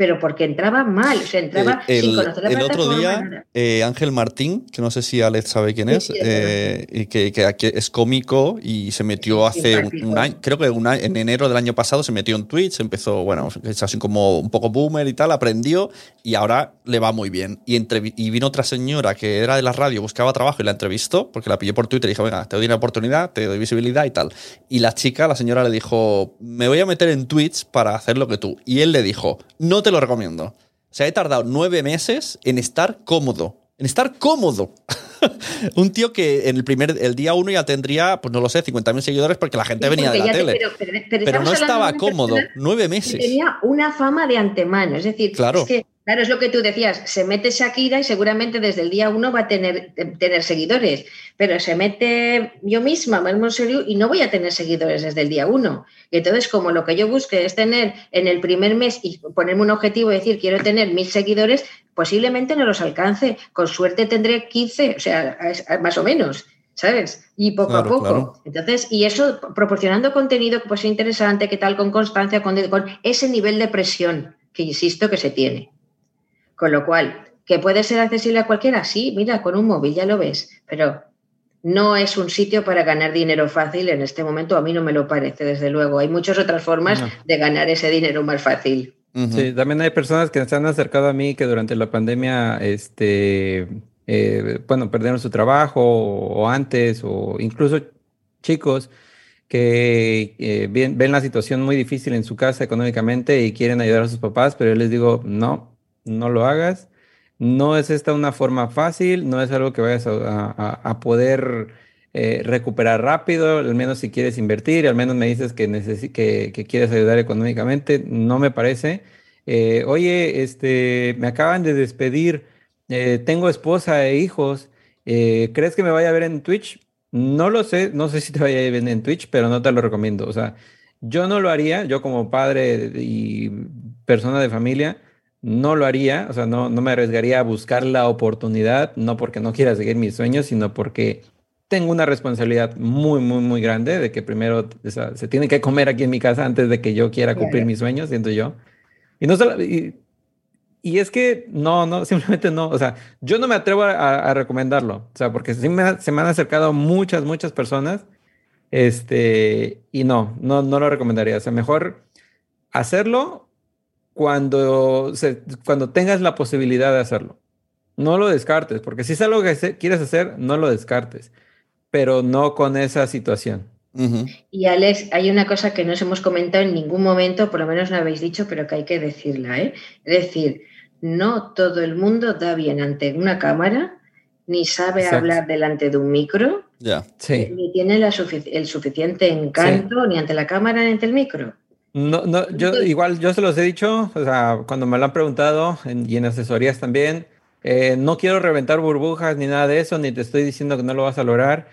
Pero porque entraba mal, o sea, entraba Eh, sin el, conocer la el otro día, eh, Ángel Martín, que no sé si Alex sabe quién es, Sí, eh, y que, es cómico y se metió Sí, hace un, año, creo que un año- en enero del año pasado se metió en Twitch, empezó, bueno, es así como un poco boomer y tal, aprendió y ahora le va muy bien. Y, entrevi- y vino otra señora que era de la radio, buscaba trabajo y la entrevistó, porque la pillé por Twitter y dijo, venga, te doy una oportunidad, te doy visibilidad y tal. Y la chica, la señora le dijo, me voy a meter en Twitch para hacer lo que tú. Y él le dijo, no te lo recomiendo. O sea, he tardado nueve meses en estar cómodo. En estar cómodo. [LAUGHS] un tío que en el primer el día uno ya tendría, pues no lo sé, 50.000 seguidores porque la gente Sí, venía de la te- tele. pero- pero- pero pero estamos no estaba cómodo. Nueve meses. tenía una fama de antemano. Es decir, Claro. es que, claro, es lo que tú decías, se mete Shakira y seguramente desde el día uno va a tener, eh, tener seguidores, pero se mete yo misma, Marmon Seriu, y no voy a tener seguidores desde el día uno. Y entonces, como lo que yo busque es tener en el primer mes y ponerme un objetivo, decir, quiero tener mil seguidores, posiblemente no los alcance. Con suerte tendré 15, o sea, más o menos. ¿Sabes? Y poco Claro, a poco. claro. Entonces, y eso proporcionando contenido pues interesante, que tal, con constancia, con, con ese nivel de presión que insisto que se tiene. Con lo cual, que puede ser accesible a cualquiera, sí, mira, con un móvil ya lo ves, pero no es un sitio para ganar dinero fácil en este momento, a mí no me lo parece, desde luego. Hay muchas otras formas No. de ganar ese dinero más fácil. Sí, también hay personas que se han acercado a mí que durante la pandemia, este, eh, bueno, perdieron su trabajo o, o antes, o incluso chicos que eh, ven, ven la situación muy difícil en su casa económicamente y quieren ayudar a sus papás, pero yo les digo, no, no lo hagas. No es esta una forma fácil, no es algo que vayas a, a- poder eh, recuperar rápido, al menos si quieres invertir, al menos me dices que, necesi- que, que quieres ayudar económicamente, no me parece. Eh, oye, este, me acaban de despedir, eh, tengo esposa e hijos, ¿crees que me vaya a ver en Twitch? No lo sé, no sé [LAUGHS] si te vaya a ver en Twitch, pero no te lo recomiendo. O sea, yo no lo haría, yo como padre y persona de familia, no lo haría, o sea, no, no me arriesgaría a buscar la oportunidad, no porque no quiera seguir mis sueños, sino porque tengo una responsabilidad muy, muy, muy grande de que primero o sea, se tiene que comer aquí en mi casa antes de que yo quiera cumplir Claro. mis sueños, siento yo. Y no solo, y, y es que no, no, [LAUGHS] simplemente no, o sea, yo no me atrevo a, a recomendarlo, o sea, porque sí me ha- se me han acercado muchas, muchas personas, este, y no, no, no lo recomendaría, o sea, mejor hacerlo cuando, se, cuando tengas la posibilidad de hacerlo. No lo descartes, porque si es algo que quieres hacer, no lo descartes, pero no con esa situación. Y Alex, hay una cosa que no os hemos comentado en ningún momento, por lo menos no habéis dicho, pero que hay que decirla. ¿eh? Es decir, no todo el mundo da bien ante una cámara, ni sabe Exacto. hablar delante de un micro. Sí. ni tiene la sufic- el suficiente encanto ni ante la cámara ni ante el micro. No, no, yo igual yo se los he dicho, o sea, cuando me lo han preguntado en- y en asesorías también, eh, no quiero reventar burbujas ni nada de eso, ni te estoy diciendo que no lo vas a lograr,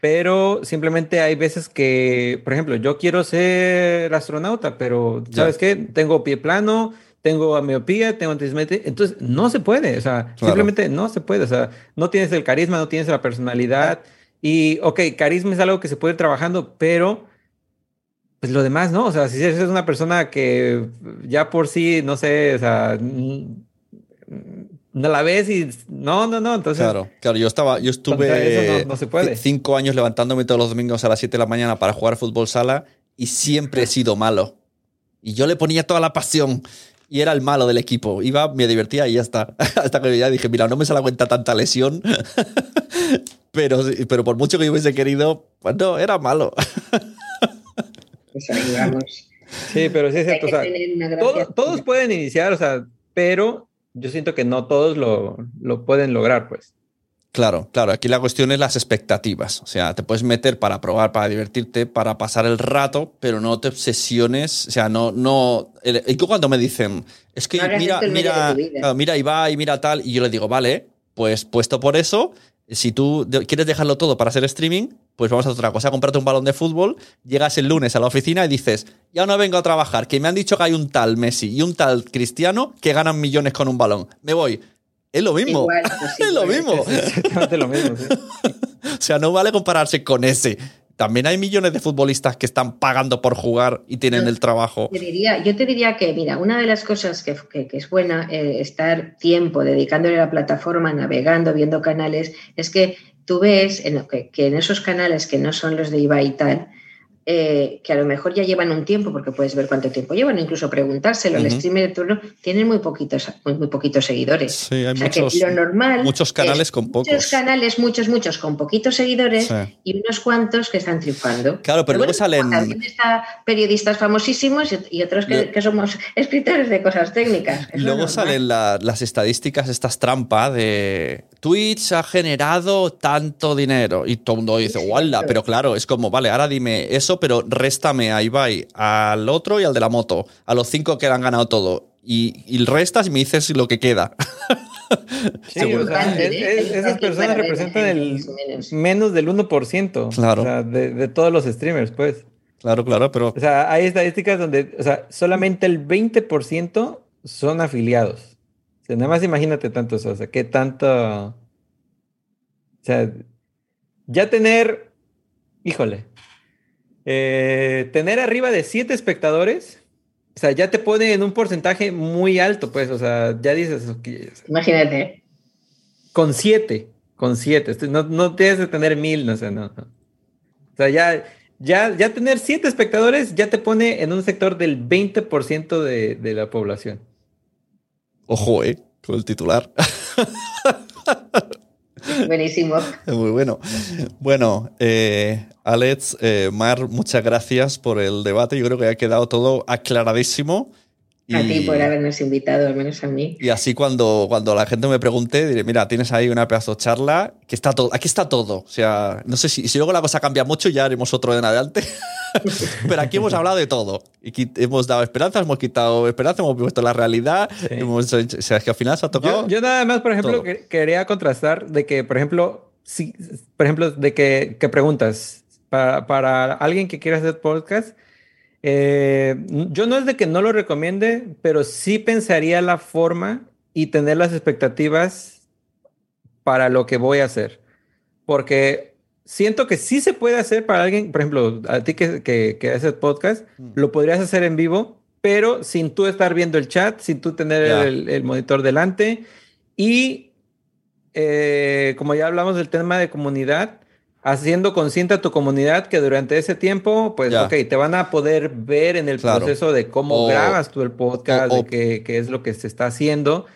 pero simplemente hay veces que, por ejemplo, yo quiero ser astronauta, pero Ya. ¿sabes qué? Tengo pie plano, tengo miopía, tengo antismetría, entonces no se puede, o sea, Claro. simplemente no se puede, o sea, no tienes el carisma, no tienes la personalidad y, ok, carisma es algo que se puede ir trabajando, pero pues lo demás, ¿no? O sea, si eres una persona que ya por sí, no sé, o sea, mm, no la ves y no, no, no, entonces Claro, claro, yo estaba, yo estuve no- no se puede. ci- cinco años levantándome todos los domingos a las 7 de la mañana para jugar fútbol sala y siempre he sido malo. Y yo le ponía toda la pasión y era el malo del equipo. Iba, me divertía y ya está. [LAUGHS] Hasta que ya dije, mira, no me sale cuenta tanta lesión. [LAUGHS] pero, pero por mucho que yo hubiese querido, pues no, era malo. [LAUGHS] Pues ahí vamos. Sí, pero sí es cierto. o sea, todos pueden iniciar, o sea, pero yo siento que no todos lo, lo pueden lograr, pues. Claro, claro. Aquí la cuestión es las expectativas. O sea, te puedes meter para probar, para divertirte, para pasar el rato, pero no te obsesiones. O sea, no, no. el- Y cuando me dicen, es que No mira, mira, claro, mira Ibai, mira tal, y yo le digo, vale, pues puesto por eso, si tú quieres dejarlo todo para hacer streaming, pues vamos a hacer otra cosa. Comprarte un balón de fútbol, llegas el lunes a la oficina y dices, ya no vengo a trabajar, que me han dicho que hay un tal Messi y un tal Cristiano que ganan millones con un balón. Me voy. Es lo mismo. Igual, [LAUGHS] pues sí, es lo pues, mismo. Es exactamente lo mismo. sí. [LAUGHS] O sea, no vale compararse con ese. También hay millones de futbolistas que están pagando por jugar y tienen el trabajo. Te diría, yo te diría que, mira, una de las cosas que, que- que es buena, eh, estar tiempo dedicándole a la plataforma, navegando, viendo canales, es que tú ves en, lo que, que en esos canales que no son los de Ibai y tal, eh, que a lo mejor ya llevan un tiempo, porque puedes ver cuánto tiempo llevan, incluso preguntárselo al streamer de turno, tienen muy poquitos, muy, muy poquitos seguidores. Sí, hay O sea que muchos, lo normal muchos canales es con pocos. Muchos canales, muchos, muchos con poquitos seguidores Sí. y unos cuantos que están triunfando. Claro, pero luego bueno, salen- También está periodistas famosísimos y, otros que, que somos [LAUGHS] escritores de cosas técnicas. Es Luego salen la- las estadísticas, estas trampas de Twitch ha generado tanto dinero y todo el mundo dice, claro. Pero claro, es como, vale, ahora dime eso, pero réstame a Ibai, al otro y al de la moto, a los cinco que le han ganado todo. Y, y restas y me dices lo que queda. [LAUGHS] Sí, o sea, es- ¿eh? es- esas personas representan el menos. menos del 1%. Claro. O sea, de, de todos los streamers, pues. Claro, claro, pero O sea, hay estadísticas donde, o sea, solamente el 20% son afiliados. O sea, nada más imagínate tanto eso, o sea, qué tanto... O sea, ya tener, híjole, eh, tener arriba de 7 espectadores, o sea, ya te pone en un porcentaje muy alto, pues, o sea, ya dices, Imagínate. con 7, con 7, no, no tienes que tener mil, no sé, no, no. O sea, ya, ya, ya tener 7 espectadores ya te pone en un sector del 20% de, de la población. ojo, eh, con el titular. [LAUGHS] Buenísimo. Muy bueno. Bueno, eh, Alex, eh, Mar, muchas gracias por el debate. Yo creo que ha quedado todo aclaradísimo. A ti por habernos invitado, al menos a mí. y así cuando, cuando la gente me pregunte, diré, mira, tienes ahí una pedazo de charla, que está todo, aquí está todo. O sea, no sé si, si luego la cosa cambia mucho, ya haremos otro en adelante. [LAUGHS] Pero aquí hemos hablado de todo. Y hemos dado esperanzas, hemos quitado esperanza, hemos puesto la realidad. Sí. Hemos hecho- o sea, es que al final se ha tocado. Yo, yo nada más, por ejemplo, que- quería contrastar de que, por ejemplo, si, por ejemplo, de que, que preguntas para, para alguien que quiera hacer podcast, eh, yo no es de que no lo recomiende, pero sí pensaría la forma y tener las expectativas para lo que voy a hacer. Porque siento que sí se puede hacer para alguien, por ejemplo, a ti que, que, que haces podcast, lo podrías hacer en vivo, pero sin tú estar viendo el chat, sin tú tener el monitor delante. Y eh, como ya hablamos del tema de comunidad, haciendo consciente a tu comunidad que durante ese tiempo, pues, Ya. ok, te van a poder ver en el Claro. proceso de cómo O- grabas tú el podcast, o- de qué, qué es lo que se está haciendo,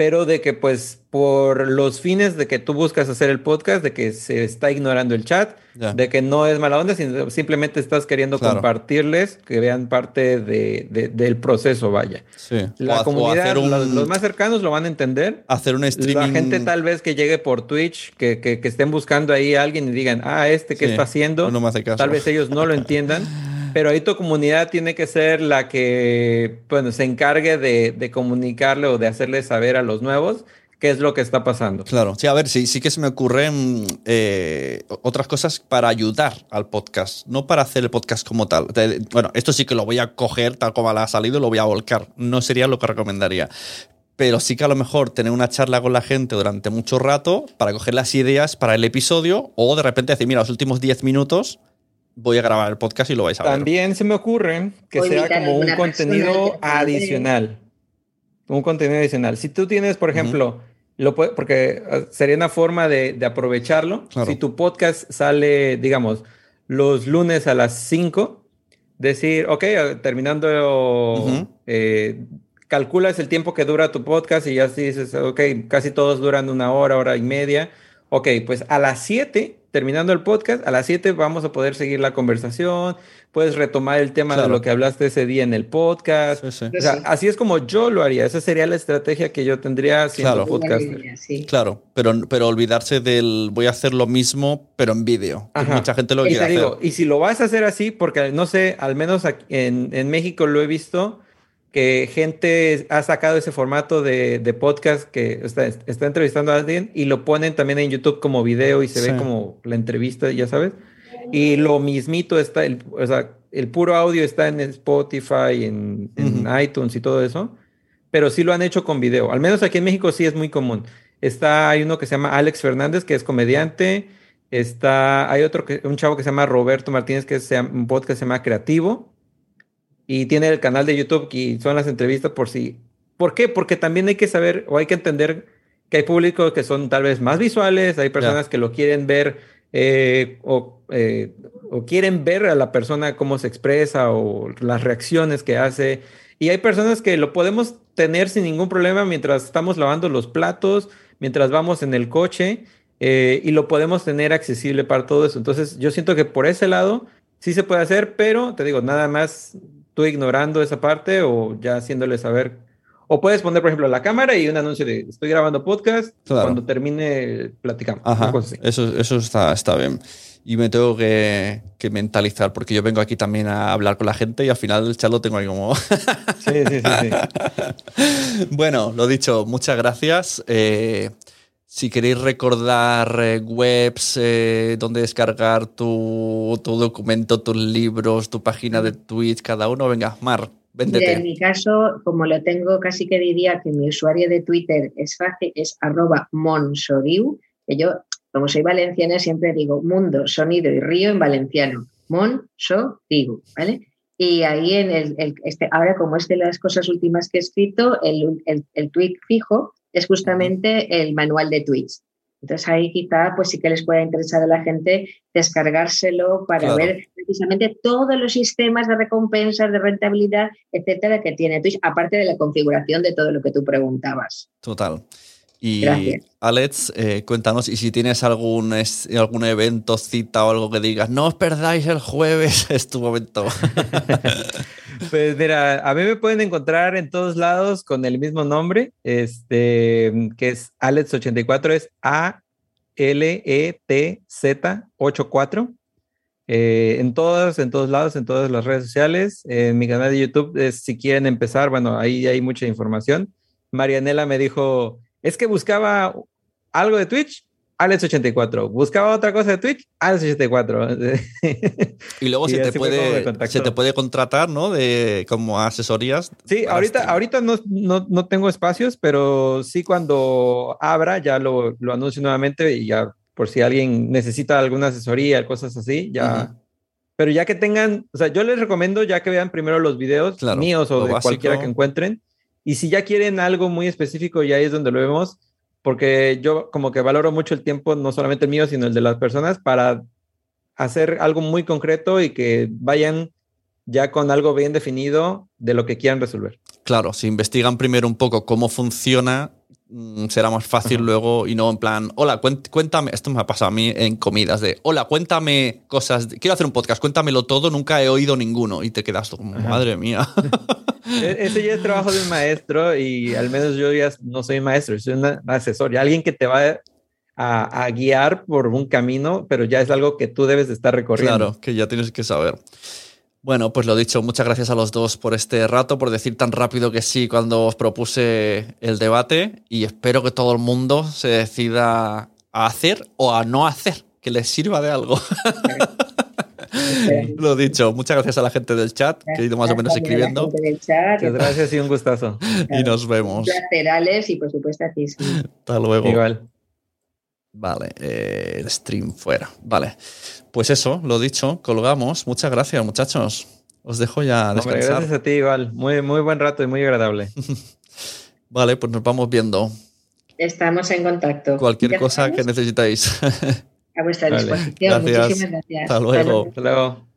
pero de que, pues, por los fines de que tú buscas hacer el podcast, de que se está ignorando el chat, de que no es mala onda, sino simplemente estás queriendo Claro. compartirles, que vean parte de, de- del proceso, vaya. Sí. La o comunidad, un, los, los más cercanos lo van a entender. hacer un streaming. La gente tal vez que llegue por Twitch, que, que- que estén buscando ahí a alguien y digan, ah, este que Sí, está haciendo, no me hace caso. tal vez ellos no lo [LAUGHS] entiendan, pero ahí tu comunidad tiene que ser la que, bueno, se encargue de, de comunicarle o de hacerle saber a los nuevos qué es lo que está pasando. Claro, sí, a ver, sí, sí que se me ocurren eh, otras cosas para ayudar al podcast, no para hacer el podcast como tal. Bueno, esto sí que lo voy a coger tal como ha salido y lo voy a volcar. No sería lo que recomendaría. Pero sí que a lo mejor tener una charla con la gente durante mucho rato para coger las ideas para el episodio o de repente decir, mira, los últimos 10 minutos voy a grabar el podcast y lo vais a ver. También se me ocurre que sea como un contenido adicional. Un contenido adicional. Si tú tienes, por ejemplo, lo puede- porque eh, sería una forma de, de aprovecharlo. Claro. Si tu podcast sale, digamos, los lunes a las 5, decir, ok, eh, terminando, eh, calculas el tiempo que dura tu podcast y ya así dices, ok, casi todos duran una hora, hora y media. ok, pues a las 7, terminando el podcast, a las 7 vamos a poder seguir la conversación, puedes retomar el tema de lo que hablaste ese día en el podcast. Sí, sí. O sea, Sí. así es como yo lo haría. Esa sería la estrategia que yo tendría siendo Claro. podcaster. Sí. Claro, pero, pero olvidarse del voy a hacer lo mismo, pero en vídeo. Mucha gente lo Y quiere te hacer. digo, y si lo vas a hacer así, porque no sé, al menos aquí en, en México lo he visto, que gente ha sacado ese formato de, de podcast que está, está entrevistando a alguien y lo ponen también en YouTube como video y se Sí. ve como la entrevista, ya sabes. Y lo mismito está, el, o sea, el puro audio está en Spotify, en, iTunes y todo eso, pero sí lo han hecho con video. Al menos aquí en México sí es muy común. Está, hay uno que se llama Alex Fernández, que es comediante. Está, hay otro que, un chavo que se llama Roberto Martínez, que es un podcast que se llama Creativo. Y tiene el canal de YouTube y son las entrevistas por si. ¿Por qué? Porque también hay que saber o hay que entender que hay públicos que son tal vez más visuales, hay personas que lo quieren ver eh, o, eh, o quieren ver a la persona cómo se expresa o las reacciones que hace. Y hay personas que lo podemos tener sin ningún problema mientras estamos lavando los platos, mientras vamos en el coche eh, y lo podemos tener accesible para todo eso. Entonces yo siento que por ese lado sí se puede hacer, pero te digo, nada más tú ignorando esa parte o ya haciéndole saber. O puedes poner, por ejemplo, la cámara y un anuncio de estoy grabando podcast, Claro. cuando termine platicamos. Ajá, eso, eso está, está bien. Y me tengo que, que mentalizar, porque yo vengo aquí también a hablar con la gente y al final el chat lo tengo ahí como... [LAUGHS] Sí, sí, sí, sí. bueno, lo dicho, muchas gracias. Eh, si queréis recordar eh, webs, eh, donde descargar tu, tu documento, tus libros, tu página de Twitch, cada uno, venga, Mar, Mira, en véndete. mi caso, como lo tengo, casi que diría que mi usuario de Twitter es fácil, es arroba monsoriu, que yo, como soy valenciana, siempre digo mundo, sonido y río en valenciano. Monsoriu, ¿vale? Y ahí en el, el- este, ahora como es de las cosas últimas que he escrito, el, el, el tweet fijo es justamente el manual de tweets. Entonces ahí quizá pues sí que les pueda interesar a la gente descargárselo para Claro. ver precisamente todos los sistemas de recompensas, de rentabilidad, etcétera, que tiene Twitch, aparte de la configuración de todo lo que tú preguntabas. Total. Y Gracias. Alex, eh, cuéntanos, y si tienes algún, es- algún evento, cita o algo que digas, no os perdáis el jueves, [LAUGHS] es tu momento. [LAUGHS] Pues mira, a mí me pueden encontrar en todos lados con el mismo nombre, este, que es Alex84, es A L E T Z 84. Eh, en todas, en todos lados, en todas las redes sociales. En mi canal de YouTube, es, si quieren empezar, bueno, ahí hay mucha información. Marianela me dijo, es que buscaba algo de Twitch, Alex84. Buscaba otra cosa de Twitch, Alex84. Y luego [LAUGHS] Y se, te puede, se te puede contratar, ¿no? De, como asesorías. Sí, ahorita, stream. ahorita no, no, no tengo espacios, pero sí cuando abra ya lo, lo anuncio nuevamente y ya por si alguien necesita alguna asesoría, cosas así, ya. Pero ya que tengan, o sea, yo les recomiendo ya que vean primero los videos Claro, míos o de básico. cualquiera que encuentren. Y si ya quieren algo muy específico, ya ahí es donde lo vemos, porque yo como que valoro mucho el tiempo, no solamente el mío, sino el de las personas, para hacer algo muy concreto y que vayan ya con algo bien definido de lo que quieran resolver. Claro, si investigan primero un poco cómo funciona, será más fácil Ajá. luego y no en plan, hola, cuént- cuéntame, esto me ha pasado a mí en comidas de, hola, cuéntame cosas, de- quiero hacer un podcast, cuéntamelo todo, nunca he oído ninguno y te quedas tú como, Ajá. madre mía. [LAUGHS] E- Ese ya es trabajo de un maestro y al menos yo ya no soy maestro, soy un asesor, y alguien que te va a, a guiar por un camino, pero ya es algo que tú debes de estar recorriendo. Claro, que ya tienes que saber. Bueno, pues lo dicho, muchas gracias a los dos por este rato, por decir tan rápido que sí cuando os propuse el debate y espero que todo el mundo se decida a hacer o a no hacer, que les sirva de algo. [LAUGHS] lo dicho, muchas gracias a la gente del chat que ha ido más o menos escribiendo Muchas gracias y un gustazo. y nos Un vemos. placer, Alex, y por supuesto a ti. sí. Hasta luego. Igual. Vale, eh, el stream fuera. Vale, pues eso, lo dicho, colgamos. Muchas gracias, muchachos. Os dejo ya Hombre, descansar. gracias a ti, igual. Muy, muy buen rato y muy agradable. [LAUGHS] Vale, pues nos vamos viendo. Estamos en contacto. Cualquier cosa que necesitáis. [LAUGHS] A vuestra Vale. disposición. Gracias. Muchísimas gracias. Hasta luego. Hasta luego.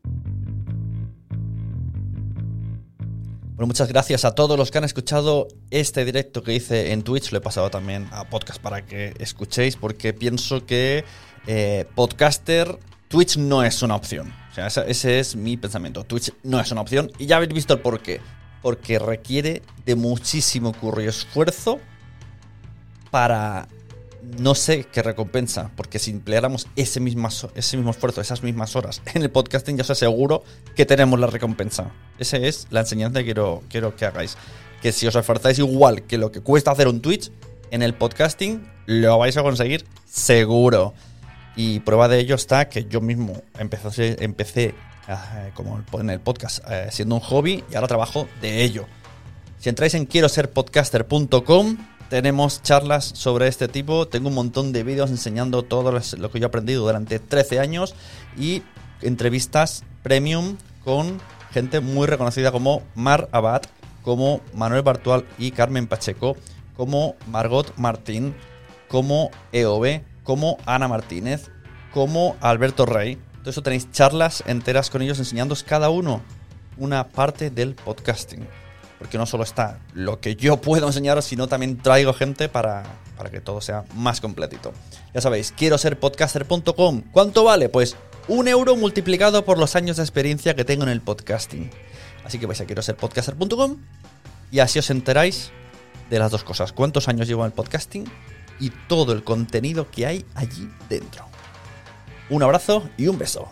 Muchas gracias a todos los que han escuchado este directo que hice en Twitch. Lo he pasado también a podcast para que escuchéis, porque pienso que eh, podcaster, Twitch no es una opción. O sea, ese, es mi pensamiento. Twitch no es una opción y ya habéis visto el por qué. Porque requiere de muchísimo curro y esfuerzo para no sé qué recompensa, porque si empleáramos ese mismo, ese mismo esfuerzo, esas mismas horas [LAUGHS] en el podcasting, ya os aseguro que tenemos la recompensa. Esa es la enseñanza que quiero, quiero que hagáis. Que si os esforzáis igual que lo que cuesta hacer un Twitch, en el podcasting lo vais a conseguir seguro. Y prueba de ello está que yo mismo empecé, empecé eh, como en el podcast eh, siendo un hobby y ahora trabajo de ello. Si entráis en quiero ser podcaster.com tenemos charlas sobre este tipo. Tengo un montón de vídeos enseñando todo lo que yo he aprendido durante 13 años y entrevistas premium con gente muy reconocida como Mar Abad, como Manuel Bartual y Carmen Pacheco, como Margot Martín, como EOB, como Ana Martínez, como Alberto Rey. Todo eso tenéis charlas enteras con ellos enseñándoos cada uno una parte del podcasting porque no solo está lo que yo puedo enseñaros, sino también traigo gente para, para que todo sea más completito. Ya sabéis, quiero ser podcaster.com. ¿Cuánto vale? Pues un euro multiplicado por los años de experiencia que tengo en el podcasting. Así que vais a quiero ser podcaster.com y así os enteráis de las dos cosas. Cuántos años llevo en el podcasting y todo el contenido que hay allí dentro. Un abrazo y un beso.